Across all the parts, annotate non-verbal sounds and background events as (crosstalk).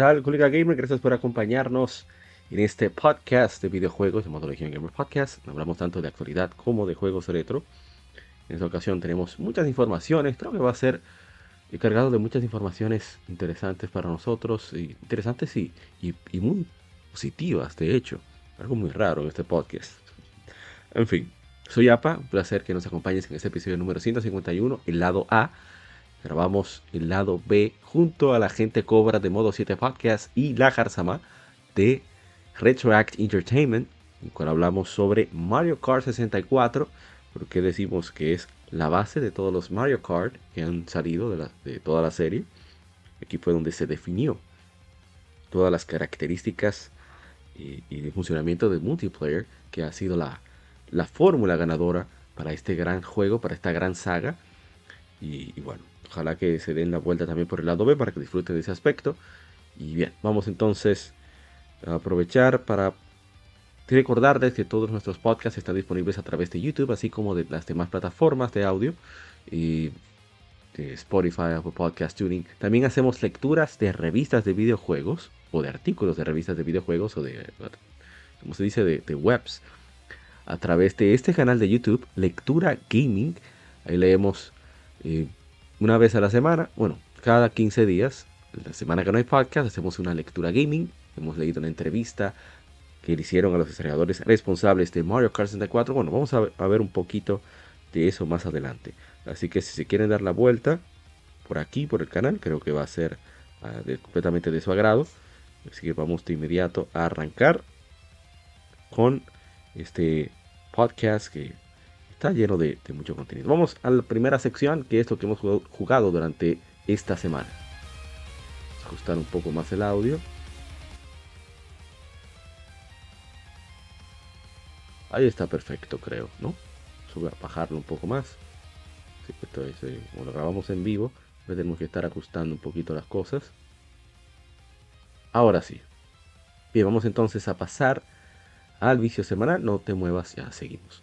Tal, colega gamer? Gracias por acompañarnos en este podcast de videojuegos llamado Legion Gamer Podcast. Hablamos tanto de actualidad como de juegos retro. En esta ocasión tenemos muchas informaciones. Creo que va a ser cargado de muchas informaciones interesantes para nosotros. Interesantes y, y, muy positivas, de hecho. Algo muy raro en este podcast. En fin, soy APA. Un placer que nos acompañes en este episodio número 151, el lado A Grabamos el lado B junto a la gente Cobra de Modo 7 Podcast y la Jarzama de Retroact Entertainment, en cual hablamos sobre Mario Kart 64, porque decimos que es la base de todos los Mario Kart que han salido de, toda la serie. Aquí fue donde se definió todas las características y, el funcionamiento del multiplayer, que ha sido la, la fórmula ganadora para este gran juego, para esta gran saga. y bueno, Ojalá que se den la vuelta también por el lado B para que disfruten de ese aspecto. Y bien, vamos entonces a aprovechar para recordarles que todos nuestros podcasts están disponibles a través de YouTube, así como de las demás plataformas de audio. Y Spotify, Apple Podcast Tuning. También hacemos lecturas de revistas de videojuegos o de artículos de revistas de videojuegos o de, como se dice, de, webs a través de este canal de YouTube, Lectura Gaming. Ahí leemos eh, una vez a la semana, bueno, cada 15 días, la semana que no hay podcast, hacemos una lectura gaming. Hemos leído una entrevista que le hicieron a los desarrolladores responsables de Mario Kart 64. Bueno, vamos a ver, un poquito de eso más adelante. Así que si se quieren dar la vuelta por aquí, por el canal, creo que va a ser ah, completamente de su agrado. Así que vamos de inmediato a arrancar con este podcast que está lleno de, mucho contenido. Vamos a la primera sección, que es lo que hemos jugado durante esta semana. Vamos a ajustar un poco más el audio. Ahí está perfecto, creo, ¿no? A bajarlo un poco más. como lo grabamos en vivo, pues tenemos que estar ajustando un poquito las cosas. Ahora sí. Bien, vamos entonces a pasar al vicio semanal. No te muevas, ya seguimos.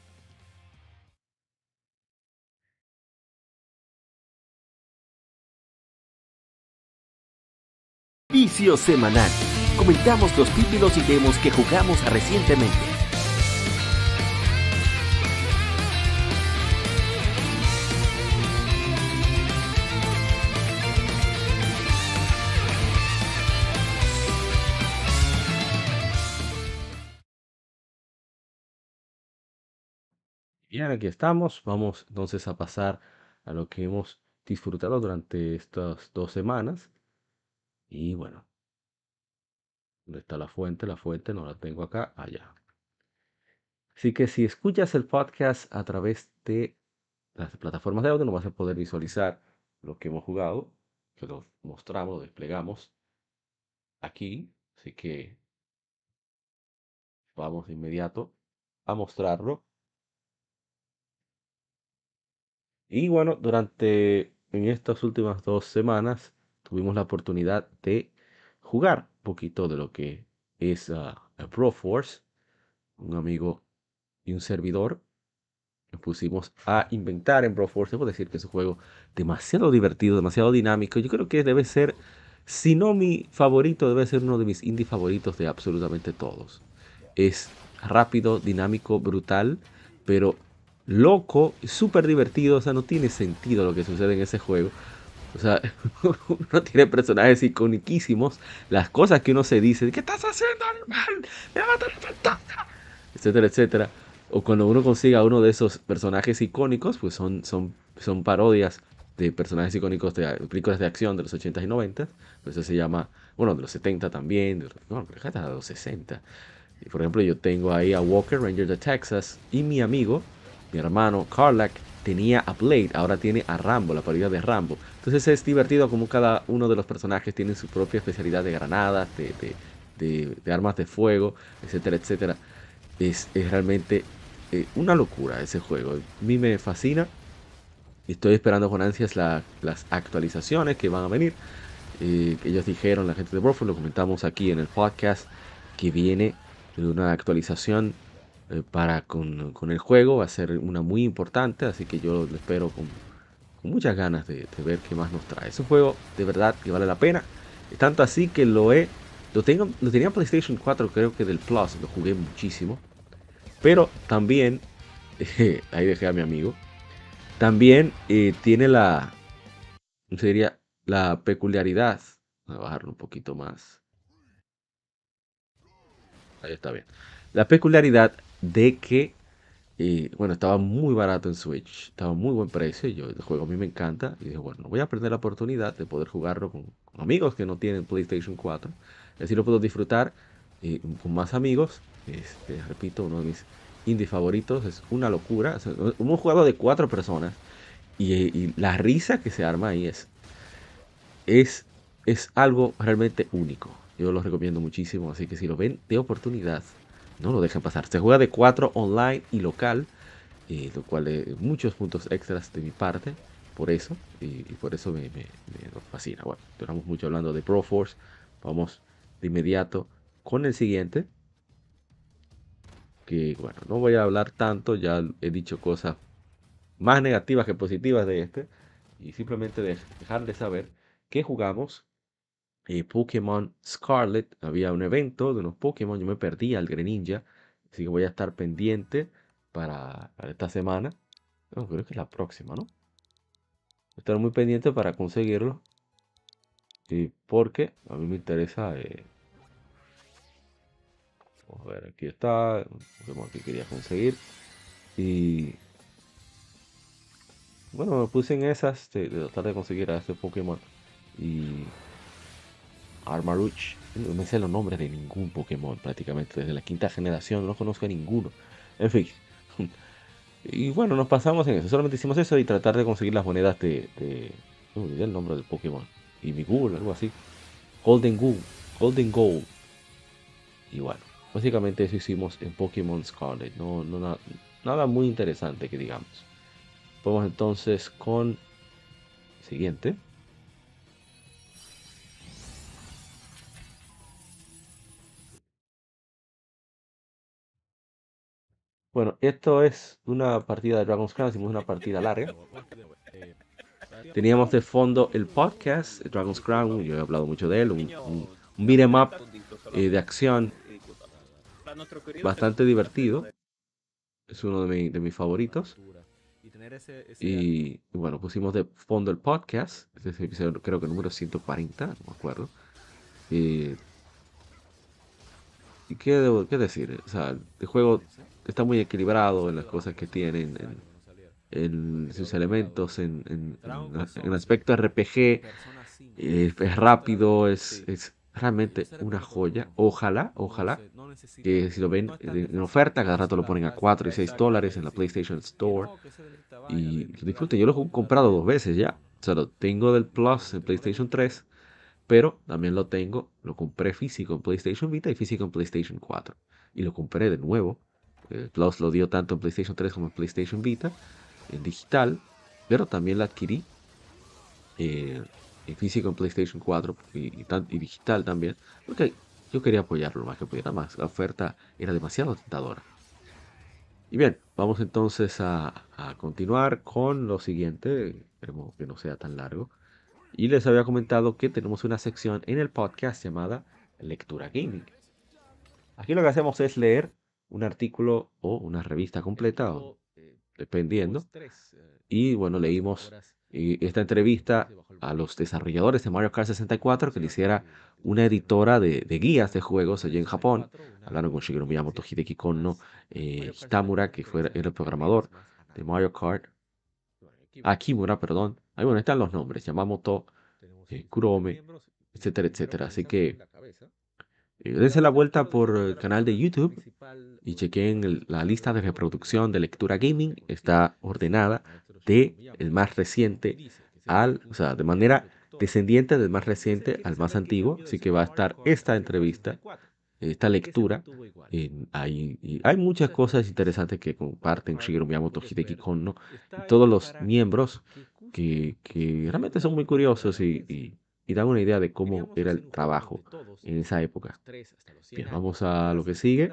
Semanal. Comentamos los títulos y demos que jugamos recientemente. Bien, aquí estamos. Vamos entonces a pasar a lo que hemos disfrutado durante estas dos semanas. Y bueno, ¿dónde está la fuente? La fuente no la tengo acá, allá. Así que si escuchas el podcast a través de las plataformas de audio, no vas a poder visualizar lo que hemos jugado, que lo mostramos, lo desplegamos aquí. Así que vamos de inmediato a mostrarlo. Y bueno, durante en estas últimas dos semanas tuvimos la oportunidad de jugar un poquito de lo que es uh, Pro Force. Un amigo y un servidor nos pusimos a inventar en Pro Force. Debo decir que es un juego demasiado divertido, demasiado dinámico. Yo creo que debe ser, si no mi favorito, debe ser uno de mis indie favoritos de absolutamente todos. Es rápido, dinámico, brutal, pero loco, súper divertido. O sea, no tiene sentido lo que sucede en ese juego. O sea, (laughs) uno tiene personajes iconiquísimos, las cosas que uno se dice, ¿qué estás haciendo, animal? Me va a matar fantasma, etcétera, etcétera. O cuando uno consiga uno de esos personajes icónicos, pues son, son, son parodias de personajes icónicos de películas de acción de los 80 y 90. Pues eso se llama, bueno, de los 70 también, de no, hasta de los 60. Y por ejemplo, yo tengo ahí a Walker, Ranger de Texas, y mi amigo, mi hermano Carlack, tenía a Blade, ahora tiene a Rambo, la paridad de Rambo. Entonces es divertido como cada uno de los personajes tiene su propia especialidad de granadas, de, armas de fuego, etcétera, etcétera. Es, realmente eh, una locura ese juego. A mí me fascina. Estoy esperando con ansias las actualizaciones que van a venir. Eh, ellos dijeron, la gente de Broadway, lo comentamos aquí en el podcast, que viene una actualización eh, para con, el juego. Va a ser una muy importante, así que yo lo espero con, muchas ganas de, ver qué más nos trae. Es un juego de verdad que vale la pena. Tanto así que lo he. Lo, tengo, lo tenía en PlayStation 4, creo que del Plus, lo jugué muchísimo. Pero también, (laughs) ahí dejé a mi amigo, también eh, tiene la, sería la peculiaridad, voy a bajarlo un poquito más. Ahí está bien. La peculiaridad de que, eh, bueno, estaba muy barato en Switch, estaba muy buen precio. Yo, el juego a mí me encanta. Y dije, bueno, voy a perder la oportunidad de poder jugarlo con, amigos que no tienen PlayStation 4. Y así lo puedo disfrutar eh, con más amigos. Este, repito, uno de mis indie favoritos. Es una locura. hemos jugado de cuatro personas. Y, la risa que se arma ahí es, es, es algo realmente único. Yo lo recomiendo muchísimo. Así que si lo ven de oportunidad, no lo dejen pasar. Se juega de 4 online y local. Eh, lo cual es muchos puntos extras de mi parte. Por eso. Y, por eso me, fascina. Bueno, duramos mucho hablando de Pro Force. Vamos de inmediato con el siguiente que bueno, no voy a hablar tanto, ya he dicho cosas más negativas que positivas de este, y simplemente dejar de saber que jugamos eh, Pokémon Scarlet, había un evento de unos Pokémon, yo me perdí al Greninja, así que voy a estar pendiente para, esta semana, creo que es la próxima, ¿no? Estar muy pendiente para conseguirlo, y porque a mí me interesa eh, Vamos a ver, aquí está. Vemos que quería conseguir. Y. Bueno, me puse en esas de, tratar de conseguir a este Pokémon. Y. Armarouche. No me sé los nombres de ningún Pokémon prácticamente. Desde la quinta generación no conozco a ninguno. En fin. (laughs) Y bueno, nos pasamos en eso. Solamente hicimos eso y tratar de conseguir las monedas de. de no olvidé el nombre del Pokémon. Y mi Google, algo así. Golden Gold. Golden Gold. Y bueno. Básicamente eso hicimos en Pokémon Scarlet. No, no nada muy interesante que digamos. Vamos entonces con siguiente. Bueno, esto es una partida de Dragon's Crown, hicimos una partida larga. Teníamos de fondo el podcast Dragon's Crown, yo he hablado mucho de él, un, un, un up eh, de acción bastante divertido. Es uno de, mis favoritos. Y, bueno, pusimos de fondo el podcast. Este creo que el número 140, no me acuerdo. Y, y qué, qué decir, o sea, el juego está muy equilibrado en las cosas que tienen, en, sus elementos, en, en, aspecto RPG. es rápido, es, es realmente una joya. Ojalá, ojalá que si lo ven en oferta, cada rato lo ponen a 4 y 6 dólares en la PlayStation Store. Y disfruten. Yo lo he comprado dos veces ya. O sea, lo tengo del Plus en PlayStation 3. Pero también lo tengo, lo compré físico en PlayStation Vita y físico en PlayStation 4. Y lo compré de nuevo. El Plus lo dio tanto en PlayStation 3 como en PlayStation Vita. En digital. Pero también lo adquirí. Eh, en físico en PlayStation 4 y, y, digital también, porque yo quería apoyarlo más que pudiera más. La oferta era demasiado tentadora. Y bien, vamos entonces a, continuar con lo siguiente. Esperemos que no sea tan largo. Y les había comentado que tenemos una sección en el podcast llamada Lectura Gaming. Aquí lo que hacemos es leer un artículo o una revista completa, dependiendo. Y bueno, leímos esta entrevista a los desarrolladores de Mario Kart 64 que le hiciera una editora de, guías de juegos allí en Japón. Hablaron con Shigeru Miyamoto, Hideki Konno, eh, Hitamura, que fue, era el programador de Mario Kart. Akimura, perdón, Ahí bueno, están los nombres. Yamamoto, eh, Kurome, etcétera, etcétera. Así que eh, dense la vuelta por el canal de YouTube y chequen la lista de reproducción de lectura gaming. Está ordenada de el más reciente al, o sea, de manera descendiente del más reciente al más antiguo. Así que va a estar esta entrevista, esta lectura. hay, hay muchas cosas interesantes que comparten Shigeru Miyamoto, Hideki Konno y todos los miembros que, que realmente son muy curiosos y y dan una idea de cómo era el trabajo en esa época. Bien, vamos a lo que sigue.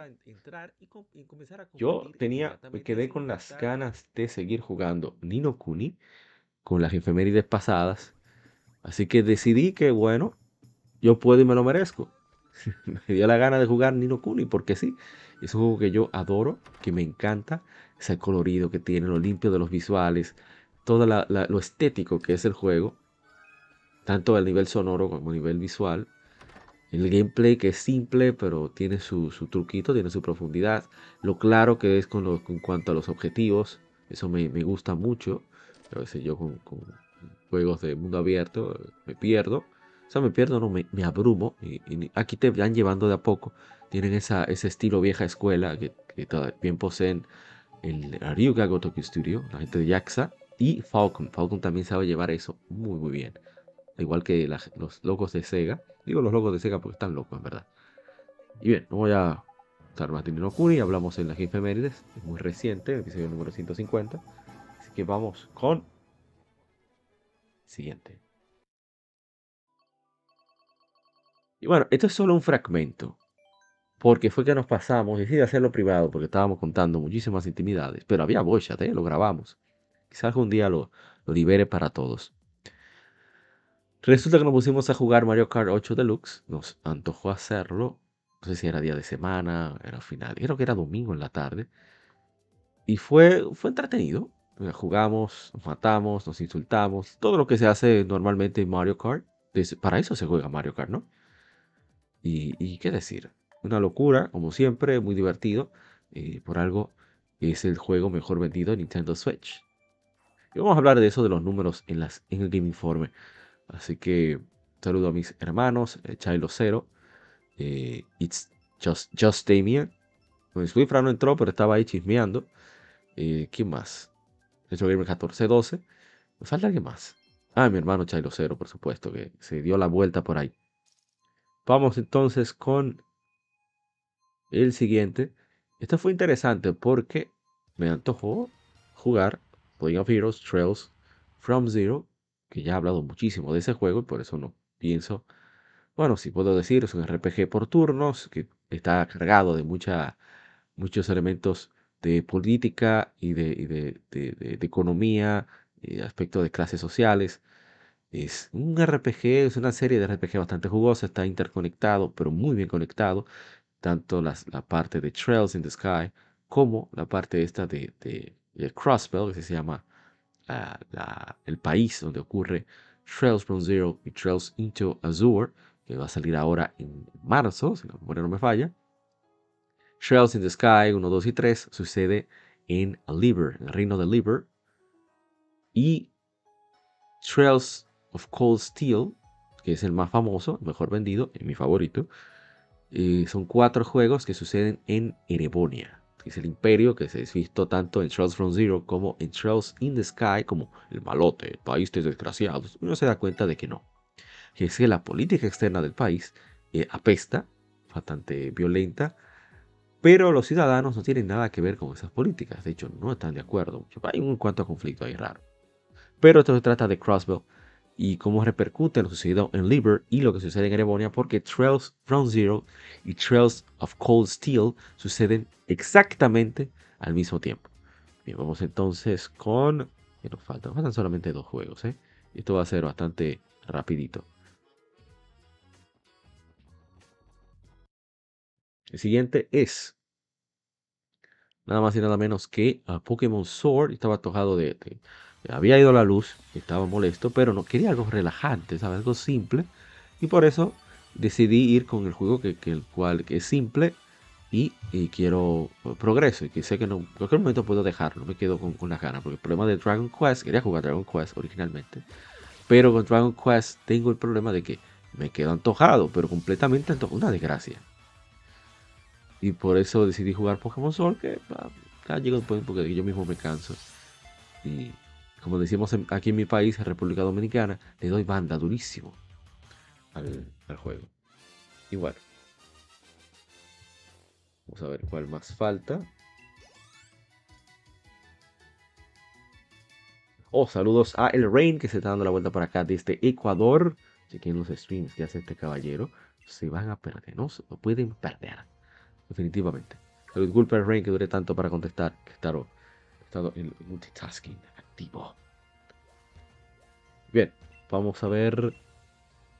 Yo tenía, me quedé con las ganas de seguir jugando Nino Kuni con las efemérides pasadas. Así que decidí que, bueno, yo puedo y me lo merezco. (laughs) me dio la gana de jugar Nino Kuni porque sí. Es un juego que yo adoro, que me encanta. Ese colorido que tiene, lo limpio de los visuales, todo lo estético que es el juego tanto a nivel sonoro como a nivel visual. El gameplay que es simple, pero tiene su, truquito, tiene su profundidad. Lo claro que es con, en cuanto a los objetivos, eso me, gusta mucho. A veces yo con, juegos de mundo abierto me pierdo. O sea, me pierdo, no, me, abrumo. Y, aquí te van llevando de a poco. Tienen esa, ese estilo vieja escuela que, que bien poseen el Ryuga Gotoku Studio, la gente de Yaxa y Falcon. Falcon también sabe llevar eso muy, muy bien igual que los logos de Sega. Digo los logos de Sega porque están locos, en verdad. Y bien, no voy a estar más no Kuni, hablamos en las efemérides, es muy reciente, el episodio número 150. Así que vamos con siguiente. Y bueno, esto es solo un fragmento, porque fue que nos pasamos, decidí hacerlo privado porque estábamos contando muchísimas intimidades, pero había voice ¿eh? lo grabamos. Quizás algún día lo libere para todos. Resulta que nos pusimos a jugar Mario Kart 8 Deluxe. Nos antojó hacerlo. No sé si era día de semana, era final. Creo que era domingo en la tarde. Y fue, fue entretenido. Jugamos, nos matamos, nos insultamos. Todo lo que se hace normalmente en Mario Kart. Para eso se juega Mario Kart, ¿no? Y, qué decir. Una locura, como siempre, muy divertido. Eh, por algo es el juego mejor vendido en Nintendo Switch. Y vamos a hablar de eso, de los números en, las, en el Game Informe. Así que saludo a mis hermanos, eh, Chilo Cero, eh, It's Just, Just Damien. Pues Swifra no entró, pero estaba ahí chismeando. Eh, ¿Quién más? Retro Gamer 1412. ¿Me falta alguien más? Ah, mi hermano Chilo Cero, por supuesto, que se dio la vuelta por ahí. Vamos entonces con el siguiente. Esto fue interesante porque me antojó jugar Playing of Heroes Trails from Zero que ya he hablado muchísimo de ese juego y por eso no pienso, bueno, si puedo decir, es un RPG por turnos que está cargado de muchos elementos de política y de, de, economía, y aspectos de clases sociales. Es un RPG, es una serie de RPG bastante jugosa, está interconectado, pero muy bien conectado, tanto la parte de Trails in the Sky como la parte esta de, de, Crossbell, que se llama el país donde ocurre Trails from Zero y Trails into Azure, que va a salir ahora en marzo, si la memoria no me falla. Trails in the Sky 1, 2 y 3 sucede en Liber, en el reino de Liber. Y Trails of Cold Steel, que es el más famoso, el mejor vendido, es mi favorito. Eh, son cuatro juegos que suceden en Erebonia es el imperio que se ha visto tanto en Trails from Zero como en Trails in the Sky como el malote, el país de desgraciados. Uno se da cuenta de que no. Que es que la política externa del país eh, apesta, bastante violenta, pero los ciudadanos no tienen nada que ver con esas políticas. De hecho, no están de acuerdo. Hay un cuanto conflicto ahí raro. Pero esto se trata de Crossbell y cómo repercute lo sucedido en Liber y lo que sucede en Erebonia, porque Trails from Zero y Trails of Cold Steel suceden exactamente al mismo tiempo. Bien, vamos entonces con... ¿Qué nos faltan? Nos faltan solamente dos juegos, ¿eh? Esto va a ser bastante rapidito. El siguiente es nada más y nada menos que a Pokémon Sword. Estaba tojado de había ido la luz, estaba molesto, pero no quería algo relajante, ¿sabes? Algo simple. Y por eso decidí ir con el juego que, el cual que es simple y, quiero progreso y que sé que no, en cualquier momento puedo dejarlo, me quedo con, con las ganas, porque el problema de Dragon Quest, quería jugar Dragon Quest originalmente, pero con Dragon Quest tengo el problema de que me quedo antojado, pero completamente antojado, una desgracia. Y por eso decidí jugar Pokémon Sol, que ya llega un punto porque yo mismo me canso. Y como decimos aquí en mi país, en República Dominicana, le doy banda durísimo al, al juego. Igual. Vamos a ver cuál más falta. Oh, saludos a El Rain que se está dando la vuelta por acá desde Ecuador. Chequen los streams que hace este caballero. Se van a perder, no, no pueden perder. Definitivamente. Pero disculpa el Rain que dure tanto para contestar. Que estado en multitasking Bien, vamos a ver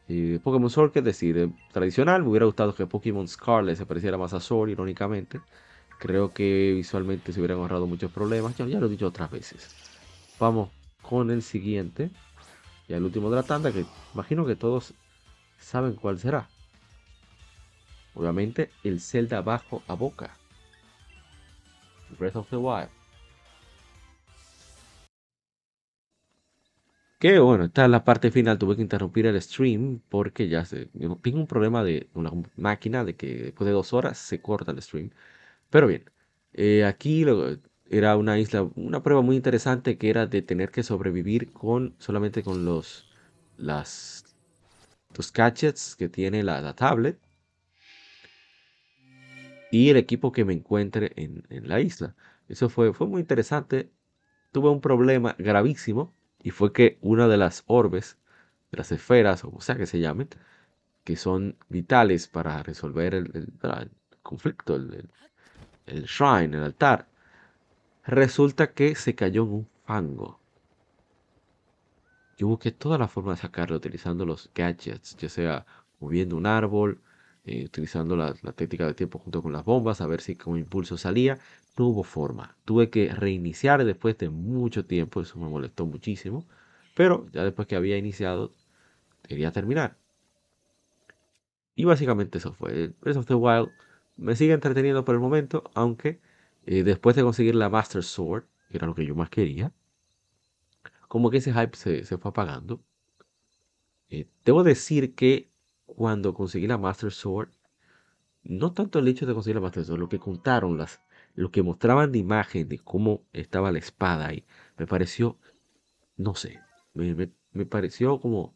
y Pokémon Sword, que es decir, tradicional, me hubiera gustado que Pokémon Scarlet se pareciera más a Sword, irónicamente. Creo que visualmente se hubieran ahorrado muchos problemas, ya, ya lo he dicho otras veces. Vamos con el siguiente, y el último de la tanda, que imagino que todos saben cuál será. Obviamente, el Zelda bajo a boca. Breath of the Wild. Bueno, está en la parte final, tuve que interrumpir el stream porque ya tengo un problema de una máquina de que después de dos horas se corta el stream. Pero bien, eh, aquí era una isla, una prueba muy interesante que era de tener que sobrevivir con solamente con los las los gadgets que tiene la, tablet y el equipo que me encuentre en, en la isla. Eso fue, fue muy interesante. Tuve un problema gravísimo y fue que una de las orbes, de las esferas, o sea que se llamen, que son vitales para resolver el, conflicto, el, shrine, el altar, resulta que se cayó en un fango. Yo busqué toda la forma de sacarlo utilizando los gadgets, ya sea moviendo un árbol, eh, utilizando la, la, técnica de tiempo junto con las bombas, a ver si con impulso salía, no hubo forma. Tuve que reiniciar después de mucho tiempo, eso me molestó muchísimo. Pero ya después que había iniciado, quería terminar. Y básicamente eso fue. Breath of the Wild me sigue entreteniendo por el momento, aunque eh, después de conseguir la Master Sword, que era lo que yo más quería, como que ese hype se, fue apagando. Eh, debo decir que cuando conseguí la Master Sword, no tanto el hecho de conseguir la Master Sword, lo que contaron las lo que mostraban de imagen de cómo estaba la espada ahí, me pareció, no sé, me, pareció como,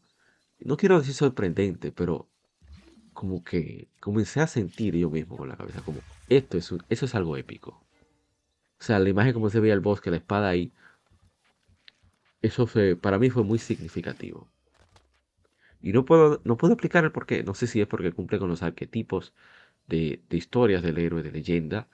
no quiero decir sorprendente, pero como que comencé a sentir yo mismo con la cabeza, como, esto es, eso es algo épico. O sea, la imagen como se veía el bosque, la espada ahí, eso fue, para mí fue muy significativo. Y no puedo, no puedo explicar el por qué. No sé si es porque cumple con los arquetipos de, de historias del héroe, de leyenda,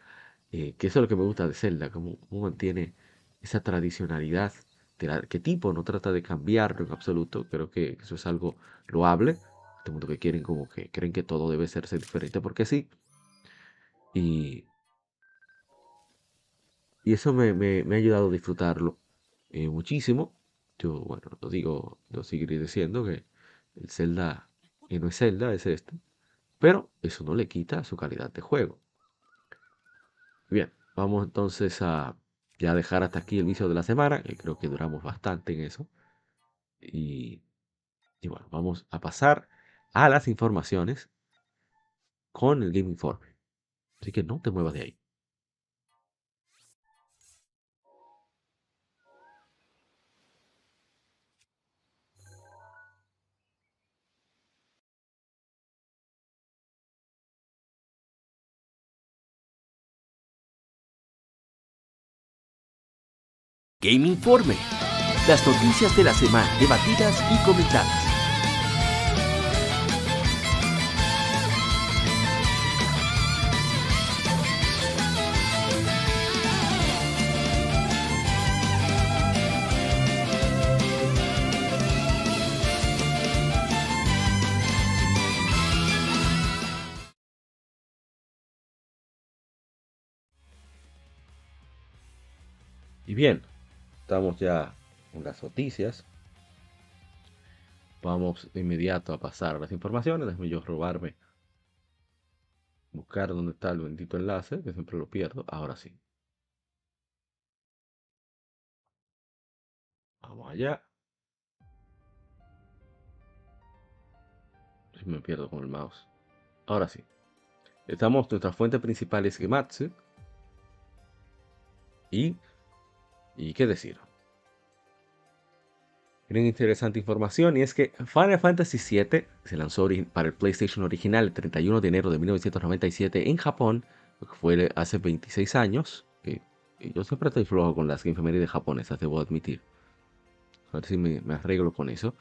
eh, que eso es lo que me gusta de Zelda, cómo, mantiene esa tradicionalidad del arquetipo, no trata de cambiarlo en absoluto, creo que eso es algo loable, este mundo que quieren como que creen que todo debe ser diferente porque sí, y, y eso me, ha ayudado a disfrutarlo eh, muchísimo, yo bueno, lo digo, lo seguiré diciendo que el Zelda, que no es Zelda, es este, pero eso no le quita su calidad de juego. Bien, vamos entonces a ya dejar hasta aquí el vicio de la semana, creo que duramos bastante en eso. Y, y bueno, vamos a pasar a las informaciones con el Game Informe. Así que no te muevas de ahí. Game Informe. Las noticias de la semana debatidas y comentadas. Y bien, Estamos ya en las noticias. Vamos de inmediato a pasar a las informaciones. Déjame yo robarme buscar dónde está el bendito enlace, que siempre lo pierdo. Ahora sí. Vamos allá. Me pierdo con el mouse. Ahora sí. Estamos, nuestra fuente principal es Gematsu. Y, y qué decir. Tienen interesante información y es que Final Fantasy VII se lanzó para el PlayStation original el 31 de enero de 1997 en Japón, que fue hace 26 años. Yo siempre estoy flojo con las de japonesas, debo admitir. A ver si me, arreglo con eso.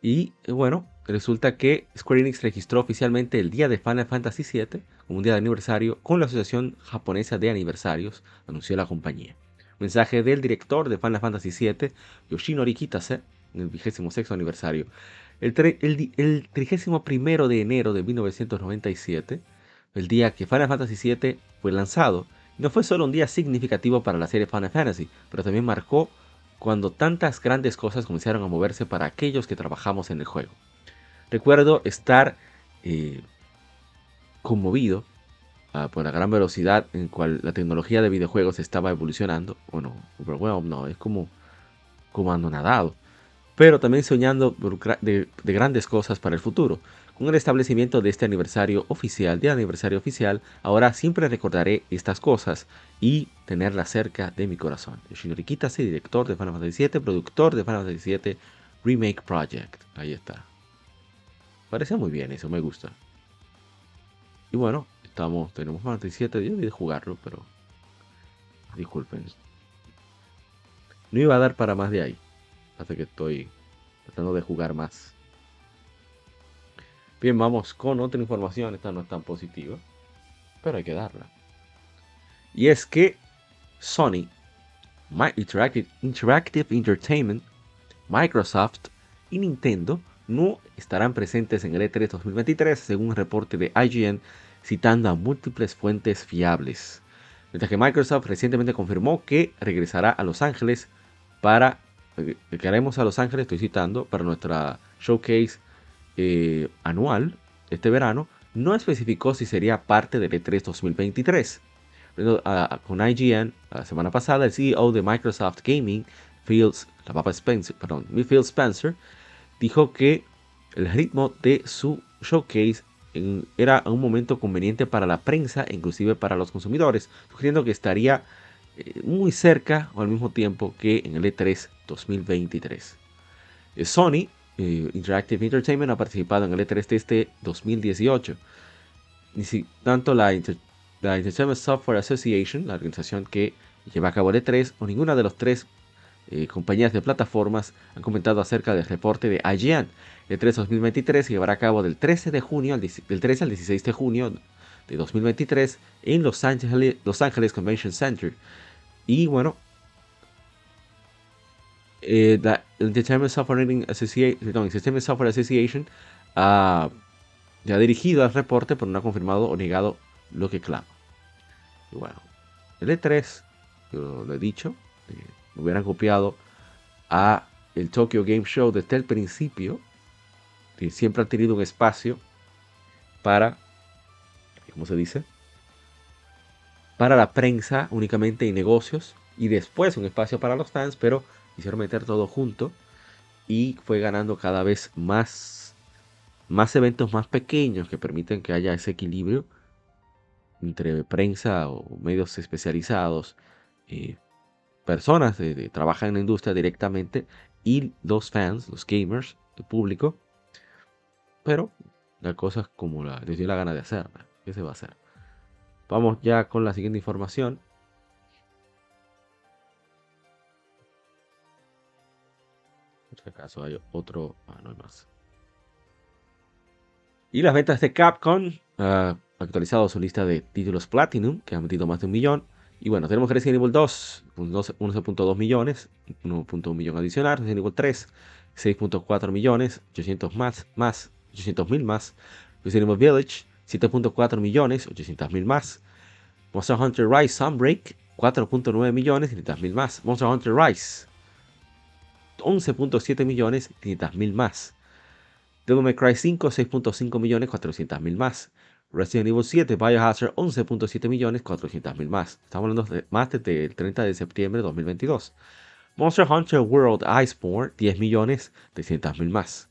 Y bueno, resulta que Square Enix registró oficialmente el día de Final Fantasy VII como un día de aniversario con la Asociación Japonesa de Aniversarios, anunció la compañía. Mensaje del director de Final Fantasy VII, Yoshinori Kitase, en el 26 aniversario. El, el, el 31 de enero de 1997, el día que Final Fantasy VII fue lanzado, no fue solo un día significativo para la serie Final Fantasy, pero también marcó cuando tantas grandes cosas comenzaron a moverse para aquellos que trabajamos en el juego. Recuerdo estar eh, conmovido ah, por la gran velocidad en cual la tecnología de videojuegos estaba evolucionando. Bueno, no, es como, como nadado. Pero también soñando de, de grandes cosas para el futuro. Con el establecimiento de este aniversario oficial, de aniversario oficial, ahora siempre recordaré estas cosas y tenerlas cerca de mi corazón. Yoshinori Kitase, director de Final Fantasy VII, productor de Final Fantasy VII Remake Project. Ahí está. Parece muy bien eso, me gusta. Y bueno, estamos, tenemos Final Fantasy VII, yo de jugarlo, pero disculpen. No iba a dar para más de ahí. Hace que estoy tratando de jugar más. Bien, vamos con otra información. Esta no es tan positiva, pero hay que darla. Y es que Sony, Interactive, Interactive Entertainment, Microsoft y Nintendo no estarán presentes en el E3 2023, según un reporte de IGN citando a múltiples fuentes fiables. Mientras que Microsoft recientemente confirmó que regresará a Los Ángeles para, eh, que haremos a Los Ángeles, estoy citando, para nuestra showcase eh, anual este verano, no especificó si sería parte del E3 2023. con IGN, la semana pasada, el CEO de Microsoft Gaming, Phil, Spencer, perdón, Phil Spencer, dijo que el ritmo de su showcase era un momento conveniente para la prensa inclusive para los consumidores, sugiriendo que estaría eh, muy cerca o al mismo tiempo que en el E3 2023. Eh, Sony eh, Interactive Entertainment ha participado en el E3 de este 2018. Ni si, tanto la, Entertainment Software Association, la organización que lleva a cabo el E3, o ninguna de las tres eh, compañías de plataformas han comentado acerca del reporte de IGN. El E3 2023 se llevará a cabo del 13 de junio al, del 13 al 16 de junio de 2023 en Los Ángeles, Los Ángeles Convention Center. Y bueno, eh, the Entertainment Software Association, Software Association ha, ya dirigido al reporte, pero no ha confirmado o negado lo que clama. Y bueno, el E3, yo lo he dicho, eh, hubieran copiado a el Tokyo Game Show desde el principio, que siempre han tenido un espacio para, ¿cómo se dice? Para la prensa únicamente y negocios, y después un espacio para los fans, pero Quisieron meter todo junto y fue ganando cada vez más, más eventos más pequeños que permiten que haya ese equilibrio entre prensa o medios especializados, eh, personas que trabajan en la industria directamente y los fans, los gamers, el público. Pero la cosa es como la, les dio la gana de hacer. ¿Qué se va a hacer? Vamos ya con la siguiente información. Si acaso hay otro. Ah, no hay más. Y las ventas de Capcom ha actualizado su lista de títulos Platinum, que han metido más de un millón. Y bueno, tenemos Resident Evil 2, 11.2 millones, 1.1 millón adicional. Resident Evil 3, 6.4 millones, 800 más, más, 800 mil más. Resident Village, 7.4 millones, 800 mil más. Monster Hunter Rise Sunbreak, 4.9 millones, 500 mil más. Monster Hunter Rise, 11.7 millones 500 mil más. Devil May Cry 5, 6.5 millones 400 mil más. Resident Evil 7, Biohazard 11.7 millones 400 mil más. Estamos hablando de más desde el 30 de septiembre de 2022. Monster Hunter World Iceborne 10 millones 300 mil más.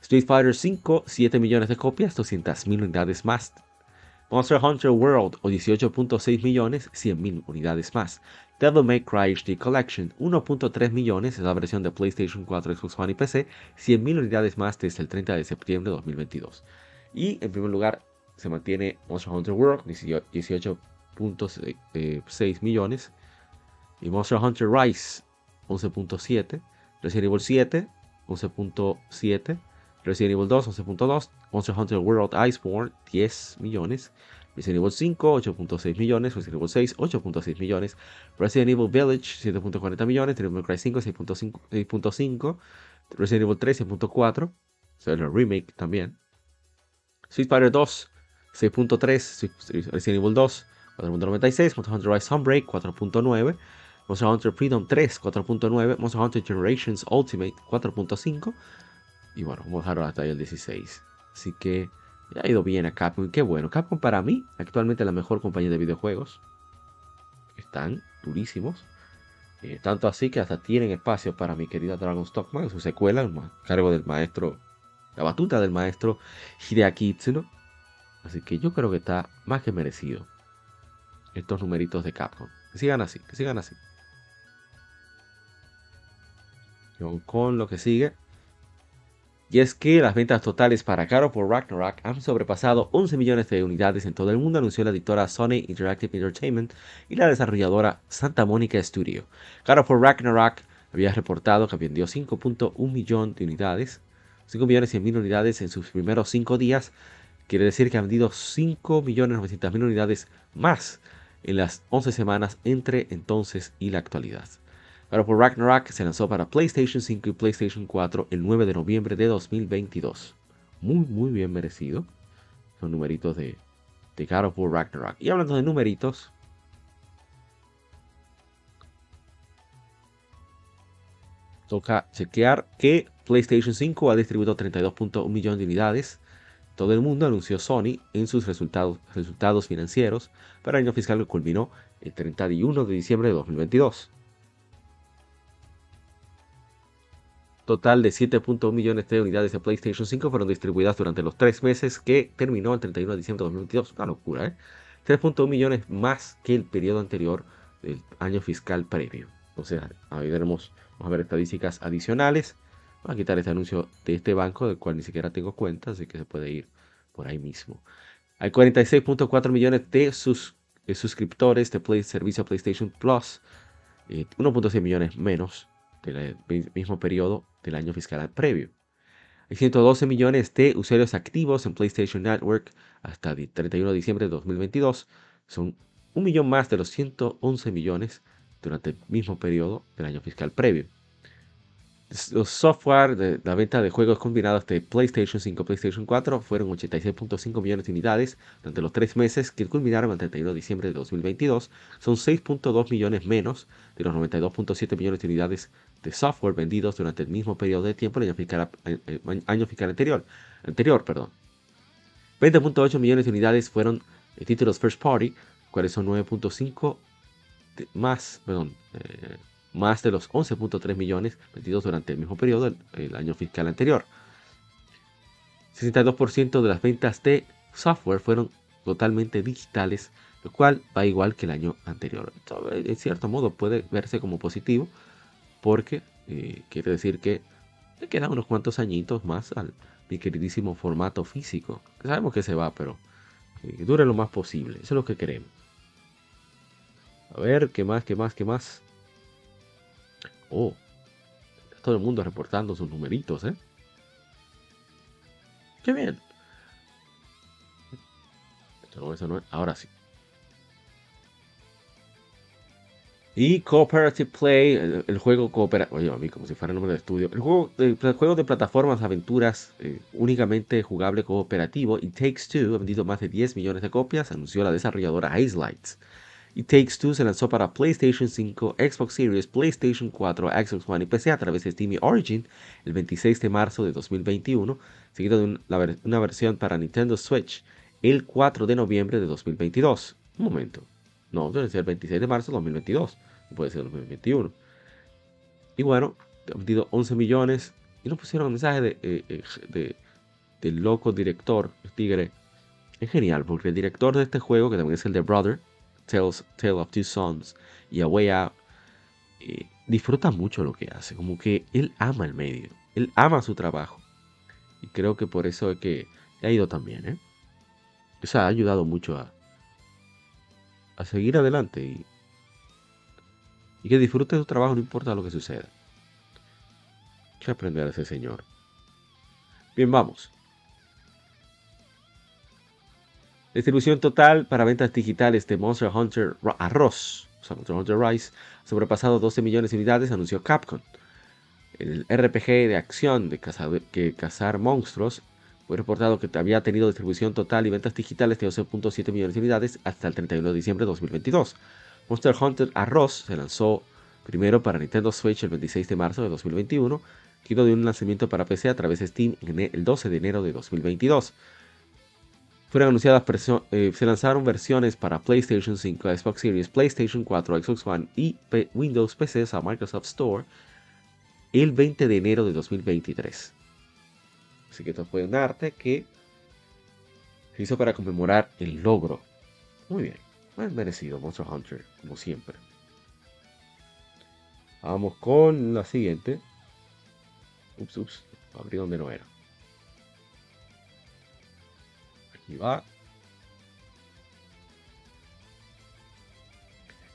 Street Fighter 5 7 millones de copias 200 mil unidades más. Monster Hunter World o 18.6 millones 100 mil unidades más. Devil May Cry HD Collection 1.3 millones es la versión de PlayStation 4, Xbox One y PC, 100.000 unidades más desde el 30 de septiembre de 2022. Y en primer lugar se mantiene Monster Hunter World 18.6 millones. Y Monster Hunter Rise 11.7, Resident Evil 7 11.7, Resident Evil 2 11.2, Monster Hunter World Iceborne 10 millones, Resident Evil 5, 8.6 millones, Resident Evil 6, 8.6 millones, Resident Evil Village, 7.40 millones, May Cry 5, 6.5, Resident Evil 3, 6.4, o el remake también, Street Fighter 2, 6.3, Resident Evil 2, 4.96, Monster Hunter Rise Sunbreak, 4.9, Monster Hunter Freedom 3, 4.9, Monster Hunter Generations Ultimate, 4.5, y bueno, vamos a dejarlo hasta ahí el 16. Así que ha ido bien a Capcom. Qué bueno. Capcom para mí, actualmente la mejor compañía de videojuegos. Están durísimos. Eh, tanto así que hasta tienen espacio para mi querida Dragon Stockman, su secuela, a cargo del maestro, la batuta del maestro Hideaki Itsuno. Así que yo creo que está más que merecido estos numeritos de Capcom. Que sigan así, que sigan así. Con lo que sigue, y es que las ventas totales para Caro por Ragnarok han sobrepasado 11 millones de unidades en todo el mundo, anunció la editora Sony Interactive Entertainment y la desarrolladora Santa Monica Studio. Caro por Ragnarok había reportado que vendió 5.1 millón de unidades, 5 millones 100 mil unidades en sus primeros 5 días. Quiere decir que ha vendido 5 millones 900 mil unidades más en las 11 semanas entre entonces y la actualidad. God por Ragnarok se lanzó para PlayStation 5 y PlayStation 4 el 9 de noviembre de 2022. Muy, muy bien merecido. Son numeritos de, de God of War Ragnarok. Y hablando de numeritos, toca chequear que PlayStation 5 ha distribuido 32.1 millones de unidades. Todo el mundo anunció Sony en sus resultados, financieros para el año fiscal que culminó el 31 de diciembre de 2022. total de 7.1 millones de unidades de PlayStation 5 fueron distribuidas durante los tres meses que terminó el 31 de diciembre de 2022. Una locura, ¿eh? 3.1 millones más que el periodo anterior del año fiscal previo. Sea, ahí veremos, vamos a ver estadísticas adicionales. Voy a quitar este anuncio de este banco, del cual ni siquiera tengo cuenta, así que se puede ir por ahí mismo. Hay 46.4 millones de, sus, suscriptores de Play, servicio PlayStation Plus. 1.6 eh, millones menos del mismo periodo del año fiscal previo. Hay 112 millones de usuarios activos en PlayStation Network hasta el 31 de diciembre de 2022. Son un millón más de los 111 millones durante el mismo periodo del año fiscal previo. Los software de la venta de juegos combinados de PlayStation 5 y PlayStation 4 fueron 86.5 millones de unidades durante los tres meses que culminaron el 31 de diciembre de 2022. Son 6.2 millones menos de los 92.7 millones de unidades de software vendidos durante el mismo periodo de tiempo del año fiscal, eh, eh, año fiscal anterior. anterior perdón. 20.8 millones de unidades fueron eh, títulos first party, cuales son 9.5 más, perdón, más de los 11.3 millones vendidos durante el mismo periodo del año fiscal anterior. 62% de las ventas de software fueron totalmente digitales, lo cual va igual que el año anterior. en cierto modo puede verse como positivo, porque eh, quiere decir que le quedan unos cuantos añitos más al mi queridísimo formato físico. sabemos que se va, pero que dure lo más posible. Eso es lo que queremos. A ver, ¿qué más, qué más, qué más? Oh, todo el mundo reportando sus numeritos, ¿eh? Qué bien. Ahora sí. Y Cooperative Play, el, juego cooperativo, oye, a mí como si fuera el nombre de estudio, el juego, de plataformas, aventuras, eh, únicamente jugable cooperativo, It Takes Two, ha vendido más de 10 millones de copias, anunció la desarrolladora Ice Lights. It Takes Two se lanzó para PlayStation 5, Xbox Series, PlayStation 4, Xbox One y PC a través de Steam Origin el 26 de marzo de 2021, seguido de una versión para Nintendo Switch el 4 de noviembre de 2022. Un momento. No, debe ser el 26 de marzo de 2022. Puede ser 2021. Y bueno, ha vendido 11 millones. Y nos pusieron un mensaje de, eh, eh, de, del loco director, el tigre. Es genial, porque el director de este juego, que también es el de Brother, Tales, Tale of Two Sons y A Way Out, eh, disfruta mucho lo que hace. Como que él ama el medio. Él ama su trabajo. Y creo que por eso es que ha ido también, ¿eh? Eso ha ayudado mucho a, a seguir adelante y, y que disfrute su trabajo no importa lo que suceda. Hay que aprender a ese señor. Bien, vamos. Distribución total para ventas digitales de Monster Hunter Arroz, o sea, Monster Hunter Rise, sobrepasado 12 millones de unidades, anunció Capcom. El RPG de acción de cazar, que cazar monstruos fue reportado que había tenido distribución total y ventas digitales de 12.7 millones de unidades hasta el 31 de diciembre de 2022. Monster Hunter Arroz se lanzó primero para Nintendo Switch el 26 de marzo de 2021, seguido de un lanzamiento para PC a través de Steam el 12 de enero de 2022. Fueron anunciadas, eh, se lanzaron versiones para PlayStation 5, Xbox Series, PlayStation 4, Xbox One y Windows PC a Microsoft Store el 20 de enero de 2023. Así que esto fue un arte que se hizo para conmemorar el logro. Muy bien, más merecido Monster Hunter, como siempre. Vamos con la siguiente. Ups, ups, abrí donde no era. Aquí va.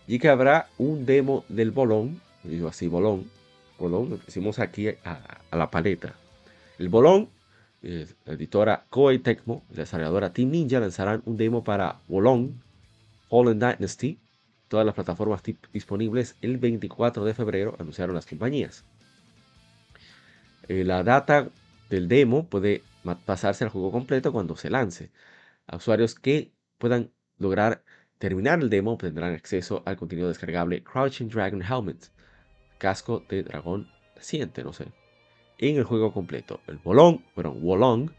Y que habrá un demo del bolón, digo así, bolón, bolón, lo pusimos aquí a, la paleta. El bolón la editora Koei Tecmo la desarrolladora Team Ninja lanzarán un demo para Wolong Fallen Dynasty, todas las plataformas disponibles el 24 de febrero, anunciaron las compañías. Eh, la data del demo puede pasarse al juego completo cuando se lance. A usuarios que puedan lograr terminar el demo tendrán acceso al contenido descargable Crouching Dragon Helmet, casco de dragón naciente, no sé en el juego completo. El Bolong, bueno, Wolong,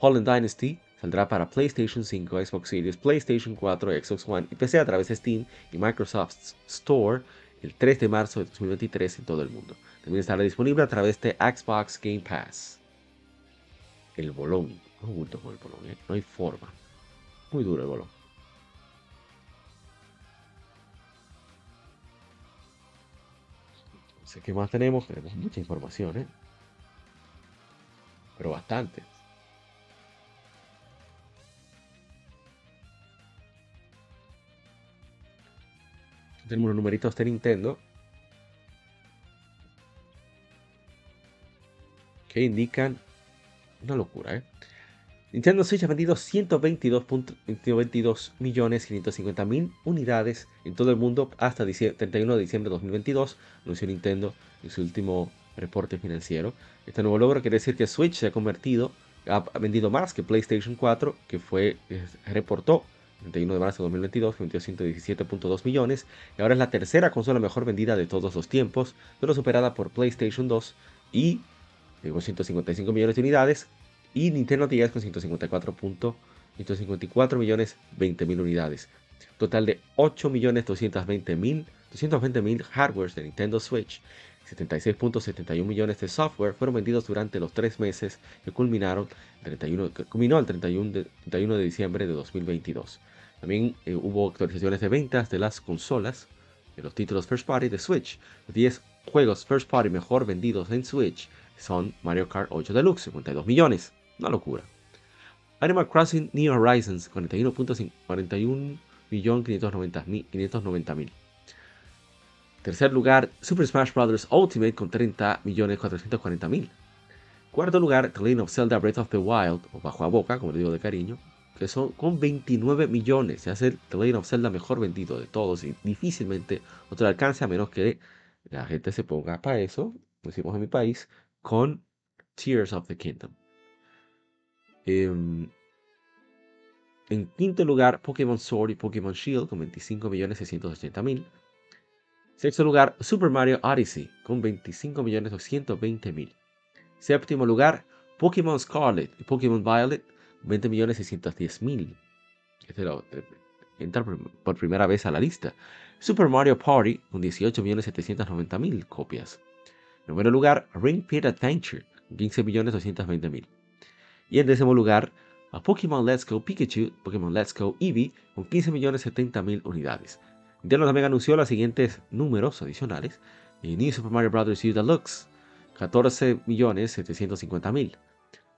Fallen Dynasty, saldrá para PlayStation 5, Xbox Series, PlayStation 4, Xbox One y PC a través de Steam y Microsoft Store el 3 de marzo de 2023 en todo el mundo. También estará disponible a través de Xbox Game Pass. El bolón. No junto con el bolón, ¿eh? no hay forma. Muy duro el bolón. Sé qué más tenemos. Tenemos mucha información, ¿eh? pero bastante. Tenemos unos numeritos de Nintendo que indican una locura, ¿eh? Nintendo Switch ha vendido 122, millones 550 mil unidades en todo el mundo hasta 31 de diciembre de 2022, anunció Nintendo en su último reporte financiero. Este nuevo logro quiere decir que Switch se ha convertido, ha vendido más que PlayStation 4, que fue, reportó el 31 de marzo de 2022, que vendió 117.2 millones, y ahora es la tercera consola mejor vendida de todos los tiempos, solo superada por PlayStation 2 y con 155 millones de unidades, y Nintendo 10 con 154. 154 millones 20 mil unidades. Total de 8 millones 220 mil 220 mil hardwares de Nintendo Switch 76.71 millones de software fueron vendidos durante los tres meses que culminaron 31, que culminó el 31 de, 31 de diciembre de 2022. También eh, hubo actualizaciones de ventas de las consolas, de los títulos First Party de Switch. Los 10 juegos First Party mejor vendidos en Switch son Mario Kart 8 Deluxe, 52 millones. Una locura. Animal Crossing New Horizons, 41.41 590 mil. Tercer lugar, Super Smash Bros. Ultimate con 30.440.000. Cuarto lugar, The Legend of Zelda Breath of the Wild, o Bajo a Boca, como le digo de cariño, que son con 29 millones. Se hace The Legend of Zelda mejor vendido de todos y difícilmente otro alcance a menos que la gente se ponga para eso, como decimos en mi país, con Tears of the Kingdom. Em, en quinto lugar, Pokémon Sword y Pokémon Shield con 25.680.000. Sexto lugar, Super Mario Odyssey con 25.220.000. Séptimo lugar, Pokémon Scarlet y Pokémon Violet, 20.610.000. Este lo, eh, entra por primera vez a la lista. Super Mario Party con 18.790.000 copias. En noveno lugar, Ring Fit Adventure con 15.220.000. Y en décimo lugar, a Pokémon Let's Go Pikachu, Pokémon Let's Go Eevee con 15.070.000 unidades. Nintendo también anunció los siguientes números adicionales. New Super Mario Bros. U Deluxe, 14.750.000.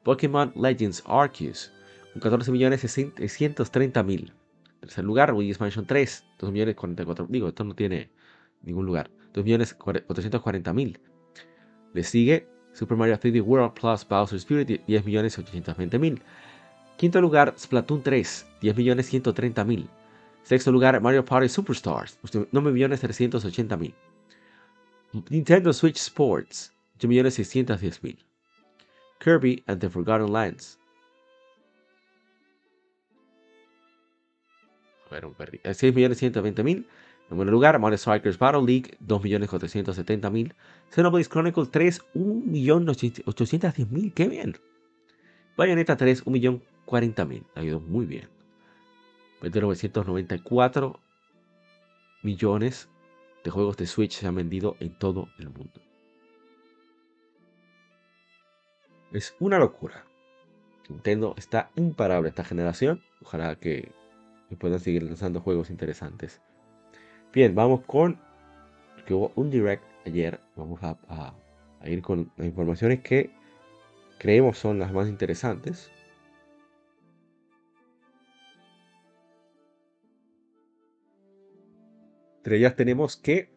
Pokémon Legends Arceus, con 14.630.000. Tercer lugar, Luigi's Mansion 3, 2.044.000. Digo, esto no tiene ningún lugar. 2.440.000. Le sigue Super Mario 3D World Plus Bowser's Fury, 10.820.000. Quinto lugar, Splatoon 3, 10.130.000. Sexto lugar, Mario Party Superstars, 9.380.000. Nintendo Switch Sports, 8.610.000. Kirby and the Forgotten Lands. A ver, perdí. 6.120.000. En buen lugar, Mario Strikers Battle League, 2.470.000. Xenoblade Chronicles 3, 1.810.000. ¡Qué bien! Bayonetta 3, 1.040.000. Ha ido muy bien. 994 millones de juegos de Switch se han vendido en todo el mundo. Es una locura. Nintendo está imparable esta generación. Ojalá que, puedan seguir lanzando juegos interesantes. Bien, vamos con que hubo un direct ayer. Vamos a, ir con las informaciones que creemos son las más interesantes. Entre ellas tenemos que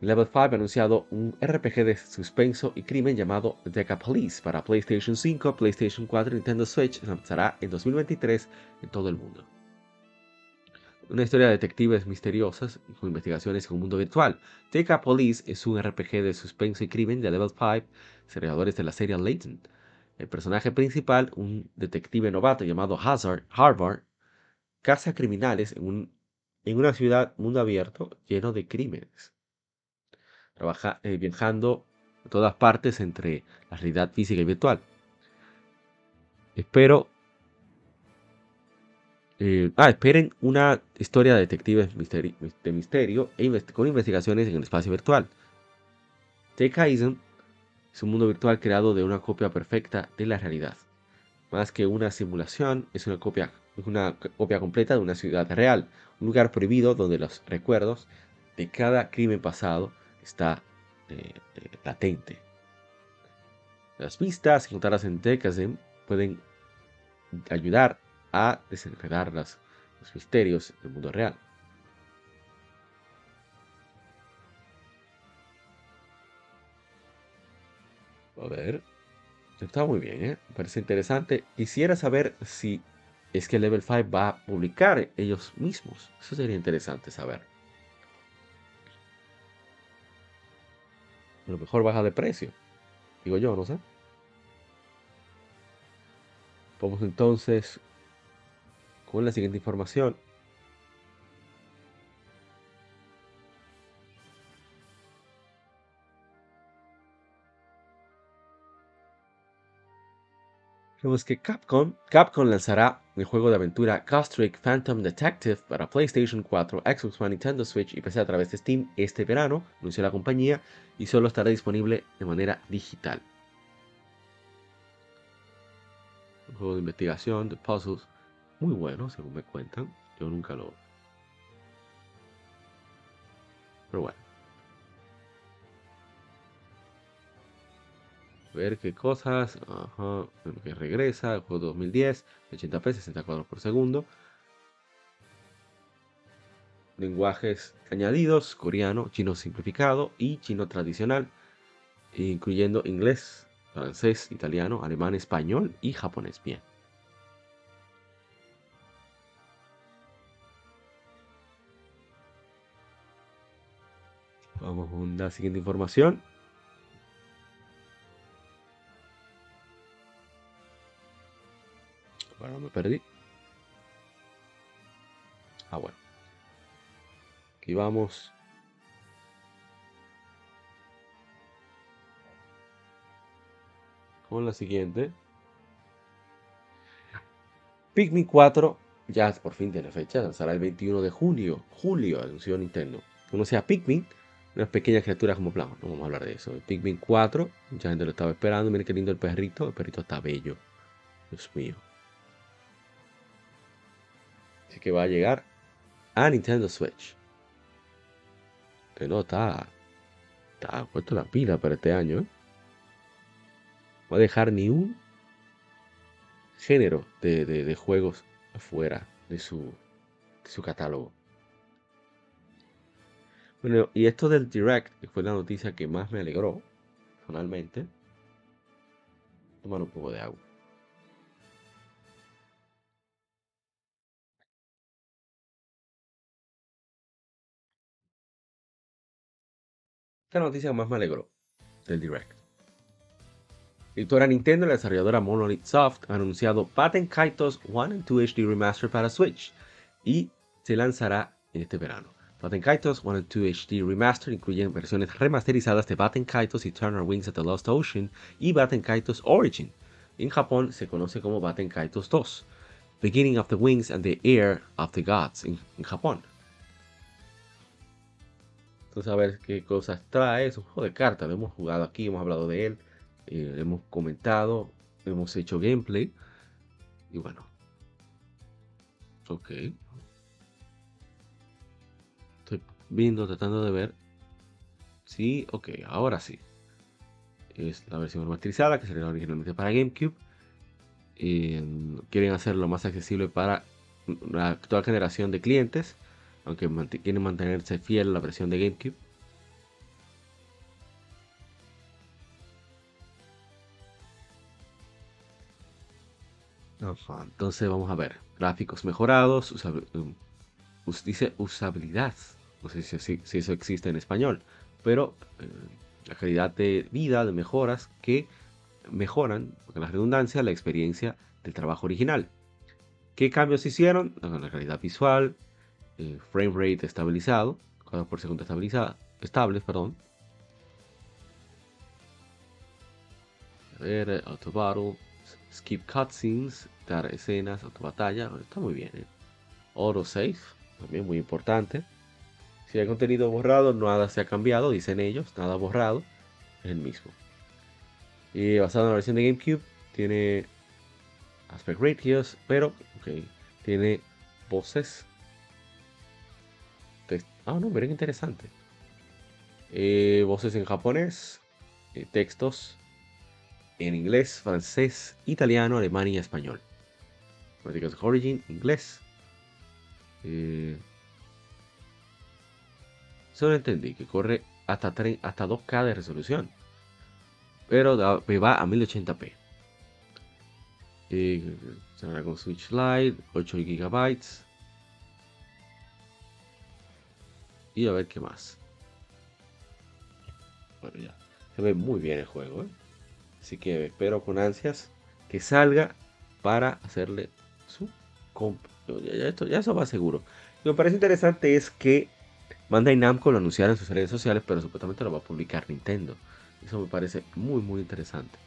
Level 5 ha anunciado un RPG de suspenso y crimen llamado Deca Police para PlayStation 5, PlayStation 4 y Nintendo Switch. Lanzará en 2023 en todo el mundo. Una historia de detectives misteriosas con investigaciones en un mundo virtual. Deca Police es un RPG de suspenso y crimen de Level 5, creadores de la serie Latent. El personaje principal, un detective novato llamado Hazard Harvard, caza criminales en, un, en una ciudad mundo abierto lleno de crímenes trabaja, eh, viajando a todas partes entre la realidad física y virtual. Espero. Eh, ah, esperen una historia de detectives de misterio e con investigaciones en el espacio virtual. T-Kaizen es un mundo virtual creado de una copia perfecta de la realidad. Más que una simulación, es una copia, una copia completa de una ciudad real, un lugar prohibido donde los recuerdos de cada crimen pasado está eh, eh, latente. Las pistas encontradas en Tekazem pueden ayudar a desenredar los misterios del mundo real. A ver. Está muy bien, ¿eh? Parece interesante. Quisiera saber si es que Level 5 va a publicar ellos mismos. Eso sería interesante saber. a lo mejor baja de precio. Digo yo, no sé. Vamos entonces con la siguiente información. Vemos que Capcom, Capcom lanzará el juego de aventura Ghost Phantom Detective para PlayStation 4, Xbox One, Nintendo Switch y PC a través de Steam este verano, anunció la compañía, y solo estará disponible de manera digital. Un juego de investigación, de puzzles, muy bueno, según me cuentan. Yo nunca lo. Pero bueno. ver qué cosas. Ajá, regresa, el juego 2010, 80p, 60 cuadros por segundo. Lenguajes añadidos, coreano, chino simplificado y chino tradicional, incluyendo inglés, francés, italiano, alemán, español y japonés. Bien. Vamos con la siguiente información. Bueno, me perdí. Ah, bueno. Aquí vamos. Con la siguiente. Pikmin 4 ya por fin tiene fecha, lanzará el 21 de junio, julio, anunció Nintendo. Uno sea Pikmin, unas pequeñas criaturas como plan, no vamos a hablar de eso. Pikmin 4, mucha gente lo estaba esperando, miren qué lindo el perrito, el perrito está bello. Dios mío. Así que va a llegar a Nintendo Switch. Que no está. Está puesto la pila para este año. ¿eh? Va a dejar ni un género de, juegos afuera de su, de su catálogo. Bueno, y esto del Direct, que fue la noticia que más me alegró, personalmente. Tomar un poco de agua. Esta noticia más me alegró del Direct. Editora Nintendo la desarrolladora Monolith Soft han anunciado Patent Kaitos 1 y 2 HD Remaster para Switch y se lanzará en este verano. Batten Kaitos 1 y 2 HD Remaster incluyen versiones remasterizadas de Batten Kaitos Eternal Wings of the Lost Ocean y Batten Kaitos Origin. En Japón se conoce como Batten Kaitos 2, Beginning of the Wings and the Air of the Gods en Japón. Entonces a ver qué cosas trae. Es un juego de cartas. Hemos jugado aquí, hemos hablado de él. Eh, hemos comentado. Hemos hecho gameplay. Y bueno. Ok. Viendo, tratando de ver. Sí, ok, ahora sí. Es la versión remasterizada que salió originalmente para GameCube. Eh, quieren hacerlo más accesible para la actual generación de clientes aunque quieren mantenerse fiel a la versión de GameCube. entonces vamos a ver. Gráficos mejorados, um, dice usabilidad. No sé si, eso existe en español. Pero eh, la calidad de vida, de mejoras que mejoran, con la redundancia, la experiencia del trabajo original. ¿Qué cambios hicieron? La calidad visual, eh, frame rate estabilizado, cuadros por segundo estabilizado, estables, perdón. A ver, auto battle, skip cutscenes, dar escenas, auto batalla, está muy bien. ¿eh? Auto save, también muy importante. Si hay contenido borrado, nada se ha cambiado, dicen ellos, nada borrado, es el mismo. Y basado en la versión de GameCube, tiene aspect ratios, pero okay, tiene voces Ah, no, miren interesante. Eh, voces en japonés, eh, textos en inglés, francés, italiano, alemán y español. de Origin, inglés. Eh, solo entendí que corre hasta, hasta 2K de resolución. Pero va a 1080p. Eh, con Switch Lite, 8 GB. Y a ver qué más. Bueno, ya. Se ve muy bien el juego. ¿eh? Así que espero con ansias que salga para hacerle su compra. Ya, esto, ya eso va seguro. Lo que me parece interesante es que Bandai Namco lo anunciara en sus redes sociales, pero supuestamente lo va a publicar Nintendo. Eso me parece muy, muy interesante.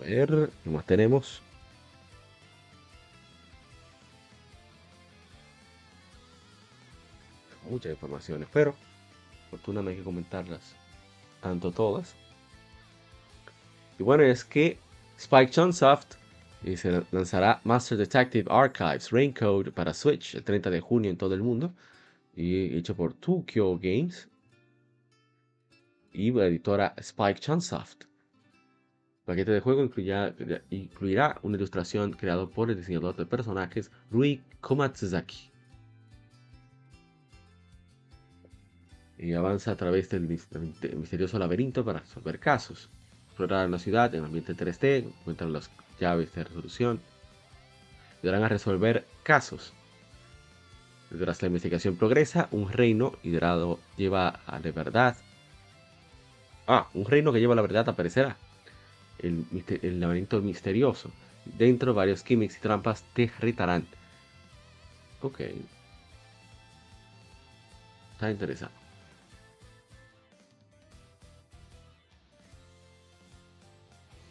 A ver, ¿qué más tenemos? muchas informaciones, pero fortuna no hay que comentarlas tanto todas. Y bueno, es que Spike Chunsoft eh, se lanzará Master Detective Archives Raincode para Switch el 30 de junio en todo el mundo y hecho por Tokyo Games y la editora Spike Chunsoft. El paquete de juego incluirá, incluirá una ilustración creada por el diseñador de personajes Rui Komatsuzaki. y avanza a través del misterioso laberinto para resolver casos. Explorar la ciudad en ambiente 3D, encuentran las llaves de resolución, ayudarán a resolver casos. Mientras la investigación progresa, un reino liderado lleva a la verdad. Ah, un reino que lleva a la verdad aparecerá. El, laberinto misterioso. Dentro varios gimmicks y trampas te retarán. Ok. Está interesante.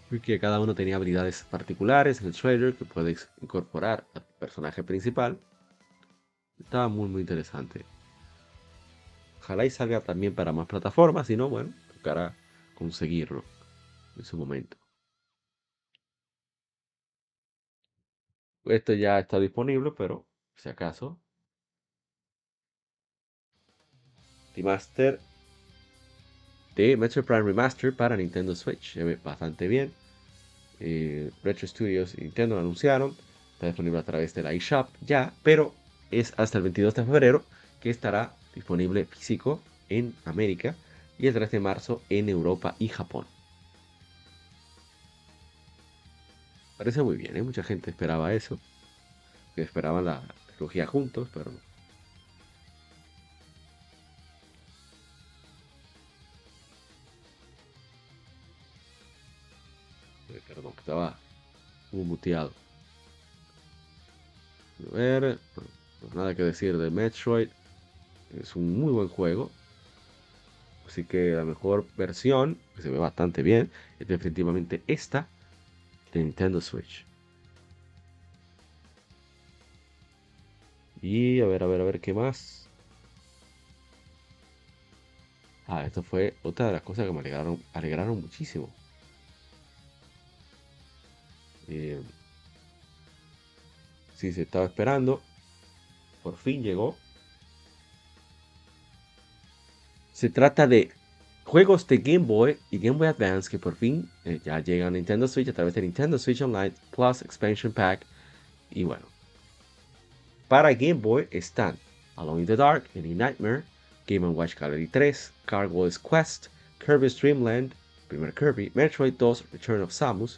Porque cada uno tenía habilidades particulares en el trailer que puedes incorporar al personaje principal. Estaba muy muy interesante. Ojalá y salga también para más plataformas, si no, bueno, tocará conseguirlo en su momento. Esto ya está disponible, pero si acaso. Remaster de Metro Prime Remaster para Nintendo Switch. Se ve bastante bien. Eh, Retro Studios y Nintendo anunciaron. Está disponible a través de la eShop ya, pero es hasta el 22 de febrero que estará disponible físico en América y el 3 de marzo en Europa y Japón. Parece muy bien, ¿eh? mucha gente esperaba eso. Esperaban la trilogía juntos, pero. Perdón, que estaba muteado. A ver, pues nada que decir de Metroid. Es un muy buen juego. Así que la mejor versión, que se ve bastante bien, es definitivamente esta de Nintendo Switch. Y a ver, a ver, a ver, ¿qué más? Ah, esto fue otra de las cosas que me alegraron, alegraron muchísimo. Eh, sí, se estaba esperando. Por fin llegó. Se trata de juegos de Game Boy y Game Boy Advance que por fin eh, ya llegan a Nintendo Switch a través de Nintendo Switch Online Plus Expansion Pack. Y bueno, para Game Boy están Alone in the Dark, Any Nightmare, Game Watch Gallery 3, Gargoyle's Quest, Kirby's Dream Land, primer Kirby, Metroid 2, Return of Samus,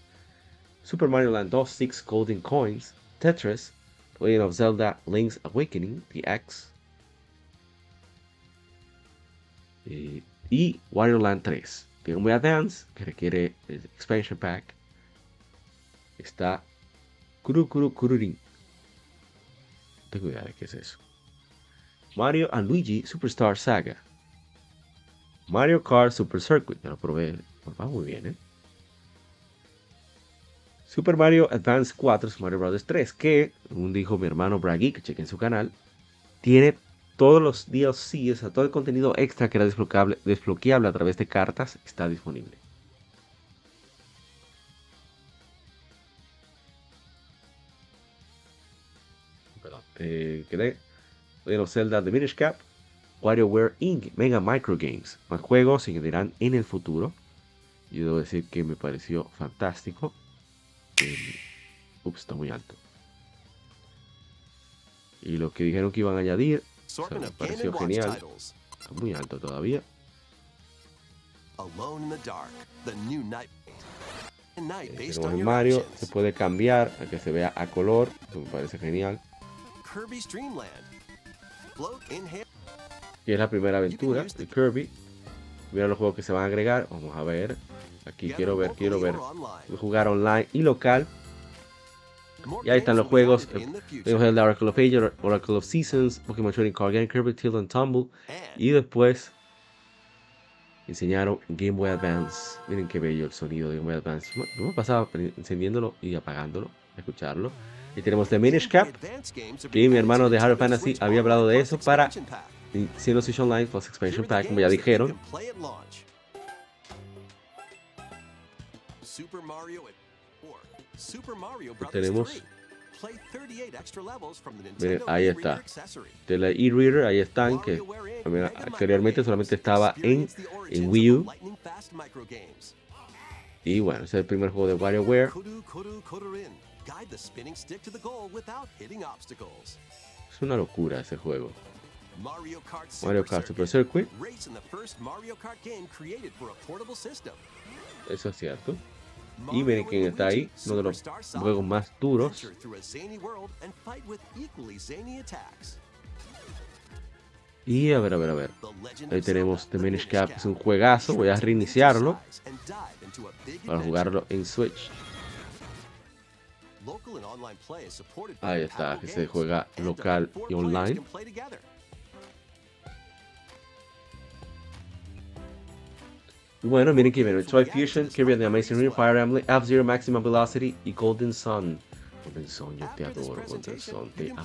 Super Mario Land 2, 6 Golden Coins, Tetris, Legend of Zelda Link's Awakening, The X, eh, y Wario Land 3. Game Boy Advance, que requiere el Expansion Pack, está Kuru Kuru Kururin. No tengo idea de qué es eso. Mario and Luigi Superstar Saga. Mario Kart Super Circuit, ya lo probé, va muy bien, ¿eh? Super Mario Advance 4 Mario Bros. 3, que, según dijo mi hermano Braggy, que chequen su canal, tiene todos los DLCs, o todo el contenido extra que era desbloqueable, desbloqueable a través de cartas, está disponible. Perdón, eh, quedé. Legend Zelda The Minish Cap, WarioWare Inc., Mega Micro Games. Más juegos se añadirán en el futuro. Y debo decir que me pareció fantástico. Eh, ups, está muy alto. Y lo que dijeron que iban a añadir o sea, me pareció genial. Está muy alto todavía. Eh, tenemos el Mario, se puede cambiar a que se vea a color, me parece genial. Y es la primera aventura de Kirby. Mira los juegos que se van a agregar, vamos a ver. Aquí quiero ver, quiero ver. Jugar online y local. Y ahí están los juegos. Tenemos el Oracle of Ages, Oracle of Seasons, Pokémon Trading Card Game, Kirby Tilt and Tumble. Y después enseñaron Game Boy Advance. Miren qué bello el sonido de Game Boy Advance. Yo me pasaba encendiéndolo y apagándolo, escucharlo. Y tenemos The Minish Cap, que mi hermano de Harry Fantasy había hablado de eso para Nintendo Switch Online Plus Expansion Pack, como ya dijeron. Super Mario tenemos Miren, ahí está. De la e-reader, ahí están, que anteriormente solamente estaba en, en Wii U. Y bueno, ese es el primer juego de WarioWare. Es una locura ese juego. Mario Kart Super Circuit. Eso es cierto. Miren quién está ahí, uno de los juegos más duros. Y a ver, a ver, a ver. Ahí tenemos The Minish Cap, es un juegazo. Voy a reiniciarlo para jugarlo en Switch. Ahí está, que se juega local y online. Bueno, miren que viene Metroid Fusion, Kirby and the Amazing Ring, Fire Emblem, F-Zero Maximum Velocity y Golden Sun. Golden Sun, yo te adoro, Golden Sun, te amo.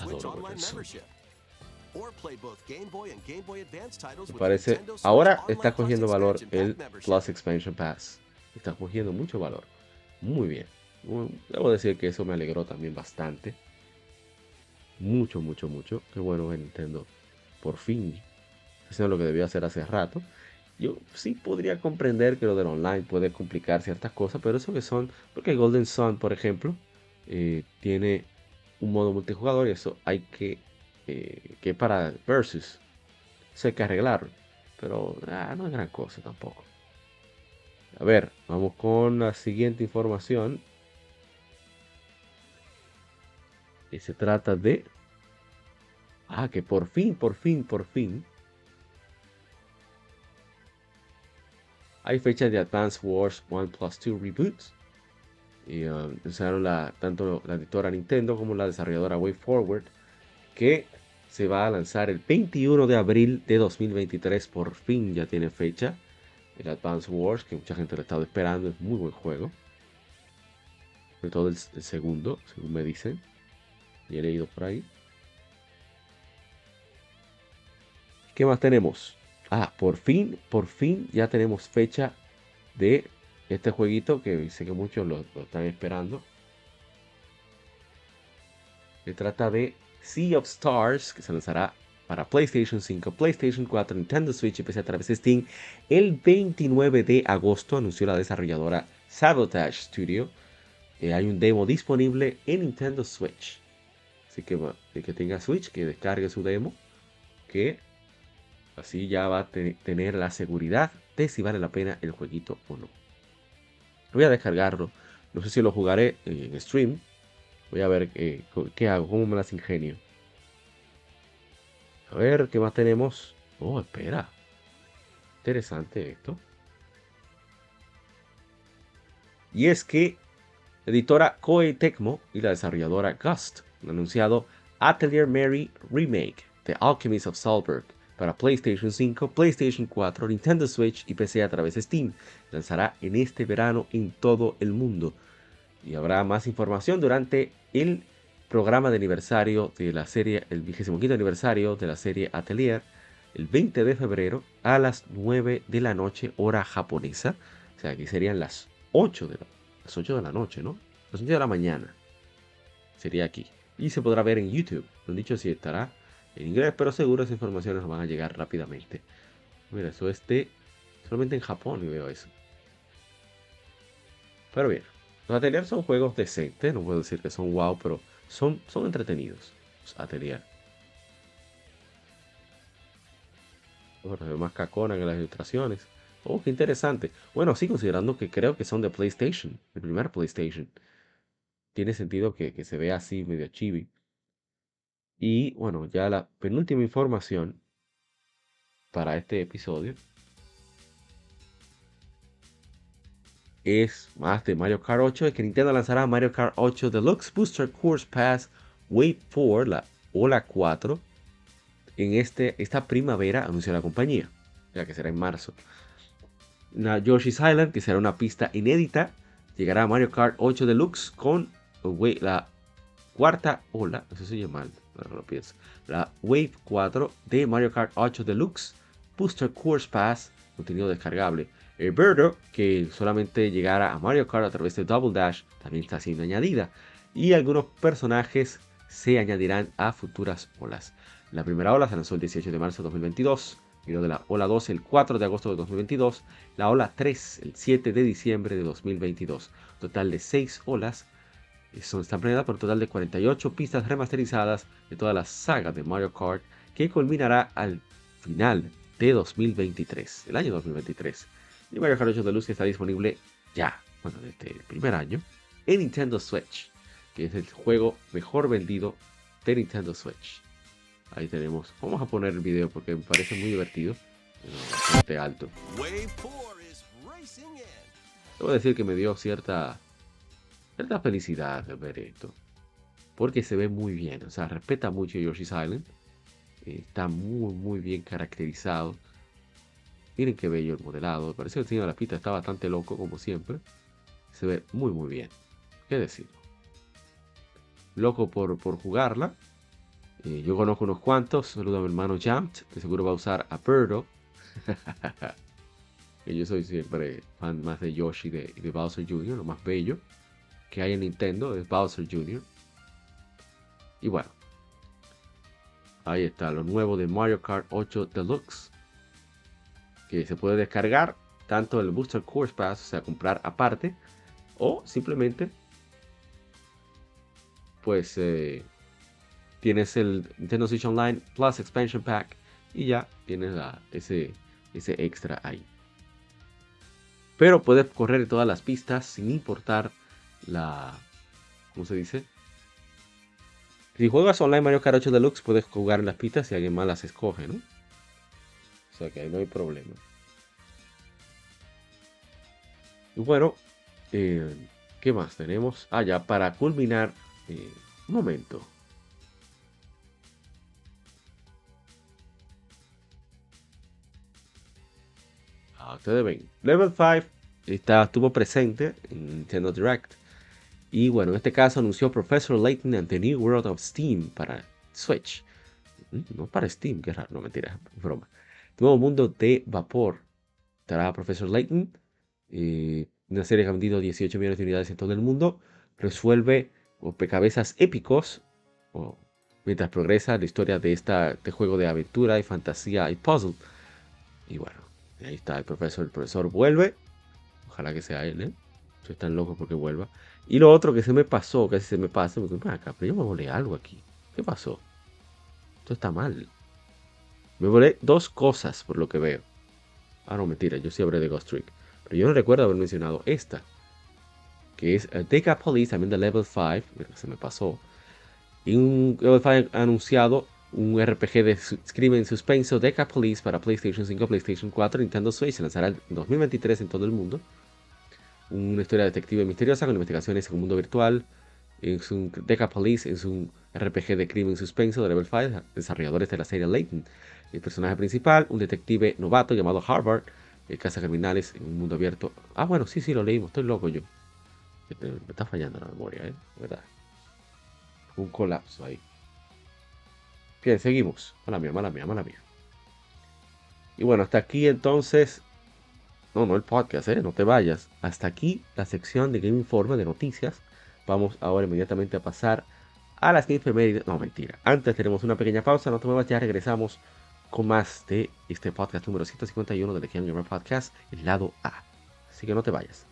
Adoro Golden Sun. Me parece, ahora está cogiendo valor el Plus Expansion Pass. Está cogiendo mucho valor. Muy bien. Debo decir que eso me alegró también bastante. Mucho, mucho, mucho. Qué bueno que Nintendo por fin lo que debió hacer hace rato. Yo sí podría comprender que lo del online puede complicar ciertas cosas, pero eso que son, porque Golden Sun, por ejemplo, eh, tiene un modo multijugador y eso hay que, eh, que para versus, eso hay que arreglarlo. Pero ah, no es gran cosa tampoco. A ver, vamos con la siguiente información. Y se trata de... Ah, que por fin, por fin, por fin. Hay fecha de Advance Wars 1 Plus 2 Reboots. Y um, tanto la editora Nintendo como la desarrolladora WayForward. Que se va a lanzar el 21 de abril de 2023. Por fin ya tiene fecha. El Advance Wars, que mucha gente lo ha estado esperando. Es muy buen juego. Sobre todo el segundo, según me dicen y he leído por ahí. ¿Qué más tenemos? Ah, por fin, por fin ya tenemos fecha de este jueguito que sé que muchos lo, están esperando. Se trata de Sea of Stars, que se lanzará para PlayStation 5, PlayStation 4, Nintendo Switch y PC a través de Steam. El 29 de agosto anunció la desarrolladora Sabotage Studio. Hay un demo disponible en Nintendo Switch. Así que el que tenga Switch, que descargue su demo, que así ya va a tener la seguridad de si vale la pena el jueguito o no. Voy a descargarlo. No sé si lo jugaré en stream. Voy a ver eh, qué hago, cómo me las ingenio. A ver, ¿qué más tenemos? Oh, espera. Interesante esto. Y es que la editora Koei Tecmo y la desarrolladora Gust anunciado Atelier Mary Remake The Alchemist of Salzburg para PlayStation 5, PlayStation 4, Nintendo Switch y PC a través de Steam. Lanzará en este verano en todo el mundo. Y habrá más información durante el programa de aniversario de la serie, el 25 aniversario de la serie Atelier, el 20 de febrero a las 9 de la noche, hora japonesa. O sea, aquí serían las 8 de la, las 8 de la noche, ¿no? Las 8 de la mañana. Sería aquí y se podrá ver en YouTube. Han dicho si estará en inglés, pero seguro esas informaciones van a llegar rápidamente. Mira, eso es de solamente en Japón y veo eso. Pero bien, los Atelier son juegos decentes, no puedo decir que son wow, pero son, son entretenidos. Los Atelier. Bueno, más cacona que las ilustraciones. Oh, qué interesante. Bueno, sí, considerando que creo que son de PlayStation, el primer PlayStation tiene sentido que, se vea así medio chibi. Y bueno, ya la penúltima información para este episodio es más de Mario Kart 8, es que Nintendo lanzará Mario Kart 8 Deluxe Booster Course Pass Wave 4, la Ola 4, en este, esta primavera, anunció la compañía, ya que será en marzo. La Yoshi's Island, que será una pista inédita, llegará a Mario Kart 8 Deluxe con la cuarta ola, eso se llama mal, la Wave 4 de Mario Kart 8 Deluxe, Booster Course Pass, contenido descargable. El Birdo, que solamente llegará a Mario Kart a través de Double Dash, también está siendo añadida. Y algunos personajes se añadirán a futuras olas. La primera ola se lanzó el 18 de marzo de 2022, y lo de la ola 2 el 4 de agosto de 2022, la ola 3 el 7 de diciembre de 2022. Total de 6 olas son, están planeadas por un total de 48 pistas remasterizadas de toda la saga de Mario Kart que culminará al final de 2023, el año 2023. Y Mario Kart 8 Deluxe está disponible ya, bueno, desde el primer año, en Nintendo Switch, que es el juego mejor vendido de Nintendo Switch. Ahí tenemos, vamos a poner el video porque me parece muy divertido, bastante alto. Debo decir que me dio cierta la felicidad de ver esto. Porque se ve muy bien. O sea, respeta mucho Yoshi's Island. está muy, muy bien caracterizado. miren qué bello el modelado. Parece que el diseño de la pista está bastante loco, como siempre. Se ve muy, muy bien. ¿Qué decir? Loco por, por jugarla. Eh, yo conozco unos cuantos. Saludo a mi hermano Jumped, que seguro va a usar a Birdo. (laughs) yo soy siempre fan más de Yoshi y de, de Bowser Jr., lo más bello que hay en Nintendo es Bowser Jr. Y bueno, ahí está lo nuevo de Mario Kart 8 Deluxe, que se puede descargar tanto el Booster Course Pass, o sea, comprar aparte, o simplemente, pues, eh, tienes el Nintendo Switch Online Plus Expansion Pack y ya tienes ese, ese extra ahí. Pero puedes correr todas las pistas sin importar la... ¿Cómo se dice? Si juegas online Mario Kart 8 Deluxe, puedes jugar en las pistas si alguien más las escoge, ¿no? O sea que ahí no hay problema. Y bueno, eh, ¿qué más tenemos? Ah, ya, para culminar, eh, un momento. Ah, ustedes ven, Level 5 está, estuvo presente en Nintendo Direct y bueno, en este caso anunció Professor Layton and the New World of Steam para Switch. Mm, no para Steam, qué raro, no mentira, (laughs) broma. Nuevo mundo de vapor. Estará Professor Layton. Eh, una serie que ha vendido 18 millones de unidades en todo el mundo. Resuelve cabezas épicos. mientras progresa la historia de este juego de aventura y fantasía y puzzle. Y bueno, ahí está el profesor. El profesor vuelve. Ojalá que sea él, ¿eh? Estoy tan loco porque vuelva. Y lo otro que se me pasó, casi se me pasa, me digo, acá, pero yo me volé algo aquí. ¿Qué pasó? Esto está mal. Me volé dos cosas por lo que veo. Ah, no, mentira, yo sí hablé de Ghost Trick. Pero yo no recuerdo haber mencionado esta. Que es Deca Police, también de Level 5. Se me pasó. Y un Level 5 ha anunciado un RPG de Screaming Suspenso Deca Police para PlayStation 5, PlayStation 4, Nintendo Switch. Se lanzará en 2023 en todo el mundo una historia detective misteriosa con investigaciones en un mundo virtual. Es un Deca Police, es un RPG de crimen suspenso de Level 5, desarrolladores de la serie Layton. El personaje principal, un detective novato llamado Harvard, el caza criminales en un mundo abierto. Ah, bueno, sí, sí, lo leímos, estoy loco yo. Me está fallando la memoria, ¿eh? Un colapso ahí. Bien, seguimos. Mala mía, mala mía, mala mía. Y bueno, hasta aquí entonces no, no el podcast, ¿eh? No te vayas. Hasta aquí la sección de Game Informe de noticias. Vamos ahora inmediatamente a pasar a las Game Efemérides. No, mentira. Antes tenemos una pequeña pausa. No te muevas, ya regresamos con más de este podcast número 151 de The Game Gamer Podcast, el lado A. Así que no te vayas.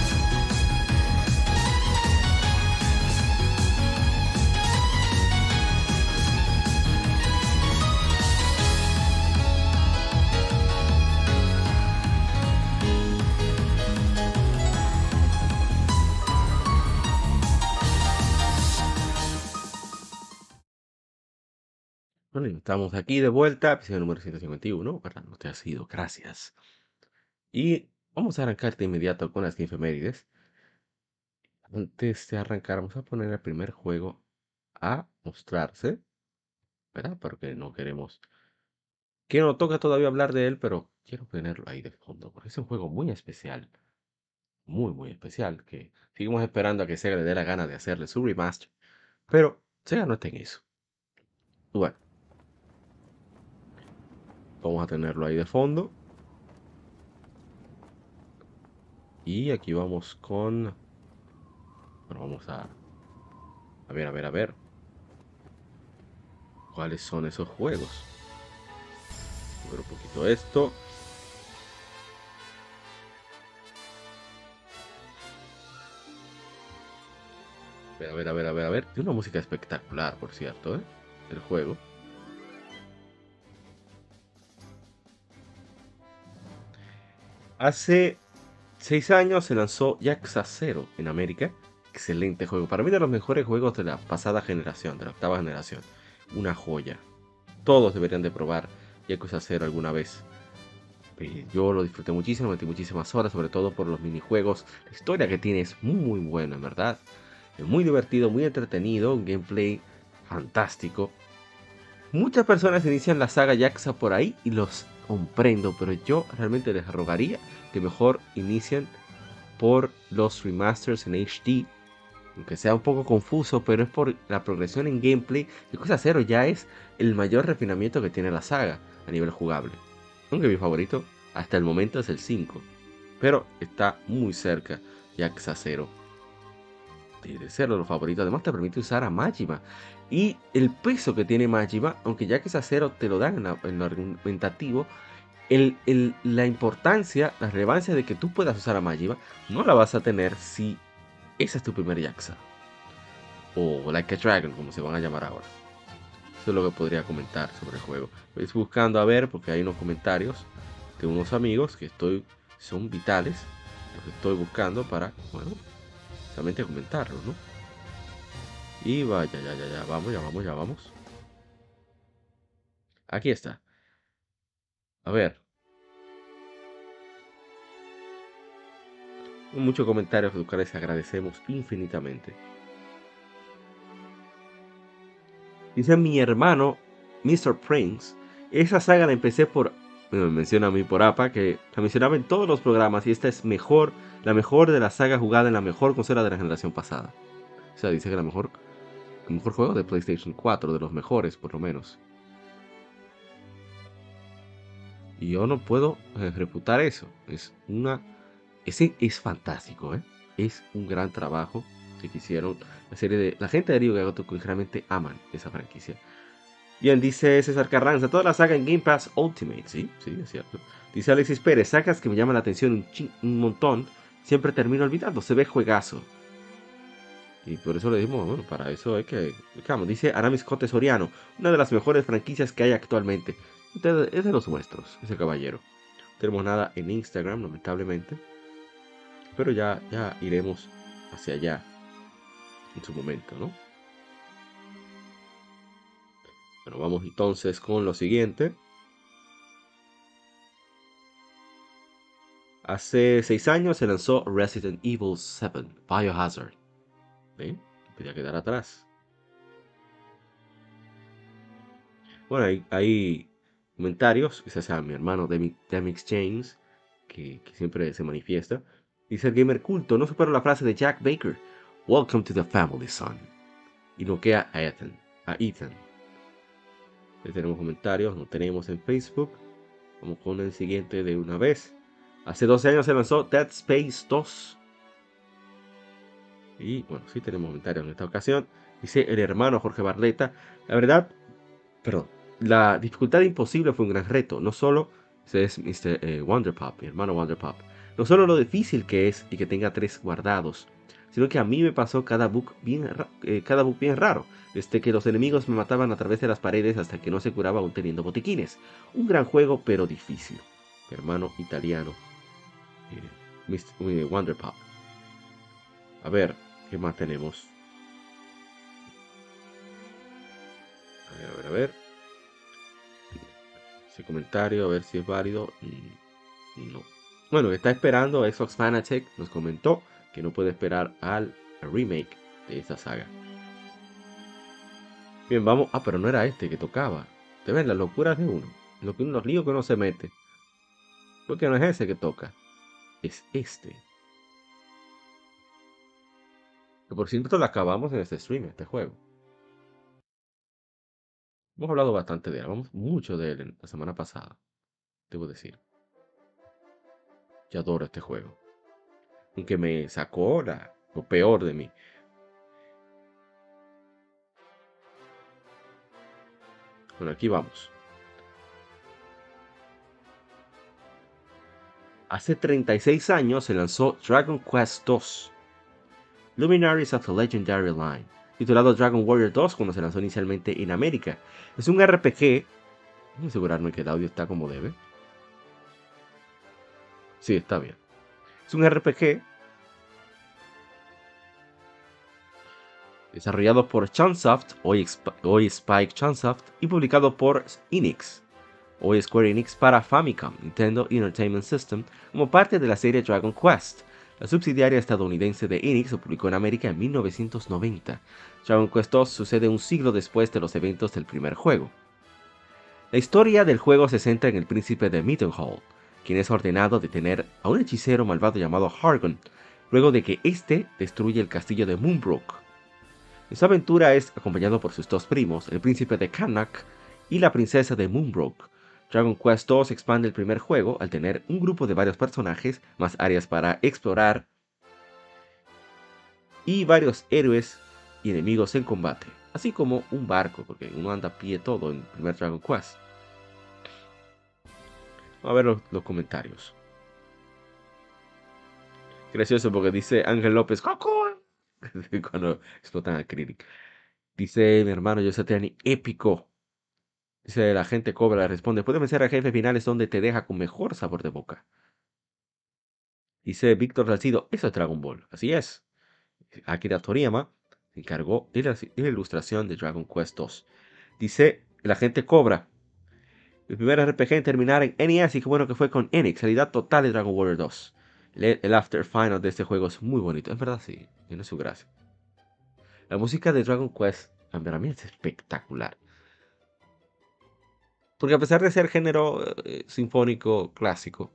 Bueno, estamos aquí de vuelta, episodio número 151, ¿verdad? No te ha sido, gracias. Y vamos a arrancar de inmediato con las efemérides. Antes de arrancar, vamos a poner el primer juego a mostrarse, ¿verdad? Porque no queremos que no toca todavía hablar de él, pero quiero tenerlo ahí de fondo, porque es un juego muy especial, muy, muy especial, que seguimos esperando a que Sega le dé la gana de hacerle su remaster, pero Sega no está en eso. Bueno, Vamos a tenerlo ahí de fondo. Y aquí vamos con... Bueno, vamos a... A ver, a ver, a ver. ¿Cuáles son esos juegos? Ver un poquito esto. A ver, a ver, a ver, a ver. Tiene una música espectacular, por cierto, ¿eh? El juego. Hace seis años se lanzó Yakuza 0 en América. Excelente juego. Para mí de los mejores juegos de la pasada generación, de la octava generación. Una joya. Todos deberían de probar Yakuza 0 alguna vez. Eh, yo lo disfruté muchísimo, metí muchísimas horas, sobre todo por los minijuegos. La historia que tiene es muy buena, en verdad. Es muy divertido, muy entretenido, un gameplay fantástico. Muchas personas inician la saga Yakuza por ahí y los comprendo, pero yo realmente les rogaría que mejor inicien por los remasters en HD. Aunque sea un poco confuso, pero es por la progresión en gameplay. El Cosa Cero ya es el mayor refinamiento que tiene la saga a nivel jugable. Aunque mi favorito hasta el momento es el 5. Pero está muy cerca Yakuza 0 de ser los favoritos. Además te permite usar a Majima. Y el peso que tiene Majima, aunque ya que es acero te lo dan en, lo argumentativo, la importancia, la relevancia de que tú puedas usar a Majima, no la vas a tener si esa es tu primer Yakuza. O Like a Dragon, como se van a llamar ahora. Eso es lo que podría comentar sobre el juego. Estoy buscando a ver, porque hay unos comentarios de unos amigos que estoy son vitales. Los que estoy buscando para, bueno, solamente comentarlo, ¿no? Y vaya, ya, ya, ya, vamos, ya vamos, ya vamos. Aquí está. A ver. Muchos comentarios, los cuales agradecemos infinitamente. Dice mi hermano, Mr. Prince. Esa saga la empecé por. Me menciona a mí por APA, que la mencionaba en todos los programas. Y esta es mejor, la mejor de la saga jugada en la mejor consola de la generación pasada. O sea, dice que la mejor el mejor juego de PlayStation 4, de los mejores por lo menos. Y yo no puedo eh, reputar eso. Es una. Ese es fantástico, ¿eh? Es un gran trabajo que hicieron la serie de. La gente de Ryu Gagoto que realmente aman esa franquicia. Bien, dice César Carranza, toda la saga en Game Pass Ultimate, sí, sí, es cierto. Dice Alexis Pérez, sagas que me llaman la atención un montón, siempre termino olvidando, se ve juegazo. Y por eso le dijimos, bueno, para eso hay que. Digamos, dice Aramis Cote Soriano, una de las mejores franquicias que hay actualmente. Es de los nuestros, ese caballero. No tenemos nada en Instagram, lamentablemente. Pero ya, ya iremos hacia allá en su momento, ¿no? Bueno, vamos entonces con lo siguiente. Hace seis años se lanzó Resident Evil 7 Biohazard. ¿Ven? Podía quedar atrás. Bueno, hay, comentarios, quizás sea mi hermano Demix James, que, siempre se manifiesta. Dice el gamer culto, no supero la frase de Jack Baker. Welcome to the family, son. Y noquea a Ethan. A Ethan. tenemos comentarios, no tenemos en Facebook. Vamos con el siguiente de una vez. Hace 12 años se lanzó Dead Space 2. Y bueno, sí tenemos comentarios en esta ocasión. Dice el hermano Jorge Barleta. La verdad, perdón, la dificultad imposible fue un gran reto. No solo, es Mr. Eh, Wonderpop, mi hermano Wonderpop. No solo lo difícil que es y que tenga tres guardados, sino que a mí me pasó cada bug bien, eh, cada bug bien raro, desde que los enemigos me mataban a través de las paredes hasta que no se curaba aún teniendo botiquines. Un gran juego, pero difícil. Mi hermano italiano, eh, Mr. Wonderpop. A ver, ¿qué más tenemos? A ver, a ver, a ver. Ese comentario, a ver si es válido. Mm, no. Bueno, está esperando Xbox Fanatec, nos comentó que no puede esperar al remake de esta saga. Bien, vamos. Ah, pero no era este que tocaba. Te ven las locuras de uno. Lo que, los líos que uno se mete. Porque no es ese que toca. Es este. Que por cierto lo acabamos en este stream, este juego. Hemos hablado bastante de él. Hablamos mucho de él la semana pasada. Debo decir. Yo adoro este juego. Aunque me sacó lo peor de mí. Bueno, aquí vamos. Hace 36 años se lanzó Dragon Quest II, Luminaries of the Legendary Line, titulado Dragon Warrior 2 cuando se lanzó inicialmente en América. Es un RPG. Voy a asegurarme que el audio está como debe. Sí, está bien. Es un RPG desarrollado por Chunsoft, hoy, Spike Chunsoft, y publicado por Enix, hoy Square Enix para Famicom, Nintendo Entertainment System, como parte de la serie Dragon Quest. La subsidiaria estadounidense de Enix lo publicó en América en 1990. Dragon Quest 2 sucede un siglo después de los eventos del primer juego. La historia del juego se centra en el príncipe de Mittenhall, quien es ordenado detener a un hechicero malvado llamado Hargon, luego de que éste destruye el castillo de Moonbrook. En su aventura es acompañado por sus dos primos, el príncipe de Karnak y la princesa de Moonbrook. Dragon Quest II expande el primer juego al tener un grupo de varios personajes, más áreas para explorar y varios héroes y enemigos en combate, así como un barco, porque uno anda a pie todo en el primer Dragon Quest. Vamos a ver los, comentarios. Gracioso porque dice Ángel López. (laughs) Cuando explotan a Krillin. Dice mi hermano José épico. Dice la gente cobra, responde, puede vencer a jefe finales donde te deja con mejor sabor de boca. Dice Víctor Salcido, eso es Dragon Ball. Así es. Akira Toriyama se encargó de la, ilustración de Dragon Quest 2. Dice, la gente cobra. El primer RPG en terminar en NES y qué bueno que fue con Enix, calidad total de Dragon Warrior 2. El, after final de este juego es muy bonito, en verdad sí, tiene su gracia. La música de Dragon Quest para mí es espectacular. Porque a pesar de ser género eh, sinfónico clásico,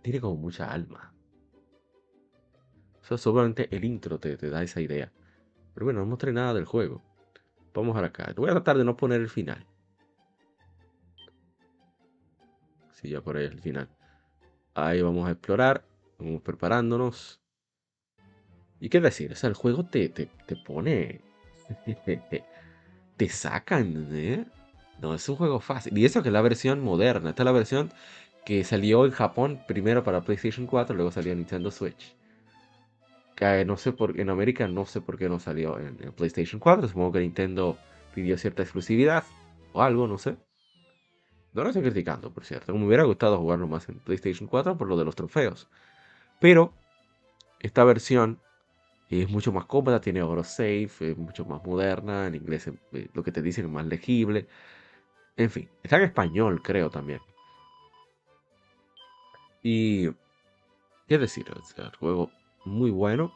tiene como mucha alma. Eso solamente el intro te, da esa idea. Pero bueno, no mostré nada del juego. Vamos a acá. Voy a tratar de no poner el final. Sí, ya por ahí el final. Ahí vamos a explorar. Vamos preparándonos. ¿Y qué decir? O sea, el juego te, te, te pone. (laughs) te sacan, ¿eh? No, es un juego fácil. Y eso que es la versión moderna. Esta es la versión que salió en Japón primero para PlayStation 4, luego salió en Nintendo Switch. Que no sé por en América no sé por qué no salió en PlayStation 4. Supongo que Nintendo pidió cierta exclusividad o algo, no sé. No lo estoy criticando, por cierto. Me hubiera gustado jugarlo más en PlayStation 4 por lo de los trofeos. Pero esta versión es mucho más cómoda, tiene safe, es mucho más moderna, en inglés eh, lo que te dicen es más legible. En fin, está en español, creo también. Y qué decir, el juego muy bueno.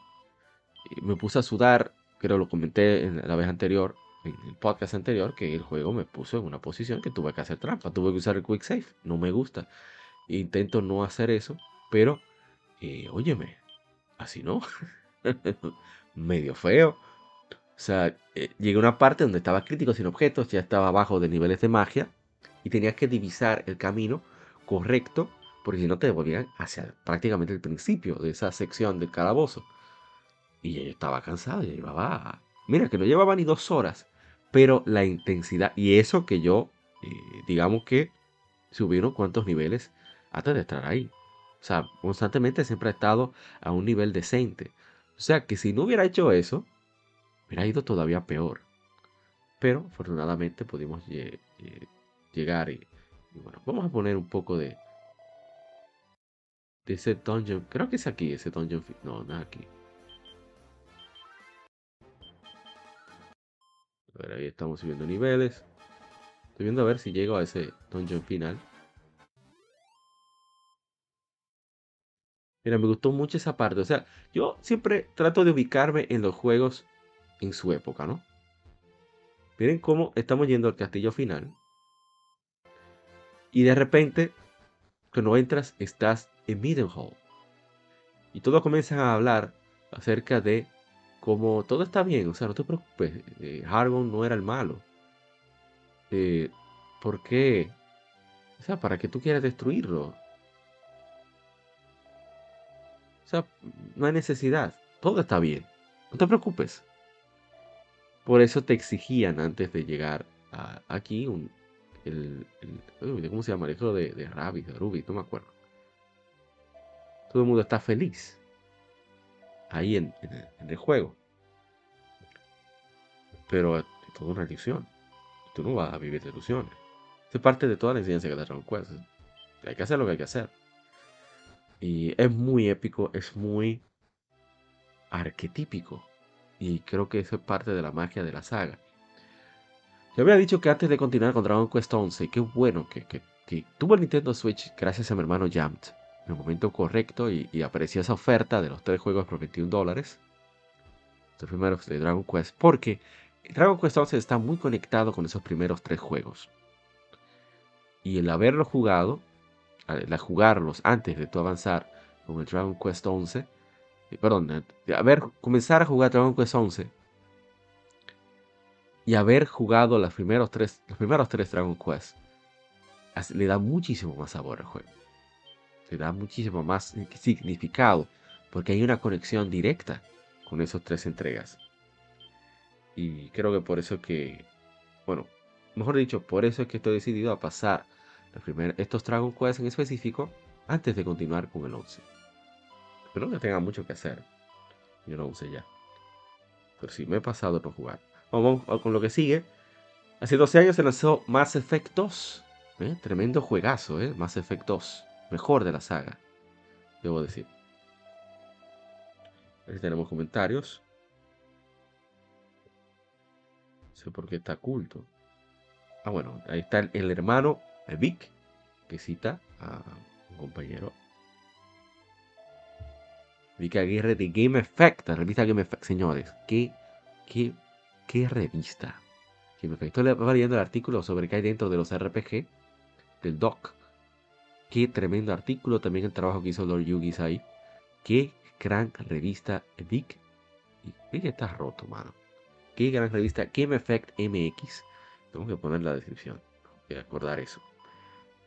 me puse a sudar, creo lo comenté en la vez anterior, en el podcast anterior, que el juego me puso en una posición que tuve que hacer trampa, tuve que usar el quick save, no me gusta. Intento no hacer eso, pero, eh, óyeme, así no. (laughs) medio feo. O sea, eh, llegué a una parte donde estaba crítico sin objetos, ya estaba abajo de niveles de magia y tenías que divisar el camino correcto porque si no te devolvían hacia prácticamente el principio de esa sección del calabozo. Y yo estaba cansado, ya llevaba, mira que no llevaba ni dos horas, pero la intensidad y eso que yo, eh, digamos que subieron cuantos niveles antes de estar ahí. O sea, constantemente siempre ha estado a un nivel decente. O sea que si no hubiera hecho eso, hubiera ido todavía peor. Pero afortunadamente pudimos llegar y, bueno, vamos a poner un poco de, de ese dungeon. Creo que es aquí, ese dungeon. No, no es aquí. A ver, ahí estamos subiendo niveles. Estoy viendo a ver si llego a ese dungeon final. Mira, me gustó mucho esa parte. O sea, yo siempre trato de ubicarme en los juegos en su época, ¿no? Miren cómo estamos yendo al castillo final. Y de repente, cuando entras, estás en Middlehall. Y todos comienzan a hablar acerca de cómo todo está bien. O sea, no te preocupes. Eh, no era el malo. Eh, ¿Por qué? O sea, ¿para qué tú quieres destruirlo? no hay necesidad. Todo está bien. No te preocupes. Por eso te exigían antes de llegar aquí un, el, ¿cómo se llama? El hijo de, de de Ruby, no me acuerdo. Todo el mundo está feliz ahí en, el, juego. Pero es toda una ilusión. Tú no vas a vivir de ilusiones. Es parte de toda la enseñanza que te Dragon Quest. Hay que hacer lo que hay que hacer. Y es muy épico, es muy arquetípico. Y creo que eso es parte de la magia de la saga. Yo había dicho que antes de continuar con Dragon Quest 11, qué bueno que, tuvo el Nintendo Switch gracias a mi hermano Jammed en el momento correcto y, y, apareció esa oferta de los tres juegos por 21 dólares. Los primeros de Dragon Quest. Porque Dragon Quest 11 está muy conectado con esos primeros tres juegos. Y el haberlo jugado a, jugarlos antes de tu avanzar con el Dragon Quest 11, eh, perdón, a ver, comenzar a jugar Dragon Quest 11 y haber jugado los primeros tres, los primeros tres Dragon Quest, le da muchísimo más sabor al juego. Le da muchísimo más significado, porque hay una conexión directa con esas tres entregas. Y creo que por eso que, bueno, mejor dicho, por eso es que estoy decidido a pasar estos Dragon Quest en específico antes de continuar con el 11. Pero no tenga mucho que hacer. Yo no 11 ya. Pero sí, me he pasado por jugar. Vamos con lo que sigue. Hace 12 años se lanzó Mass Effect 2. ¿eh? Tremendo juegazo, ¿eh? Mass Effect 2. Mejor de la saga. Debo decir. Aquí tenemos comentarios. No sé por qué está oculto. Ah, bueno, ahí está el hermano Vic, que cita a un compañero. Vic Aguirre de Game Effect, la revista Game Effect, señores. ¿Qué, qué, qué revista? Game Effect. Estoy leyendo el artículo sobre qué hay dentro de los RPG del Doc. Qué tremendo artículo. También el trabajo que hizo Lord Yugis ahí. Qué gran revista Vic. Vic está roto, mano. Qué gran revista Game Effect MX. Tengo que poner la descripción. Voy a acordar eso.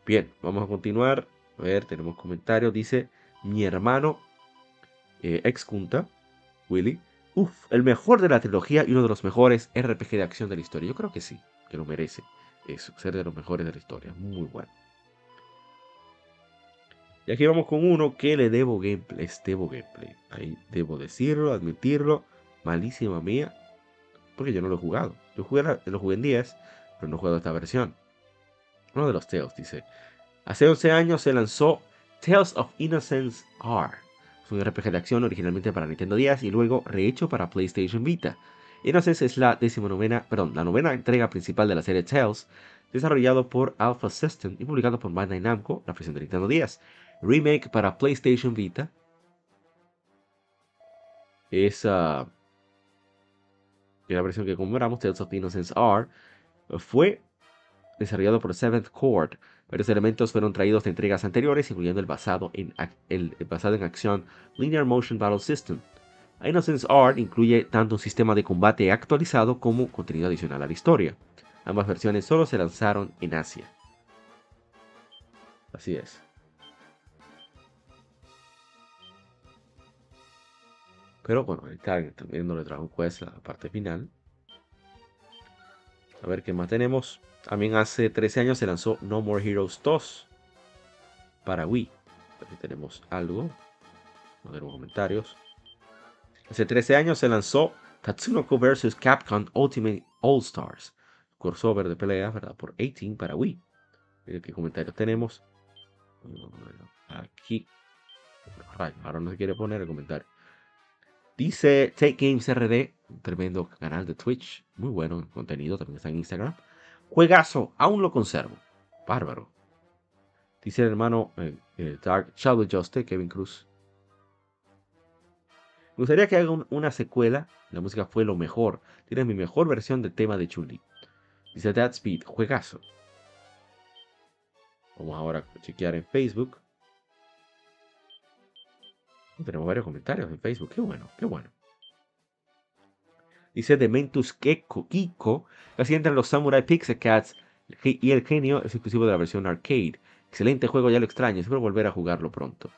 Bien, vamos a continuar. A ver, tenemos comentarios. Dice mi hermano eh, ex junta, Willy. Uf, el mejor de la trilogía y uno de los mejores RPG de acción de la historia. Yo creo que sí, que lo merece. Eso, ser de los mejores de la historia. Muy bueno. Y aquí vamos con uno que le debo gameplay. Es debo gameplay. Ahí debo decirlo, admitirlo. Malísima mía. Porque yo no lo he jugado. Yo jugué, lo jugué en 10, pero no he jugado esta versión. Uno de los Tales dice. Hace 11 años se lanzó Tales of Innocence R. Es un RPG de acción originalmente para Nintendo 10 y luego rehecho para PlayStation Vita. Innocence es la novena, perdón, la novena entrega principal de la serie Tales, desarrollado por Alpha System y publicado por Bandai Namco, la versión de Nintendo 10. Remake para PlayStation Vita. Esa la versión que conmemoramos, Tales of Innocence R, fue desarrollado por Seventh Court. Varios elementos fueron traídos de entregas anteriores, incluyendo el basado en, el basado en acción Linear Motion Battle System. Innocence Art incluye tanto un sistema de combate actualizado como contenido adicional a la historia. Ambas versiones solo se lanzaron en Asia. Así es. Pero bueno, está viendo el Dragon Quest, la parte final. A ver qué más tenemos. También hace 13 años se lanzó No More Heroes 2 para Wii. Aquí tenemos algo. No tenemos comentarios. Hace 13 años se lanzó Tatsunoko vs. Capcom Ultimate All Stars. Crossover de pelea, ¿verdad? Por 18 para Wii. ¿Qué comentarios tenemos? Aquí. Ahora no se quiere poner el comentario. Dice Take Games RD, tremendo canal de Twitch, muy bueno contenido, también está en Instagram. Juegazo, aún lo conservo. Bárbaro. Dice el hermano eh, eh, Dark Shadow Juste, Kevin Cruz. Me gustaría que haga una secuela. La música fue lo mejor. Tiene mi mejor versión del tema de Chuli. Dice That Speed, juegazo. Vamos ahora a chequear en Facebook. Tenemos varios comentarios en Facebook. Qué bueno, qué bueno. Dice Dementus Keko, Kiko. Casi entran los Samurai Pixel Cats y el genio es exclusivo de la versión arcade. Excelente juego, ya lo extraño. Espero volver a jugarlo pronto.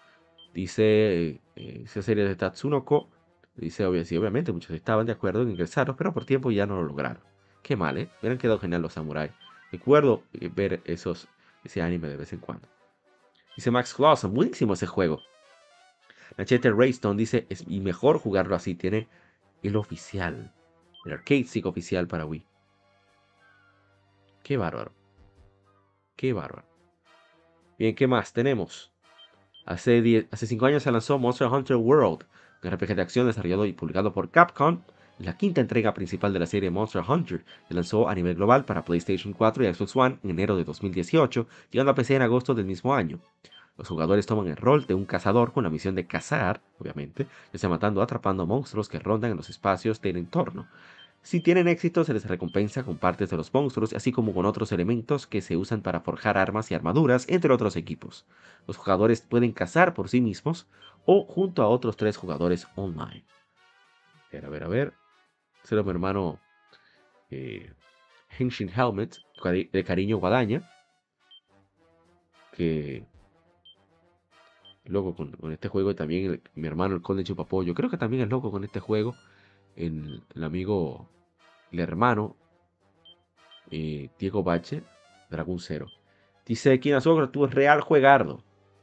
Dice eh, esa serie de Tatsunoko. Dice, obviamente, muchos estaban de acuerdo en ingresarlos, pero por tiempo ya no lo lograron. Qué mal, ¿eh? Hubieran quedado genial los samurai. Recuerdo eh, ver esos, ese anime de vez en cuando. Dice Max Clausen, buenísimo ese juego. Machete Raystone dice, es y mejor jugarlo así, tiene el oficial, el arcade stick oficial para Wii. Qué bárbaro. Qué bárbaro. Bien, ¿qué más tenemos? Hace 5 años se lanzó Monster Hunter World, un RPG de acción desarrollado y publicado por Capcom. La quinta entrega principal de la serie Monster Hunter se lanzó a nivel global para PlayStation 4 y Xbox One en enero de 2018, llegando a PC en agosto del mismo año. Los jugadores toman el rol de un cazador con la misión de cazar, obviamente, ya sea matando o atrapando monstruos que rondan en los espacios del entorno. Si tienen éxito, se les recompensa con partes de los monstruos, así como con otros elementos que se usan para forjar armas y armaduras, entre otros equipos. Los jugadores pueden cazar por sí mismos o junto a otros tres jugadores online. A ver, a ver, a ver. Será mi hermano eh, Henshin Helmet, de cariño Guadaña, que loco con, este juego. Y también mi hermano, el Conde Chupapollo. Creo que también es loco con este juego. El, amigo, el hermano, eh, Diego Bache, Dragon Zero. Dice Kinazogro, tú es real juegardo.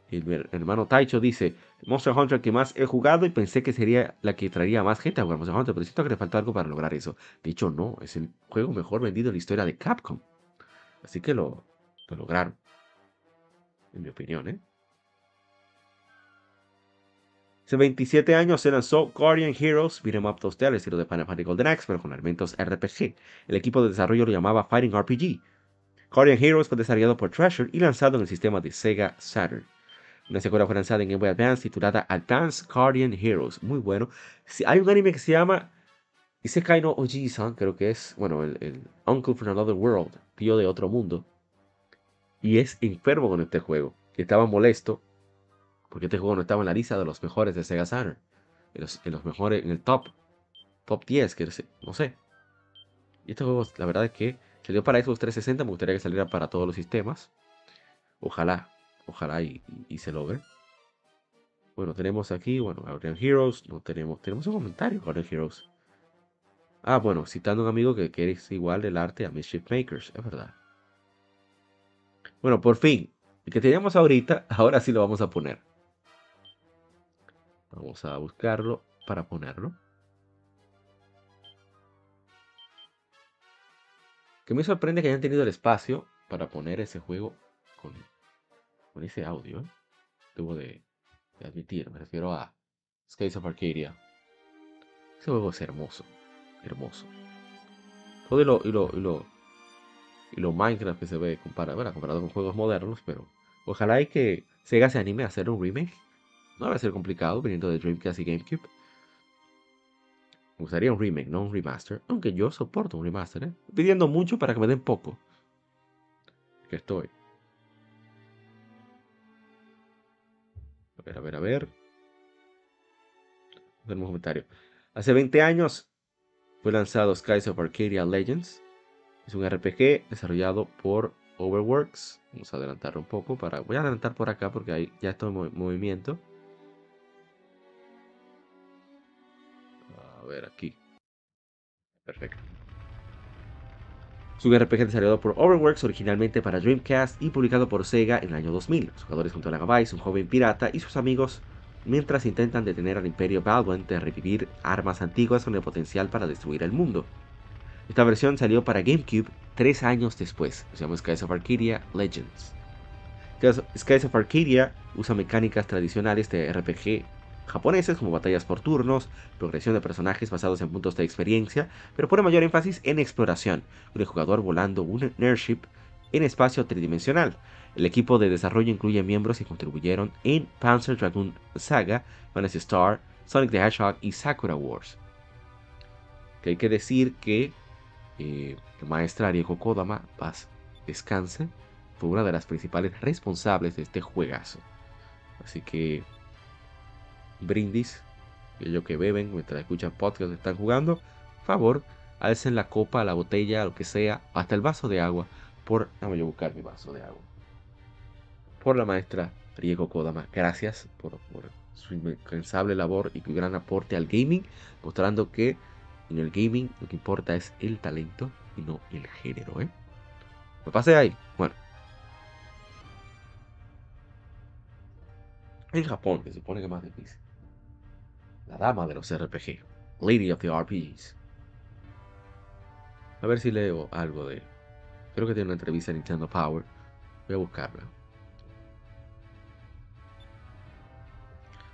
El, hermano Taicho dice, Monster Hunter que más he jugado y pensé que sería la que traería más gente a jugar Monster Hunter, pero siento que le falta algo para lograr eso. De hecho, no, es el juego mejor vendido en la historia de Capcom. Así que lo, lo lograron. En mi opinión, ¿eh? Hace 27 años se lanzó Guardian Heroes Beat'em Up 2D al estilo de Final Fantasy Golden Axe, pero con elementos RPG. El equipo de desarrollo lo llamaba Fighting RPG. Guardian Heroes fue desarrollado por Treasure y lanzado en el sistema de Sega Saturn. Una secuela fue lanzada en Game Boy Advance titulada Advanced Guardian Heroes. Muy bueno. Hay un anime que se llama Isekai no Oji-san, creo que es, bueno, el, el, Uncle from Another World, tío de otro mundo. Y es enfermo con este juego. Estaba molesto porque este juego no estaba en la lista de los mejores de Sega Saturn. En los, mejores, en el top. Top 10, que no sé. Y este juego, la verdad es que salió para Xbox 360. Me gustaría que saliera para todos los sistemas. Ojalá, ojalá y, se logre. Bueno, tenemos aquí, bueno, Guardian Heroes. No tenemos, tenemos un comentario, Guardian Heroes. Ah, bueno, citando a un amigo que, que es igual del arte a Mischief Makers, es verdad. Bueno, por fin, el que teníamos ahorita, (laughs) ahora sí lo vamos a poner. Vamos a buscarlo para ponerlo. Que me sorprende que hayan tenido el espacio para poner ese juego con, ese audio. ¿eh? Tuvo de, admitir, me refiero a, Skies of Arcadia. Ese juego es hermoso. Hermoso. Todo y lo, y lo, y lo, y lo Minecraft que se ve comparado, comparado con juegos modernos, pero ojalá y que Sega se anime a hacer un remake. No va a ser complicado viniendo de Dreamcast y GameCube. Me gustaría un remake, no un remaster. Aunque yo soporto un remaster, ¿eh? Pidiendo mucho para que me den poco. Que estoy. A ver, a ver, a ver. Un comentario. Hace 20 años fue lanzado Skies of Arcadia Legends. Es un RPG desarrollado por Overworks. Vamos a adelantar un poco para. Voy a adelantar por acá porque ahí ya estoy en movimiento. Ver aquí. Perfecto. Es un RPG desarrollado por Overworks originalmente para Dreamcast y publicado por Sega en el año 2000. Los jugadores junto a Vice, un joven pirata y sus amigos mientras intentan detener al Imperio Baldwin de revivir armas antiguas con el potencial para destruir el mundo. Esta versión salió para GameCube tres años después, se llama Skies of Arcadia Legends. Skies of Arcadia usa mecánicas tradicionales de RPG japoneses como batallas por turnos, progresión de personajes basados en puntos de experiencia, pero pone mayor énfasis en exploración, con el jugador volando un airship en espacio tridimensional. El equipo de desarrollo incluye miembros que contribuyeron en Panzer Dragoon Saga, Fantasy Star, Sonic the Hedgehog y Sakura Wars. Que hay que decir que eh, la maestra Arieko Kodama, paz, descanse, fue una de las principales responsables de este juegazo. Así que brindis, ellos que beben mientras escuchan podcast están jugando, favor, alcen la copa, la botella, lo que sea, hasta el vaso de agua, por, déjame yo buscar mi vaso de agua, por la maestra Riego Kodama. Gracias por, su incansable labor y su gran aporte al gaming, mostrando que en el gaming lo que importa es el talento y no el género, ¿eh? Me pasé ahí. Bueno. En Japón, que se supone que es más difícil. La dama de los RPG. Lady of the RPGs. A ver si leo algo de Creo que tiene una entrevista en Nintendo Power. Voy a buscarla.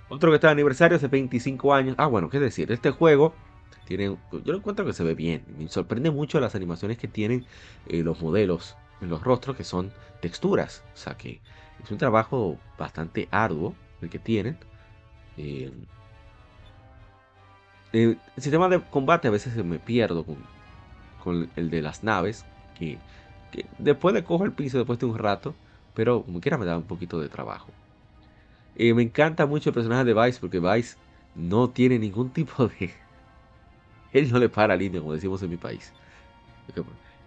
Otro que está de aniversario hace 25 años. Ah, bueno, qué decir. Este juego tiene. Yo lo encuentro que se ve bien. Me sorprende mucho las animaciones que tienen eh, los modelos en los rostros, que son texturas. O sea que es un trabajo bastante arduo el que tienen. Eh, el sistema de combate a veces me pierdo con, con el de las naves. Que después le cojo el piso después de un rato, pero como quiera me da un poquito de trabajo. Eh, me encanta mucho el personaje de Vice porque Vice no tiene ningún (laughs) tipo de... Él no le para línea, como decimos en mi país.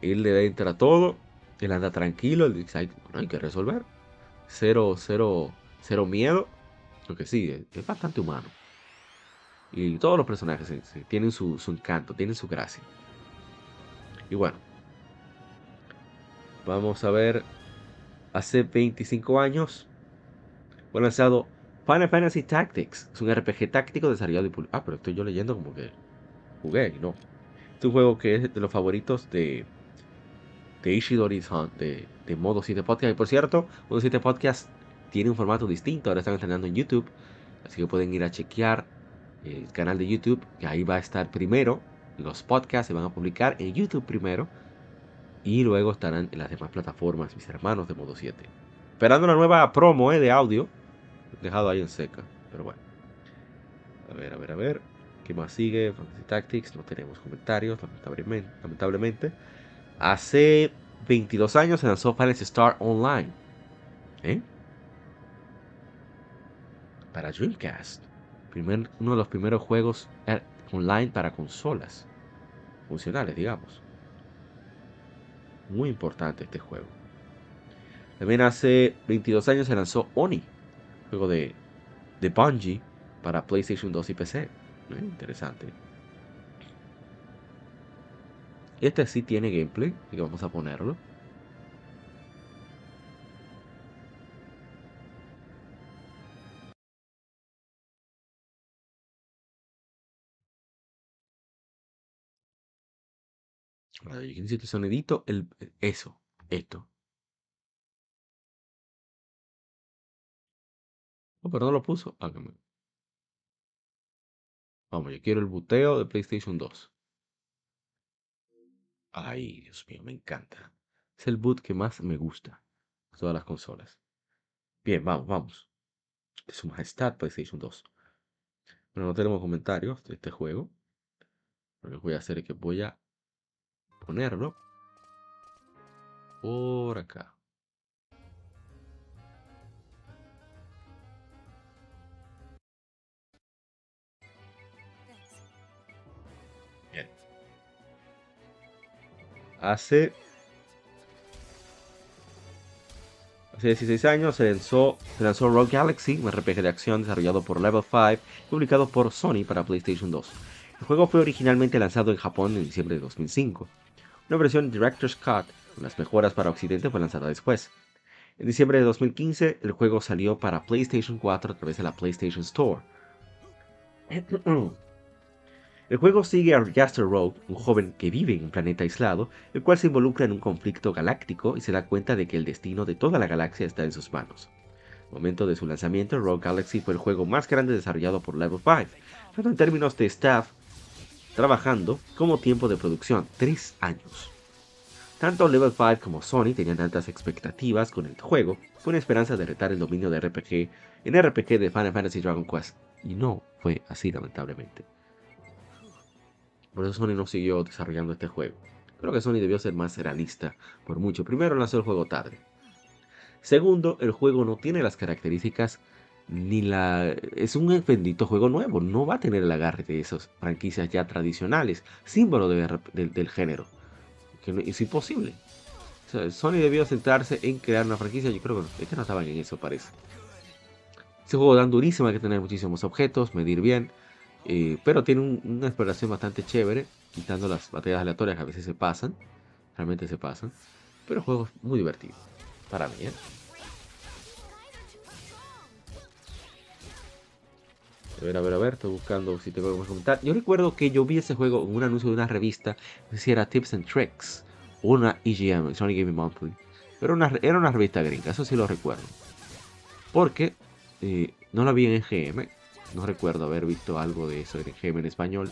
Él le entra a todo, él anda tranquilo, él dice, hay, hay que resolver. Cero, cero, cero miedo. Lo que sí, es, bastante humano. Y todos los personajes tienen su, encanto, tienen su gracia. Y bueno, Vamos a ver. Hace 25 años fue lanzado Final Fantasy Tactics. Es un RPG táctico desarrollado y Ah, pero estoy yo leyendo como que jugué no. Es un juego que es de los favoritos de, de Ishidori de, de Modo 7 Podcast. Y por cierto, Modo 7 Podcast tiene un formato distinto. Ahora están entrenando en YouTube. Así que pueden ir a chequear el canal de YouTube. Que ahí va a estar primero. Los podcasts se van a publicar en YouTube primero y luego estarán en las demás plataformas mis hermanos de modo 7. Esperando una nueva promo eh, de audio. Dejado ahí en seca. Pero bueno. A ver, a ver, a ver. ¿Qué más sigue? Fantasy Tactics. No tenemos comentarios, lamentablemente. Hace 22 años se lanzó Fantasy Star Online. ¿Eh? Para Dreamcast. Uno de los primeros juegos eh, online para consolas. Funcionales, digamos. Muy importante este juego. También hace 22 años se lanzó Oni, juego de, de Bungie para PlayStation 2 y PC. ¿Eh? Interesante. Este sí tiene gameplay, que vamos a ponerlo. Yo necesito el sonidito, el, eso, esto. Oh, pero no lo puso. Ah, Vamos, yo quiero el buteo de PlayStation 2. Ay, Dios mío, me encanta. Es el boot que más me gusta. de Todas las consolas. Bien, vamos, vamos. De su majestad PlayStation 2. Bueno, no tenemos comentarios de este juego. Lo que voy a hacer es que voy a ponerlo por acá. Bien. Hace Hace 16 años se lanzó, se lanzó Rogue Galaxy, un RPG de acción desarrollado por Level 5 y publicado por Sony para PlayStation 2. El juego fue originalmente lanzado en Japón en diciembre de 2005. Una versión Director's Cut, las mejoras para Occidente, fue lanzada después. En diciembre de 2015, el juego salió para PlayStation 4 a través de la PlayStation Store. (clears throat) El juego sigue a Jaster Rogue, un joven que vive en un planeta aislado, el cual se involucra en un conflicto galáctico y se da cuenta de que el destino de toda la galaxia está en sus manos. Al momento de su lanzamiento, Rogue Galaxy fue el juego más grande desarrollado por Level 5, tanto en términos de staff trabajando como tiempo de producción, 3 años. Tanto Level 5 como Sony tenían altas expectativas con el juego, con esperanza de retar el dominio de RPG en RPG de Final Fantasy Dragon Quest, y no fue así lamentablemente. Por eso Sony no siguió desarrollando este juego. Creo que Sony debió ser más realista por mucho. Primero lanzó el juego tarde. Segundo, el juego no tiene las características ni la... Es un bendito juego nuevo. No va a tener el agarre de esas franquicias ya tradicionales. Símbolo de- del- género. Que no- es imposible. Sony debió centrarse en crear una franquicia. Yo creo que, es que no estaban en eso, parece. Ese juego dan durísimo. Hay que tener muchísimos objetos. Medir bien. Eh, pero tiene un- una exploración bastante chévere, quitando las batallas aleatorias que a veces se pasan, realmente se pasan, pero el juego muy divertido, para mí. ¿eh? A ver, a ver, a ver, estoy buscando si tengo algo más que comentar. Yo recuerdo que yo vi ese juego en un anuncio de una revista, sé si era Tips and Tricks, una EGM, Sony Gaming Monthly, pero era una revista gringa, eso sí lo recuerdo. Porque eh, no la vi en EGM, no recuerdo haber visto algo de eso en EGM en español.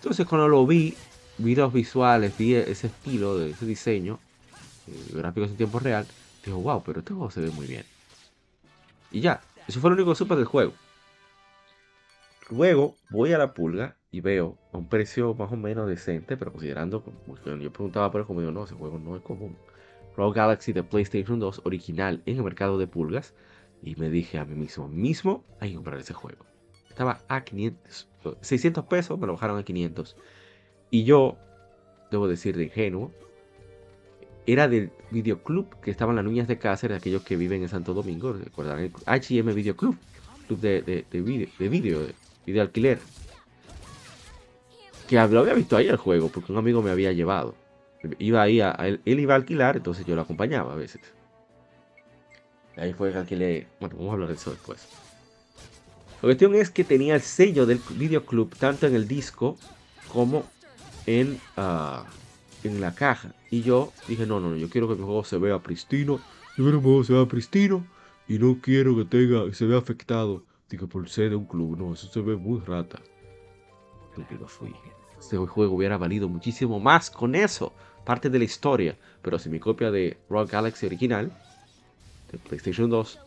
Entonces cuando lo vi, vi los visuales, vi ese estilo, de ese diseño, eh, gráficos en tiempo real, digo, wow, pero este juego se ve muy bien. Y ya, eso fue lo único que supe del juego. Luego voy a la pulga y veo a un precio más o menos decente, pero considerando, que yo preguntaba por él, como digo, no, ese juego no es común. Rogue Galaxy de PlayStation 2 original en el mercado de pulgas. Y me dije a mí mismo, mismo hay que comprar ese juego. Estaba a 500, 600 pesos, me lo bajaron a 500. Y yo, debo decir de ingenuo, era del videoclub que estaban las niñas de Cáceres, aquellos que viven en Santo Domingo, recuerdan el HM Videoclub, club de, de, video, de video, de video alquiler. Que lo había visto ahí el juego, porque un amigo me había llevado. Iba ahí él, iba a alquilar, entonces yo lo acompañaba a veces. Ahí fue que alquilé. Bueno, vamos a hablar de eso después. La cuestión es que tenía el sello del videoclub tanto en el disco como en, uh, en la caja. Y yo dije, no, no, no, yo quiero que mi juego se vea pristino. Yo quiero que mi juego se vea pristino. Y no quiero que tenga, que se vea afectado. Digo, por ser de un club. No, eso se ve muy rata. Porque lo fui. Este juego hubiera valido muchísimo más con eso. Parte de la historia. Pero si mi copia de Rock Galaxy original de PlayStation 2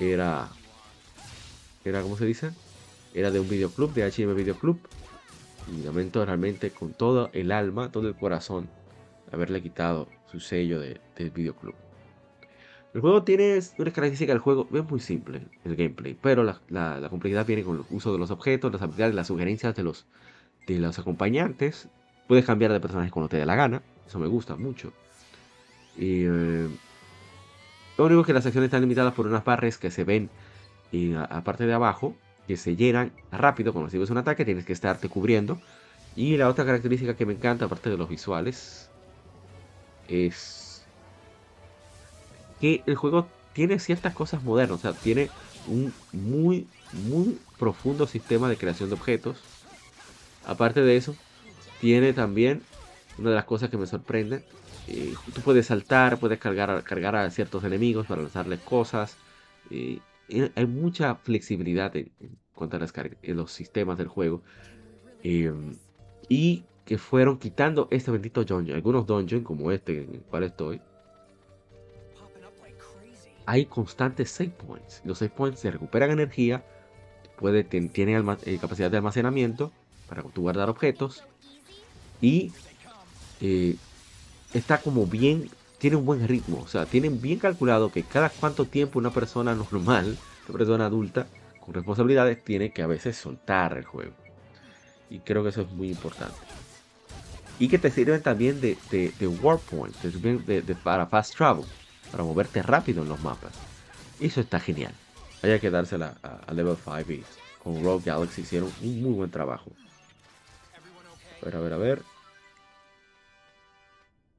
era era como se dice era de un videoclub de HM Videoclub y lamento realmente con todo el alma todo el corazón haberle quitado su sello de, del videoclub el juego tiene una característica del juego es muy simple el gameplay pero la, complejidad viene con el uso de los objetos las habilidades las sugerencias de los de los acompañantes puedes cambiar de personaje cuando te dé la gana eso me gusta mucho y eh, lo único es que las acciones están limitadas por unas barras que se ven en la parte de abajo, que se llenan rápido cuando recibes un ataque, tienes que estarte cubriendo. Y la otra característica que me encanta, aparte de los visuales, es que el juego tiene ciertas cosas modernas, o sea, tiene un muy, muy profundo sistema de creación de objetos. Aparte de eso, tiene también una de las cosas que me sorprende, eh, tú puedes saltar, puedes cargar, cargar a ciertos enemigos para lanzarles cosas. Hay mucha flexibilidad en, cuanto a los sistemas del juego. Em, y que fueron quitando este bendito dungeon. Algunos dungeons, como este en el cual estoy, hay constantes save points. Los save points se recuperan energía, puede, tienen eh, capacidad de almacenamiento para guardar objetos y eh, está como bien, tiene un buen ritmo. O sea, tienen bien calculado que cada cuánto tiempo una persona normal, una persona adulta con responsabilidades, tiene que a veces soltar el juego. Y creo que eso es muy importante. Y que te sirven también de, de, de warp point, de, para fast travel, para moverte rápido en los mapas. Eso está genial. Hay que dársela a, Level 5 y con Rogue Galaxy hicieron un muy buen trabajo. A ver, a ver, a ver.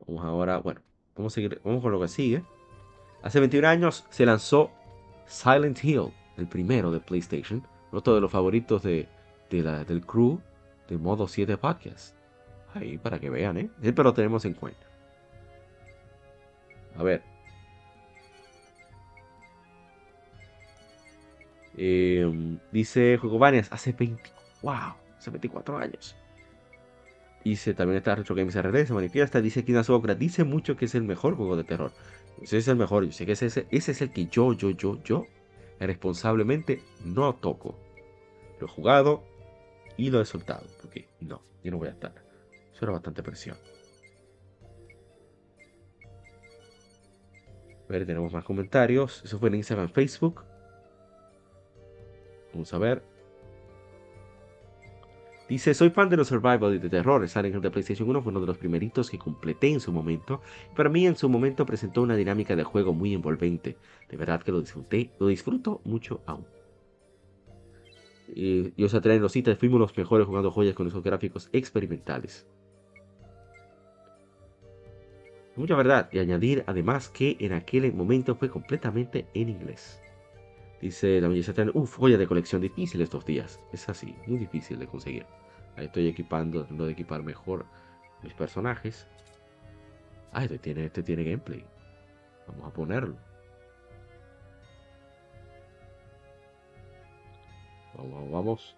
Vamos ahora, bueno, vamos a seguir, vamos con lo que sigue. Hace 21 años se lanzó Silent Hill, el primero de PlayStation, otro de los favoritos de, del crew de modo 7 podcast. Ahí para que vean, ¿eh? Siempre lo tenemos en cuenta. A ver. Eh, dice Varias, hace 20, wow, hace 24 años. Dice también está Retro Games RD, se manifiesta, dice Kina Sobra, dice mucho que es el mejor juego de terror. Ese es el mejor, yo sé que ese, ese es el que yo, yo, yo, yo, responsablemente no toco. Lo he jugado y lo he soltado, porque no, yo no voy a estar. Eso era bastante presión. A ver, tenemos más comentarios. Eso fue en Instagram, Facebook. Vamos a ver. Dice, soy fan de los survival y de terror. Silent Hill de PlayStation 1 fue uno de los primeritos que completé en su momento. Para mí en su momento presentó una dinámica de juego muy envolvente. De verdad que lo disfruté, lo disfruto mucho aún. Y, y os atraen los citas, fuimos los mejores jugando joyas con esos gráficos experimentales. Mucha verdad, y añadir además que en aquel momento fue completamente en inglés. Dice la belleza uff, joya de colección difícil estos días. Es así, muy difícil de conseguir. Ahí estoy equipando, tratando de equipar mejor mis personajes. Ah, este tiene, este tiene gameplay. Vamos a ponerlo. Vamos, vamos.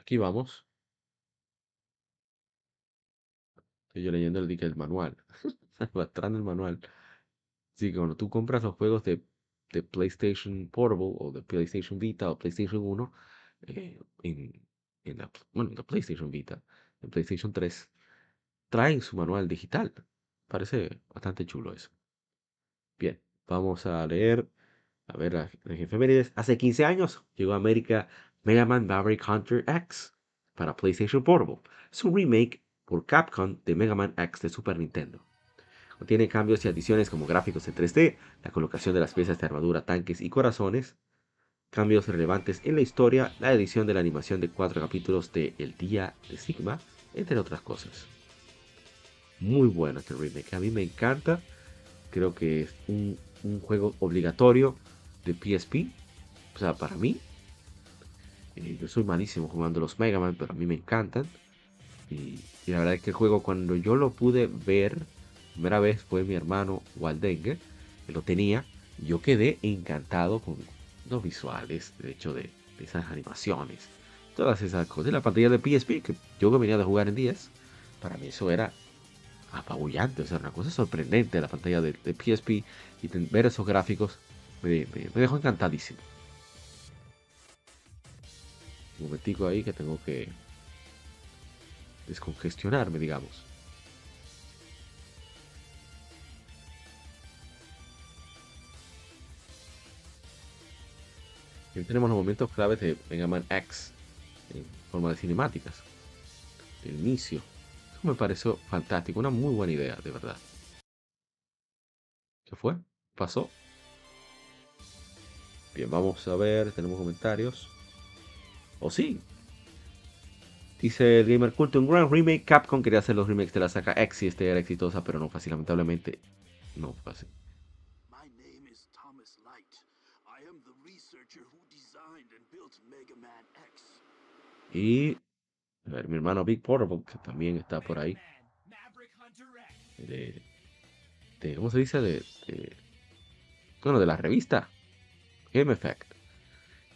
Aquí vamos. Yo leyendo el, el manual. (laughs) Mostrando el manual. Sí, cuando tú compras los juegos de, de, PlayStation Portable o de PlayStation Vita o PlayStation 1, eh, en, en, la, bueno, en PlayStation Vita, en PlayStation 3, traen su manual digital. Parece bastante chulo eso. Bien, vamos a leer. A ver, las efemérides. Hace 15 años llegó a América Mega Man Maverick Hunter X para PlayStation Portable. Es un remake por Capcom de Mega Man X de Super Nintendo. Contiene cambios y adiciones como gráficos en 3D, la colocación de las piezas de armadura, tanques y corazones, cambios relevantes en la historia, la edición de la animación de cuatro capítulos de El Día de Sigma, entre otras cosas. Muy bueno este remake, a mí me encanta, creo que es un, juego obligatorio de PSP, o sea, para mí. Eh, yo soy malísimo jugando los Mega Man, pero a mí me encantan. Y, la verdad es que el juego cuando yo lo pude ver, primera vez fue mi hermano Waldenger, que lo tenía, yo quedé encantado con los visuales, de hecho de, esas animaciones, todas esas cosas. La pantalla de PSP, que yo que venía de jugar en 10, para mí eso era apabullante, o sea, una cosa sorprendente la pantalla de, PSP y ver esos gráficos me, me dejó encantadísimo. Un momentico ahí que tengo que descongestionarme, digamos. Aquí tenemos los momentos claves de Mega Man X en forma de cinemáticas. El inicio. Eso me pareció fantástico, una muy buena idea, de verdad. ¿Qué fue? ¿Pasó? Bien, vamos a ver, tenemos comentarios. ¿O oh, sí? Dice el Gamer Culto, un gran remake. Capcom quería hacer los remakes de la saga X y este era exitosa, pero no fácil. Lamentablemente, no fue así. Y a ver, mi hermano Big Portable, que también está por ahí. ¿cómo se dice? De, bueno, de la revista Game Effect.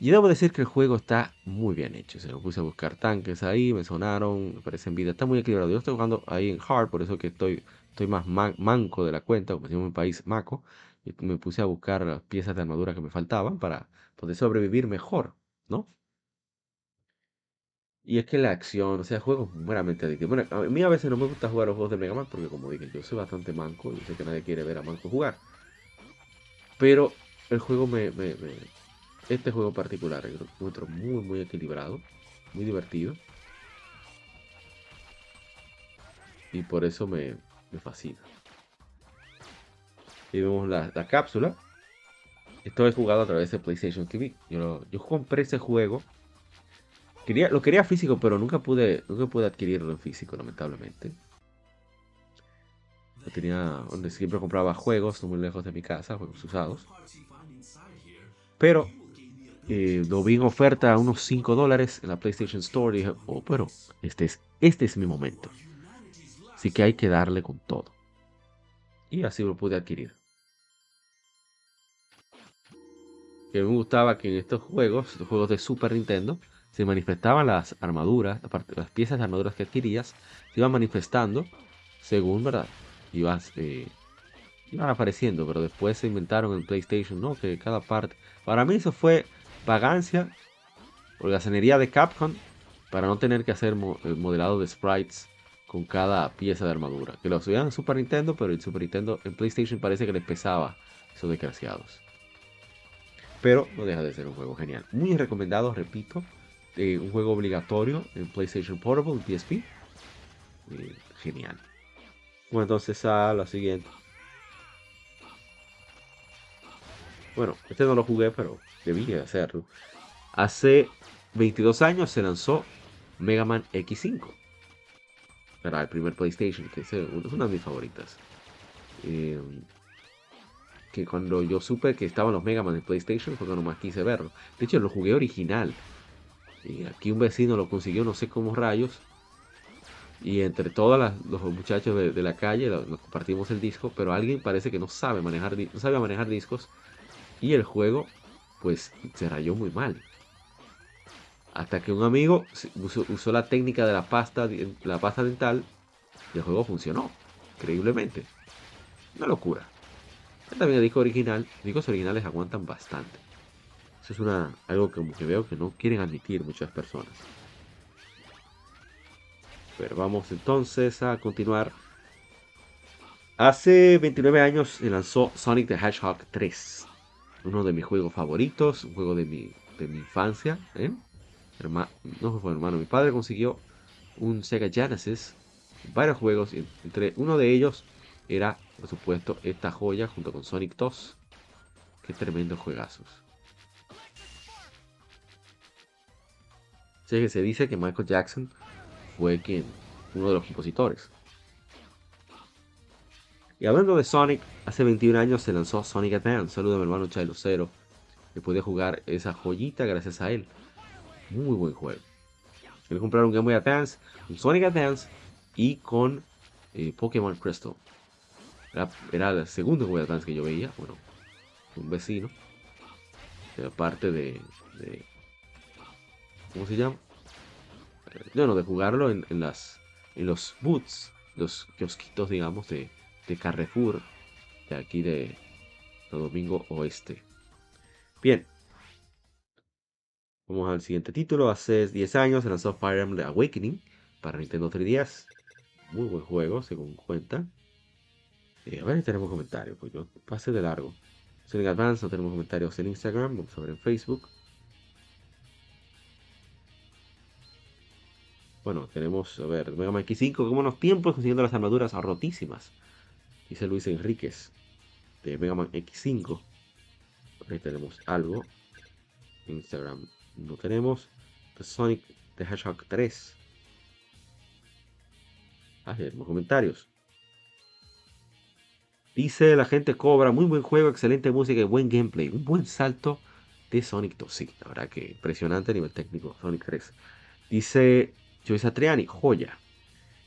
Y debo decir que el juego está muy bien hecho. Se me puse a buscar tanques ahí, me sonaron, me parecen vida. Está muy equilibrado. Yo estoy jugando ahí en hard, por eso que estoy, estoy más manco de la cuenta, como decimos en mi país, maco. Y me puse a buscar las piezas de armadura que me faltaban para poder sobrevivir mejor, ¿no? Y es que la acción, o sea, el juego es meramente adictivo. Bueno, a mí a veces no me gusta jugar los juegos de Mega Man porque, como dije, yo soy bastante manco y sé que nadie quiere ver a manco jugar. Pero el juego me, este juego particular lo encuentro muy, muy equilibrado, muy divertido. Y por eso me, fascina. Y vemos la, cápsula. Esto es jugado a través de PlayStation TV. Yo, yo compré ese juego. Quería, lo quería físico, pero nunca pude, nunca pude adquirirlo en físico, lamentablemente. Lo tenía donde siempre compraba juegos, no muy lejos de mi casa, juegos usados. Pero eh, lo vi en oferta a unos 5 dólares en la PlayStation Store y dije, oh, pero este es, este es mi momento. Así que hay que darle con todo. Y así lo pude adquirir. Que me gustaba que en estos juegos, los juegos de Super Nintendo, se manifestaban las armaduras, las piezas de armaduras que adquirías, se iban manifestando según, ¿verdad? Ibas, eh, iban apareciendo, pero después se inventaron en PlayStation, ¿no? Que cada parte... Para mí eso fue vagancia, holgazanería de Capcom para no tener que hacer el modelado de sprites con cada pieza de armadura. Que lo hacían en Super Nintendo, pero en Super Nintendo, en PlayStation parece que les pesaba esos desgraciados. Pero no deja de ser un juego genial. Muy recomendado, repito. Eh, un juego obligatorio en PlayStation Portable, en PSP. Eh, genial. Bueno, entonces a la siguiente. Bueno, este no lo jugué, pero debía hacerlo. Hace 22 años se lanzó Mega Man X5. Era el primer PlayStation, que es una de mis favoritas. Em, que cuando yo supe que estaban los Mega Man en PlayStation fue cuando más quise verlo. De hecho, lo jugué original. Y aquí un vecino lo consiguió, no sé cómo rayos. Y entre todos los muchachos de, la calle nos compartimos el disco, pero alguien parece que no sabe manejar, no sabe manejar discos. Y el juego pues se rayó muy mal. Hasta que un amigo usó, la técnica de la pasta, la pasta dental y el juego funcionó. Increíblemente. Una locura. También el disco original. Discos originales aguantan bastante. Eso es algo que, que veo que no quieren admitir muchas personas. Pero vamos entonces a continuar. Hace 29 años se lanzó Sonic the Hedgehog 3 uno de mis juegos favoritos, un juego de mi, de mi infancia. ¿eh? no fue hermano, mi padre consiguió un Sega Genesis, varios juegos, entre uno de ellos era, por supuesto, esta joya junto con Sonic 2. Qué tremendo juegazos. que se dice que Michael Jackson fue quien, uno de los compositores. Y hablando de Sonic, hace 21 años se lanzó Sonic Advance. Saludos a mi hermano Chilo Cero. Que puede jugar esa joyita gracias a él. Muy buen juego. Quiero comprar un Game Boy Advance, un Sonic Advance y con eh, Pokémon Crystal. Era, el segundo Game Boy Advance que yo veía. Bueno, un vecino. Aparte de, de, ¿Cómo se llama? Eh, no, de jugarlo en, las, en los boots, los kiosquitos, digamos, de, de Carrefour, aquí de, Domingo Oeste. Bien. Vamos al siguiente título. Hace 10 años se lanzó Fire Emblem Awakening para Nintendo 3DS. Muy buen juego, según cuenta. Eh, a ver si tenemos comentarios, pues yo pasé de largo. en Advance, no tenemos comentarios en Instagram, vamos a ver en Facebook. Bueno, tenemos, a ver, Mega Man X5, como unos tiempos consiguiendo las armaduras rotísimas dice Luis Enríquez de Mega Man X5. Ahí tenemos algo. Instagram no tenemos. The Sonic the Hedgehog 3. Ah, tenemos comentarios. Dice la gente cobra, muy buen juego, excelente música y buen gameplay. Un buen salto de Sonic 2. Sí, la verdad que impresionante a nivel técnico, Sonic 3. Dice Joyce Atriani, joya.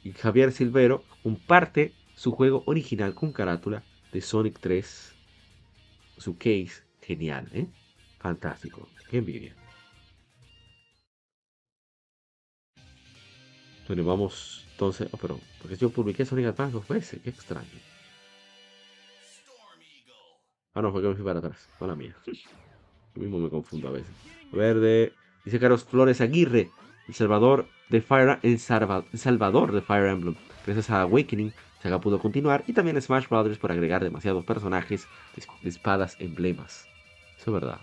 Y Javier Silvero comparte su juego original con carátula de Sonic 3. Su case, genial, ¿eh? Fantástico. Qué envidia. Bueno, vamos entonces. Oh, pero, porque yo publiqué Sonic Advance dos veces, qué extraño. Ah, no, fue que me fui para atrás, con la mía. (laughs) Yo mismo me confundo a veces. Verde, dice Carlos Flores Aguirre, el Salvador de Fire, el, Salvador de Fire Emblem. Gracias a Awakening, Saga pudo continuar y también Smash Brothers por agregar demasiados personajes espadas emblemas. Eso es verdad.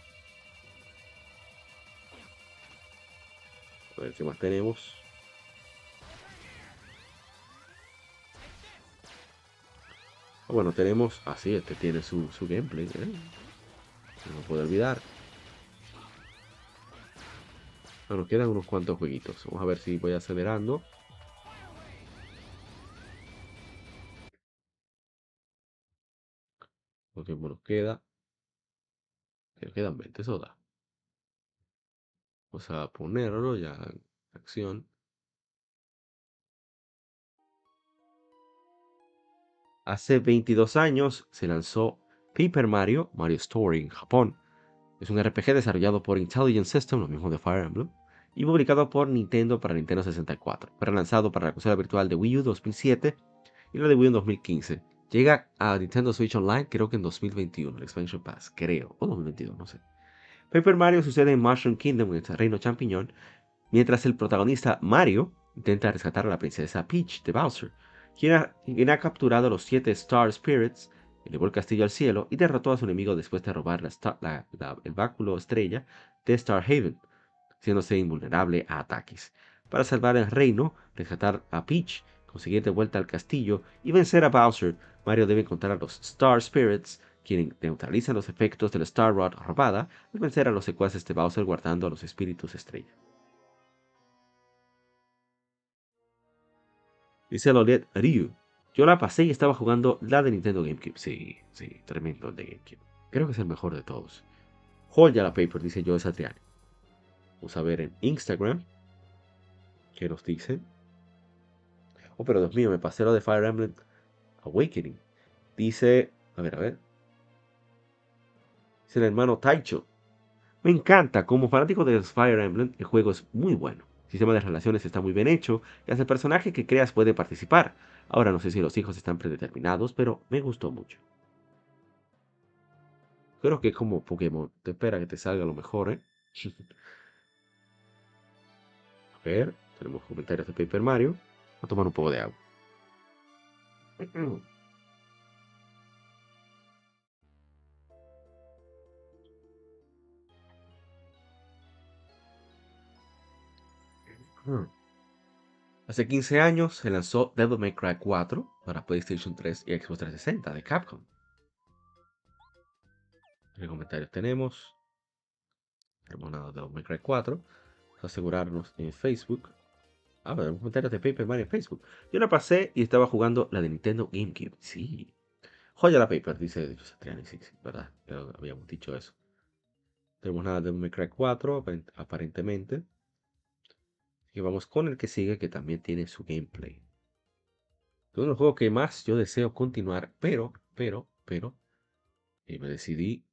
A ver qué más tenemos. Ah, bueno, tenemos. Así, ah, este tiene su, gameplay. ¿eh? No puede olvidar. Bueno, quedan unos cuantos jueguitos. Vamos a ver si voy acelerando. ¿Cuánto tiempo nos queda? Quedan 20, eso da. Vamos a ponerlo ya en acción. Hace 22 años se lanzó Paper Mario, Mario Story en Japón. Es un RPG desarrollado por Intelligent System, lo mismo de Fire Emblem, y publicado por Nintendo para Nintendo 64. Fue lanzado para la consola virtual de Wii U 2007 y la de Wii U 2015. Llega a Nintendo Switch Online creo que en 2021, el Expansion Pass, creo, o 2022, no sé. Paper Mario sucede en Mushroom Kingdom, en el reino champiñón, mientras el protagonista Mario intenta rescatar a la princesa Peach de Bowser, quien ha, capturado los siete Star Spirits, elevó el castillo al cielo y derrotó a su enemigo después de robar el báculo estrella de Star Haven, siéndose invulnerable a ataques. Para salvar el reino, rescatar a Peach, conseguir de vuelta al castillo y vencer a Bowser, Mario debe encontrar a los Star Spirits, quienes neutralizan los efectos de la Star Rod robada al vencer a los secuaces de Bowser guardando a los espíritus estrella. Dice Lolet Ryu. Yo la pasé y estaba jugando la de Nintendo GameCube. Sí, sí, tremendo el de GameCube. Creo que es el mejor de todos. Joya la paper, dice Joe Satriani. Vamos a ver en Instagram. ¿Qué nos dicen? Oh, pero Dios mío, me pasé lo de Fire Emblem Awakening. Dice. A ver, a ver. Dice el hermano Taicho. Me encanta, como fanático de Fire Emblem, el juego es muy bueno. El sistema de relaciones está muy bien hecho y hasta el personaje que creas puede participar. Ahora no sé si los hijos están predeterminados, pero me gustó mucho. Creo que es como Pokémon. Te espera que te salga lo mejor, ¿eh? (laughs) a ver, tenemos comentarios de Paper Mario. A tomar un poco de agua. (clears throat) Hace 15 años se lanzó Devil May Cry 4 para PlayStation 3 y Xbox 360 de Capcom. ¿Qué comentarios tenemos? Tenemos nada de Devil May Cry 4. Vamos a asegurarnos en Facebook. Ah, ver, comentarios de Paper Mario en Facebook. Yo la pasé y estaba jugando la de Nintendo GameCube. Sí. Joya la Paper, dice Satriani. Sí, sí, verdad. Ya habíamos dicho eso. Tenemos nada de May Cry 4, aparentemente. Y vamos con el que sigue, que también tiene su gameplay. Es uno de los juegos que más yo deseo continuar, pero, pero, pero, y me decidí,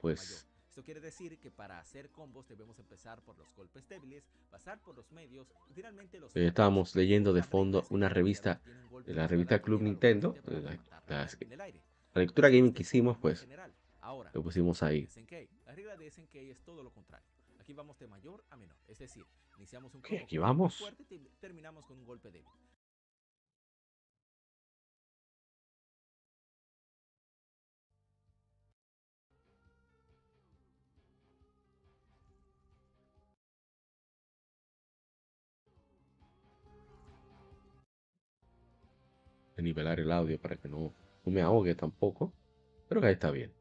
pues... Esto quiere decir que para hacer combos debemos empezar por los golpes débiles, pasar por los medios y finalmente los... Eh, estábamos leyendo de fondo una revista, de la revista Club Nintendo, la, lectura gaming que hicimos, pues, lo pusimos ahí. La regla de SNK es todo lo contrario. Aquí vamos de mayor a menor, es decir, iniciamos un ¿Qué? Aquí vamos. fuerte y terminamos con un golpe débil. Nivelar el audio para que no, no me ahogue tampoco. Pero que ahí está bien.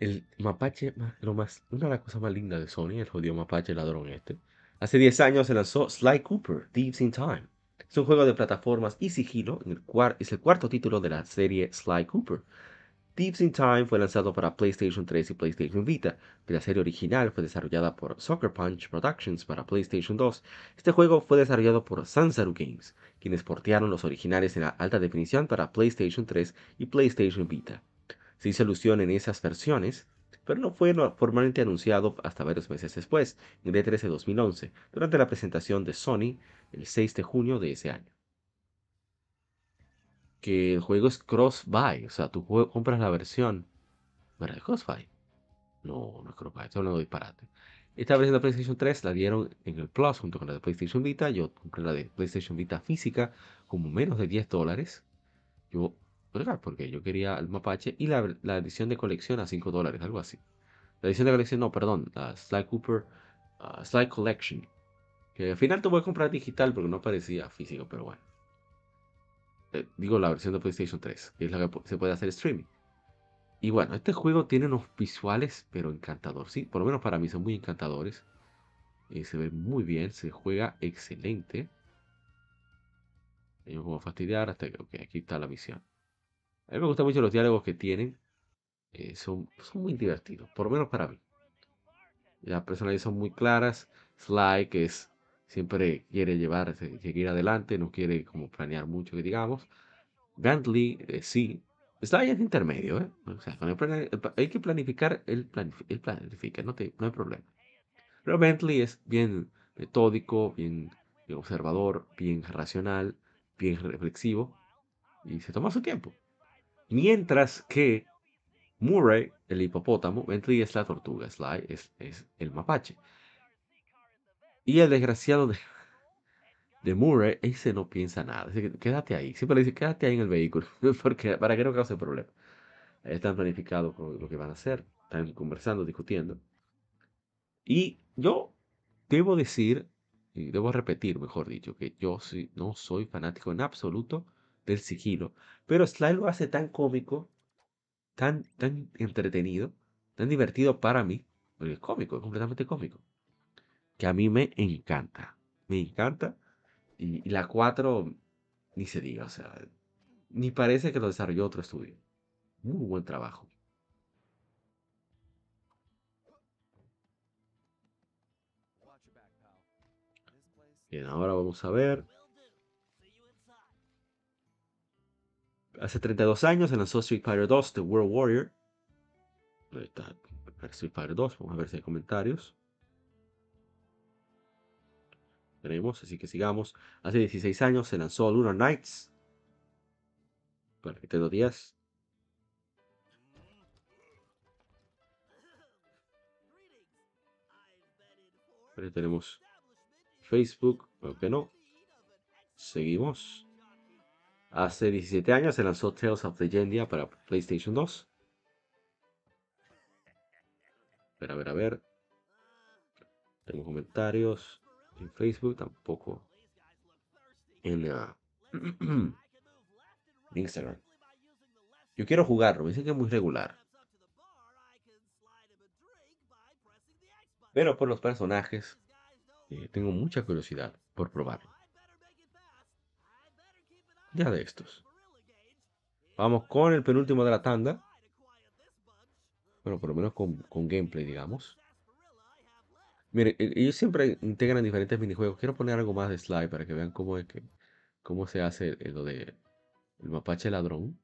el mapache, lo más, una de las cosas más lindas de Sony, el jodido mapache ladrón este. Hace 10 años se lanzó Sly Cooper, Thieves in Time. Es un juego de plataformas y sigilo, en el es el cuarto título de la serie Sly Cooper. Thieves in Time fue lanzado para PlayStation 3 y PlayStation Vita, la serie original fue desarrollada por Soccer Punch Productions para PlayStation 2. Este juego fue desarrollado por Sansaru Games, quienes portearon los originales en la alta definición para PlayStation 3 y PlayStation Vita. Se hizo alusión en esas versiones, pero no fue formalmente anunciado hasta varios meses después, en el E3 de 2011, durante la presentación de Sony el 6 de junio de ese año que el juego es cross-buy. O sea, tú compras la versión. ¿Verdad? ¿Es cross-buy? No, no es cross-buy. Estoy hablando de disparate. Esta versión de PlayStation 3 la dieron en el Plus junto con la de PlayStation Vita. Yo compré la de PlayStation Vita física como menos de 10 dólares. Yo, porque yo quería el mapache y la, la edición de colección a 5 dólares, algo así. La edición de colección, no, perdón, la Sly Cooper uh, Sly Collection. Que al final tuve que comprar digital porque no parecía físico, pero bueno. Eh, digo la versión de PlayStation 3, que es la que se puede hacer streaming. Y bueno, este juego tiene unos visuales, pero encantadores, sí, por lo menos para mí son muy encantadores. Eh, se ve muy bien, se juega excelente. Yo como fastidiar hasta que, aquí está la misión. A mí me gustan mucho los diálogos que tienen. Eh, son, son muy divertidos, por lo menos para mí. Las personalidades son muy claras. Sly, que es siempre quiere llevar, seguir adelante, no quiere como planear mucho, que digamos. Bentley, eh, sí, está ahí en intermedio, ¿eh? O sea, hay que planificar, él, planifica, no, no hay problema. Pero Bentley es bien metódico, bien, bien observador, bien racional, bien reflexivo y se toma su tiempo. Mientras que Murray, el hipopótamo, Bentley es la tortuga, Sly es, es el mapache. Y el desgraciado de, de Murray, ese no piensa nada. quédate ahí. Siempre le dice, quédate ahí en el vehículo. (laughs) Porque, para que no cause problema. Están planificados con lo que van a hacer. Están conversando, discutiendo. Y yo debo decir, y debo repetir, mejor dicho, que yo sí, no soy fanático en absoluto del sigilo. Pero Sly lo hace tan cómico, tan, tan entretenido, tan divertido para mí. Porque es cómico, es completamente cómico que a mí me encanta. Me encanta. Y, la 4, ni se diga, o sea, ni parece que lo desarrolló otro estudio. Muy buen trabajo. Bien, ahora vamos a ver. Hace 32 años se lanzó Street Fighter 2 The World Warrior. Ahí está Street Fighter 2. Vamos a ver si hay comentarios. Tenemos, así que sigamos. Hace 16 años se lanzó Lunar Nights para Nintendo 10. Pero tenemos Facebook, que no. Seguimos. Hace 17 años se lanzó Tales of Legendia para PlayStation 2. Pero a ver, a ver. Tenemos comentarios en Facebook, tampoco (clears throat) en Instagram. Yo quiero jugarlo, me dicen que es muy regular. Pero por los personajes, eh, tengo mucha curiosidad por probarlo. Ya de estos. Vamos con el penúltimo de la tanda. Bueno, por lo menos con gameplay, digamos. Mire, e, ellos siempre integran diferentes minijuegos. Quiero poner algo más de slide para que vean cómo es que cómo se hace lo de el mapache ladrón.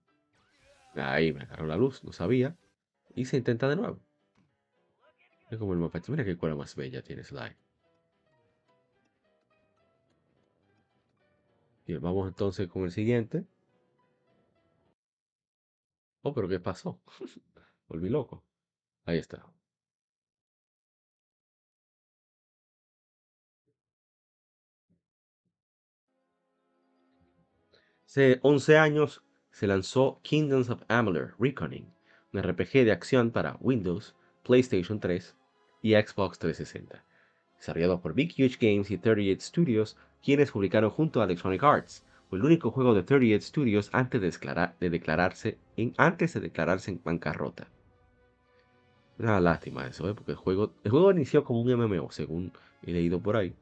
Ahí me agarró la luz, no sabía. Y se intenta de nuevo. Es como el mapache. Mira qué cola más bella tiene Sly. Bien, vamos entonces con el siguiente. Oh, pero ¿qué pasó? (laughs) Volví loco. Ahí está. Hace 11 años se lanzó Kingdoms of Amalur Reckoning, un RPG de acción para Windows, PlayStation 3 y Xbox 360, desarrollado por Big Huge Games y 38 Studios, quienes publicaron junto a Electronic Arts. Fue el único juego de 38 Studios antes de, declararse en, antes de declararse en bancarrota. Una lástima eso, ¿eh? porque el juego, el juego inició como un MMO, según he leído por ahí.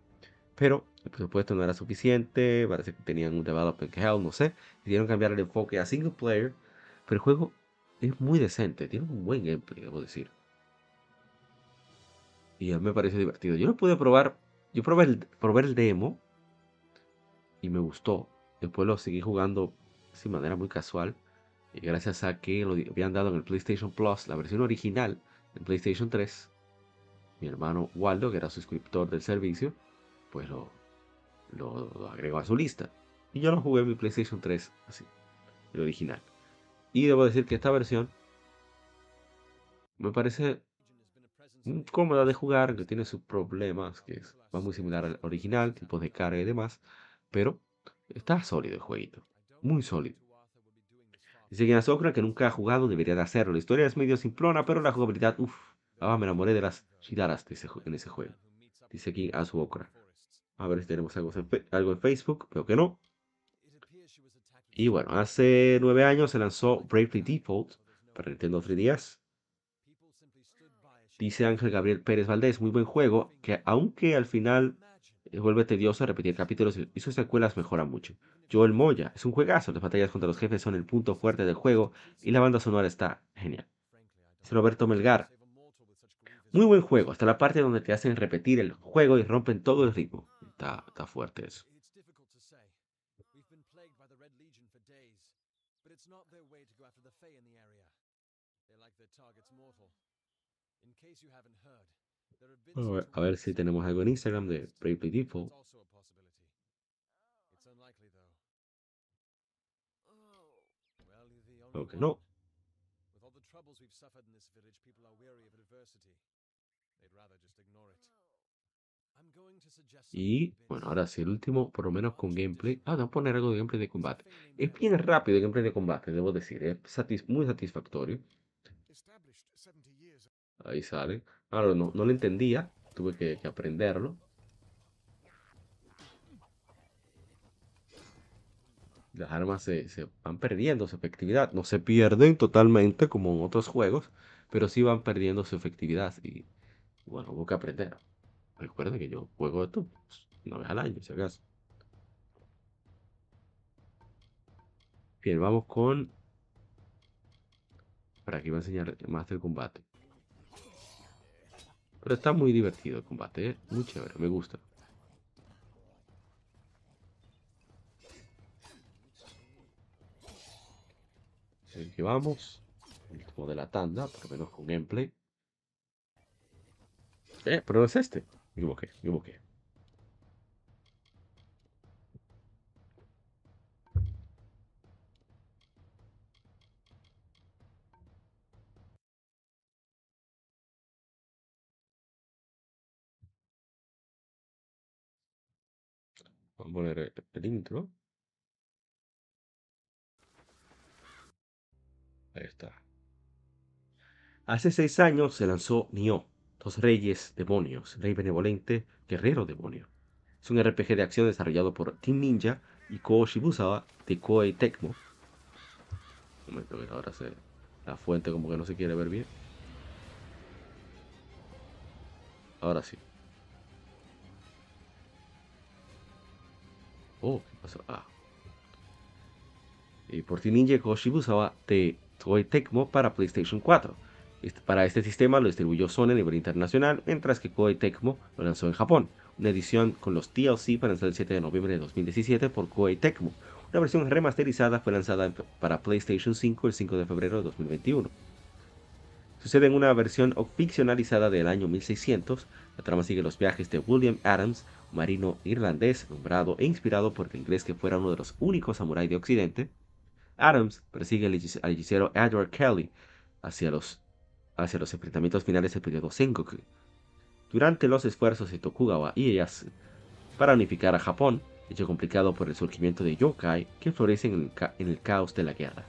Pero el presupuesto no era suficiente, parece que tenían un development hell, no sé. Decidieron cambiar el enfoque a single player, pero el juego es muy decente, tiene un buen gameplay, debo decir. Y a mí me parece divertido. Yo lo pude probar, yo probé el, el demo y me gustó. Después lo seguí jugando de manera muy casual. Y gracias a que lo habían dado en el PlayStation Plus, la versión original en PlayStation 3, mi hermano Waldo, que era suscriptor del servicio, pues lo, lo, agregó a su lista. Y yo lo jugué en mi PlayStation 3, así, el original. Y debo decir que esta versión me parece cómoda de jugar, que tiene sus problemas, que es, va muy similar al original, tipo de carga y demás, pero está sólido el jueguito, muy sólido. Dice que Azokra que nunca ha jugado debería de hacerlo. La historia es medio simplona, pero la jugabilidad, uff, ah, me enamoré de las Shidaras en ese juego. Dice aquí Azukra. A ver si tenemos algo en, algo en Facebook, pero que no. Y bueno, hace nueve años se lanzó Bravely Default para Nintendo 3DS. Dice Ángel Gabriel Pérez Valdés, muy buen juego, que aunque al final vuelve tedioso repetir capítulos y sus secuelas mejoran mucho. Joel Moya, es un juegazo, las batallas contra los jefes son el punto fuerte del juego y la banda sonora está genial. Dice Roberto Melgar, muy buen juego, hasta la parte donde te hacen repetir el juego y rompen todo el ritmo. Está, está fuerte eso. a, ver, si tenemos algo en Instagram de Bravely Default. Creo que no. Y bueno, ahora sí, el último, por lo menos con gameplay. Ah, vamos a poner algo de gameplay de combate. Es bien rápido el gameplay de combate, debo decir. Es muy satisfactorio. Ahí sale. Ahora no, no lo entendía. Tuve que, aprenderlo. Las armas se, van perdiendo su efectividad. No se pierden totalmente como en otros juegos, pero sí van perdiendo su efectividad. Y bueno, hubo que aprender. Recuerden que yo juego esto pues, una vez al año, si acaso. Bien, vamos con... Para aquí va a enseñar más del combate. Pero está muy divertido el combate, ¿eh? Muy chévere, me gusta. Aquí vamos. Último de la tanda, por lo menos con gameplay. Eh, pero es este. Me equivoqué, me equivoqué. Vamos a poner el intro. Ahí está. Hace seis años se lanzó Nioh, Dos Reyes Demonios, Rey Benevolente, Guerrero Demonio. Es un RPG de acción desarrollado por Team Ninja y Ko Shibusawa de Koei Tecmo. Un momento, que ahora se, la fuente como que no se quiere ver bien. Ahora sí. Oh, ¿qué pasó? Ah. Y por Team Ninja Ko Shibusawa de Koei Tecmo para PlayStation 4. Este, para este sistema lo distribuyó Sony a nivel internacional, mientras que Koei Tecmo lo lanzó en Japón. Una edición con los DLC para lanzar el 7 de noviembre de 2017 por Koei Tecmo. Una versión remasterizada fue lanzada para PlayStation 5 el 5 de febrero de 2021. Sucede en una versión ficcionalizada del año 1600. La trama sigue los viajes de William Adams, marino irlandés nombrado e inspirado por el inglés que fuera uno de los únicos samuráis de Occidente. Adams persigue al hechicero Edward Kelly hacia los hacia los enfrentamientos finales del periodo Sengoku. Durante los esfuerzos de Tokugawa y Ieyasu para unificar a Japón, hecho complicado por el surgimiento de yokai que florecen en el, caos de la guerra.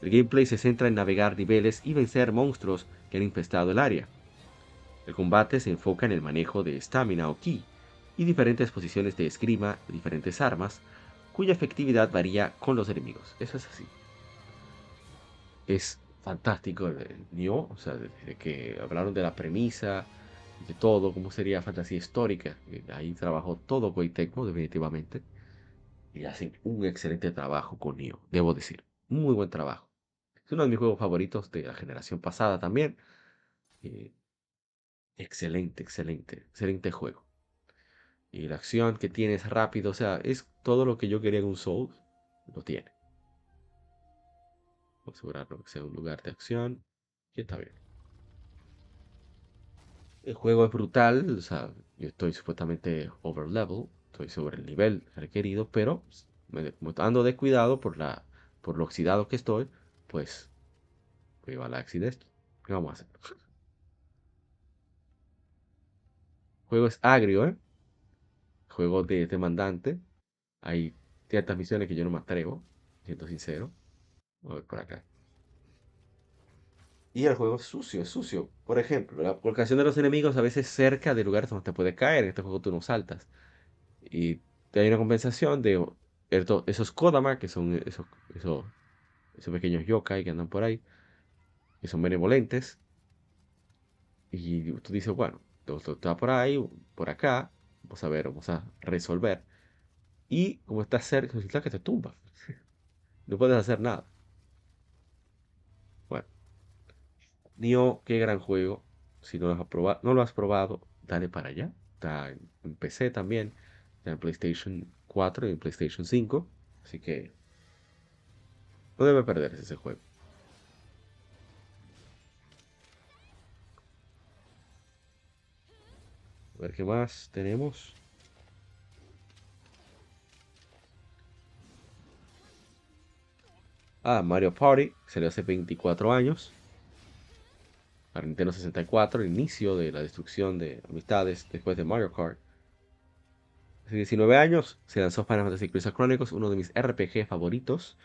El gameplay se centra en navegar niveles y vencer monstruos que han infestado el área. El combate se enfoca en el manejo de estamina o ki y diferentes posiciones de esgrima de diferentes armas, cuya efectividad varía con los enemigos. Eso es así. Es fantástico el Nioh, o sea, que hablaron de la premisa, de todo, cómo sería fantasía histórica. Ahí trabajó todo Koei definitivamente. Y hacen un excelente trabajo con Nioh, debo decir. Muy buen trabajo. Es uno de mis juegos favoritos de la generación pasada también. Eh, excelente, excelente, excelente juego. Y la acción que tiene es rápido, o sea, es todo lo que yo quería en un Souls, lo tiene. Vamos a asegurarlo que sea un lugar de acción. Y está bien. El juego es brutal, o sea, yo estoy supuestamente over level, estoy sobre el nivel requerido, pero me, ando descuidado por la por lo oxidado que estoy, pues viva la accidente. ¿Qué vamos a hacer? El (laughs) juego es agrio, ¿eh? Juego de demandante. Hay ciertas misiones que yo no me atrevo, siendo sincero. Voy por acá. Y el juego es sucio, es sucio. Por ejemplo, la colocación de los enemigos a veces cerca de lugares donde te puede caer. En este juego tú no saltas. Y hay una compensación de esos Kodama, que son esos, esos, esos pequeños yokai que andan por ahí, que son benevolentes. Y tú dices, bueno, está por ahí, por acá, vamos a ver, vamos a resolver. Y como estás cerca, resulta que te tumba. (laughs) no puedes hacer nada. Nio, qué gran juego. Si no lo has probado, no lo has probado dale para allá. Está en, PC también. Está en PlayStation 4 y en PlayStation 5. Así que no debe perderse ese juego. A ver qué más tenemos. Ah, Mario Party. Salió hace 24 años para Nintendo 64, el inicio de la destrucción de amistades después de Mario Kart. Hace 19 años se lanzó Final Fantasy Crystal Chronicles, uno de mis RPG favoritos.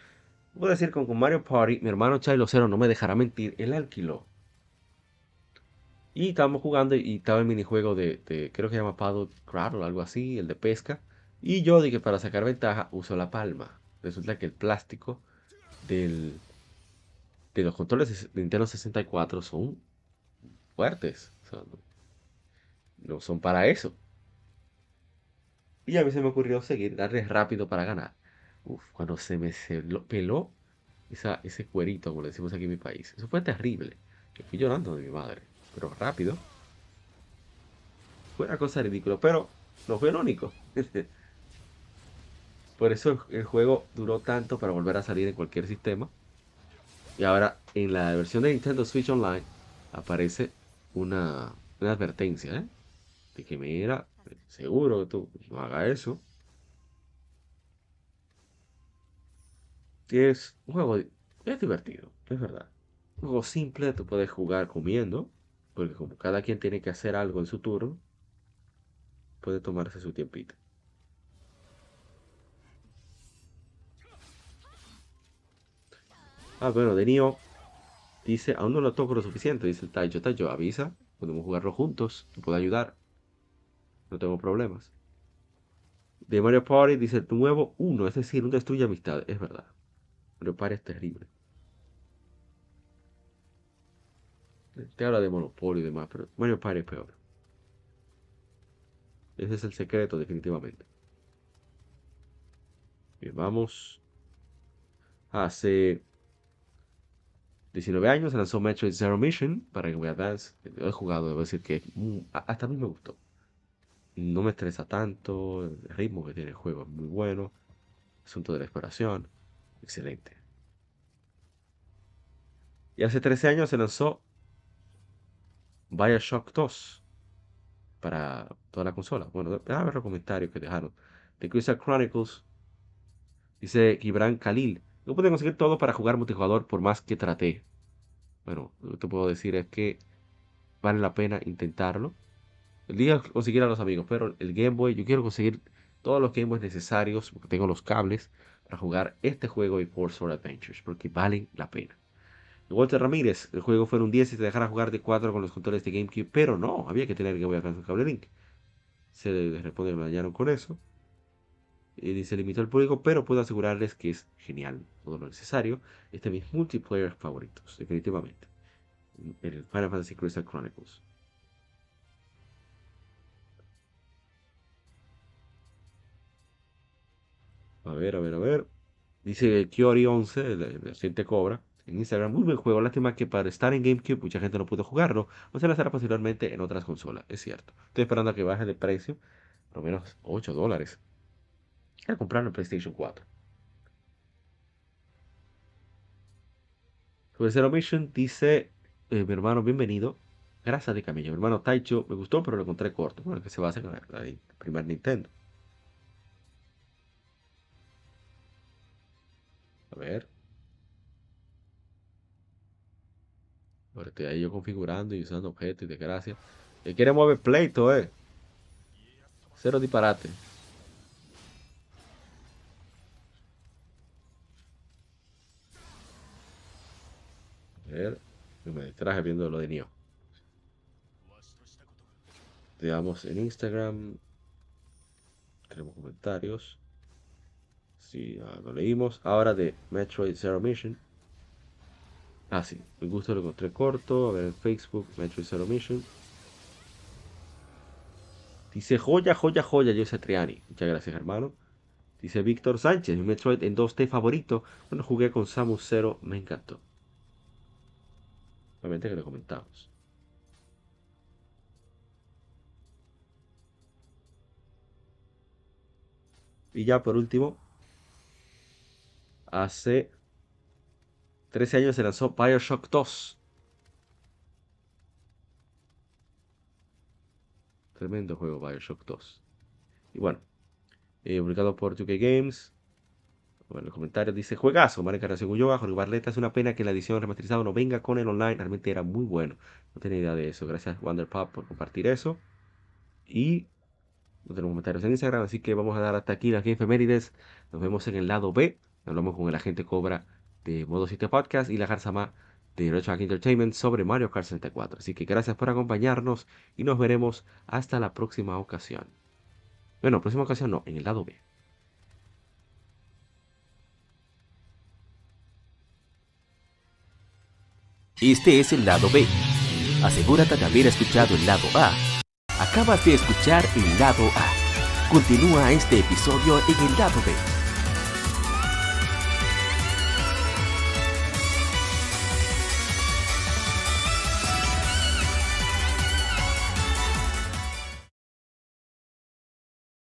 Puedo decir que con Mario Party, mi hermano Chilo Zero no me dejará mentir, él alquiló. Y estábamos jugando y estaba el minijuego de, creo que se llama Paddle Crowd o algo así, el de pesca. Y yo dije, para sacar ventaja, uso la palma. Resulta que el plástico del, de los controles de Nintendo 64 son fuertes. no, son para eso. Y a mí se me ocurrió seguir, darle rápido para ganar. Uf, cuando se me peló esa, ese cuerito, como le decimos aquí en mi país. Eso fue terrible. Que fui llorando de mi madre. Pero rápido. Fue una cosa ridícula. Pero no fue el único. (laughs) Por eso el juego duró tanto para volver a salir en cualquier sistema. Y ahora en la versión de Nintendo Switch Online aparece una, advertencia, ¿eh? De que mira, seguro que tú no hagas eso. Es un juego, es divertido, es verdad. Un juego simple, tú puedes jugar comiendo, porque como cada quien tiene que hacer algo en su turno, puede tomarse su tiempito. Ah, bueno, de Nio Dice, aún no lo toco lo suficiente, dice el Taicho. Taicho, avisa, podemos jugarlo juntos, te puedo ayudar. No tengo problemas. De Mario Party dice el nuevo uno, es decir, un destruye amistad. Es verdad. Mario Party es terrible. Te habla de Monopoly y demás, pero Mario Party es peor. Ese es el secreto, definitivamente. Bien, vamos. Hace 19 años, se lanzó Metroid Zero Mission para Game Boy Advance. He jugado, debo decir que mm, hasta a mí me gustó. No me estresa tanto, el ritmo que tiene el juego es muy bueno. Asunto de la exploración, excelente. Y hace 13 años se lanzó Bioshock 2 para toda la consola. Bueno, a ver los comentarios que dejaron. The Crystal Chronicles dice Gibran Khalil. No pude conseguir todo para jugar multijugador por más que traté. Bueno, lo que te puedo decir es que vale la pena intentarlo. El día conseguir a los amigos, pero el Game Boy, yo quiero conseguir todos los Game Boys necesarios, porque tengo los cables para jugar este juego y Force for Adventures, porque valen la pena. Walter Ramírez, el juego fue un 10 si te dejara jugar de 4 con los controles de GameCube, pero no, había que tener Game Boy Advance con cable Link. Se responde, me dañaron con eso y se limitó al público, pero puedo asegurarles que es genial todo lo necesario. Este es mis multiplayer favoritos, definitivamente. El Final Fantasy Crystal Chronicles. A ver, a ver, a ver. Dice Kiori 11, el, reciente Cobra. en Instagram. Muy buen juego. Lástima que para estar en GameCube mucha gente no pudo jugarlo. O se lanzará posteriormente en otras consolas. Es cierto. Estoy esperando a que baje de precio. Por lo menos 8 dólares. A comprarlo en PlayStation 4. Sobre Zero Mission dice eh, mi hermano, bienvenido. Gracias de camino. Mi hermano Taicho me gustó, pero lo encontré corto. Bueno, que se basa en el primer Nintendo. A ver. Ahora estoy ahí yo configurando y usando objetos y desgracia. El quiere mover pleito, eh. Cero disparate. Ver. Me distraje viendo lo de Nio. Veamos en Instagram. Tenemos comentarios. Sí, ah, lo leímos. Ahora de Metroid Zero Mission. Ah, sí. Me gusta lo encontré corto. A ver en Facebook. Metroid Zero Mission. Dice joya, joya, joya, Jose Triani. Muchas gracias, hermano. Dice Víctor Sánchez, mi Metroid en 2D favorito. Cuando jugué con Samus Zero, me encantó. Obviamente que lo comentamos. Y ya por último, hace 13 años se lanzó Bioshock 2. Tremendo juego Bioshock 2. Y bueno, eh, publicado por 2K Games. Bueno, los comentarios dice, juegazo, Mario Encarnación Ulloa, Jorge Barleta, es una pena que la edición remasterizada no venga con el online, realmente era muy bueno. No tenía idea de eso. Gracias Wanderpop por compartir eso. Y no tenemos comentarios en Instagram, así que vamos a dar hasta aquí las efemérides. Nos vemos en el lado B. Hablamos con el agente Cobra de Modo 7 Podcast y la Garzama de Retro Entertainment sobre Mario Kart 64. Así que gracias por acompañarnos y nos veremos hasta la próxima ocasión. Bueno, próxima ocasión no, en el lado B. Este es el lado B. Asegúrate de haber escuchado el lado A Acabas de escuchar el lado A. Continúa este episodio en el lado B.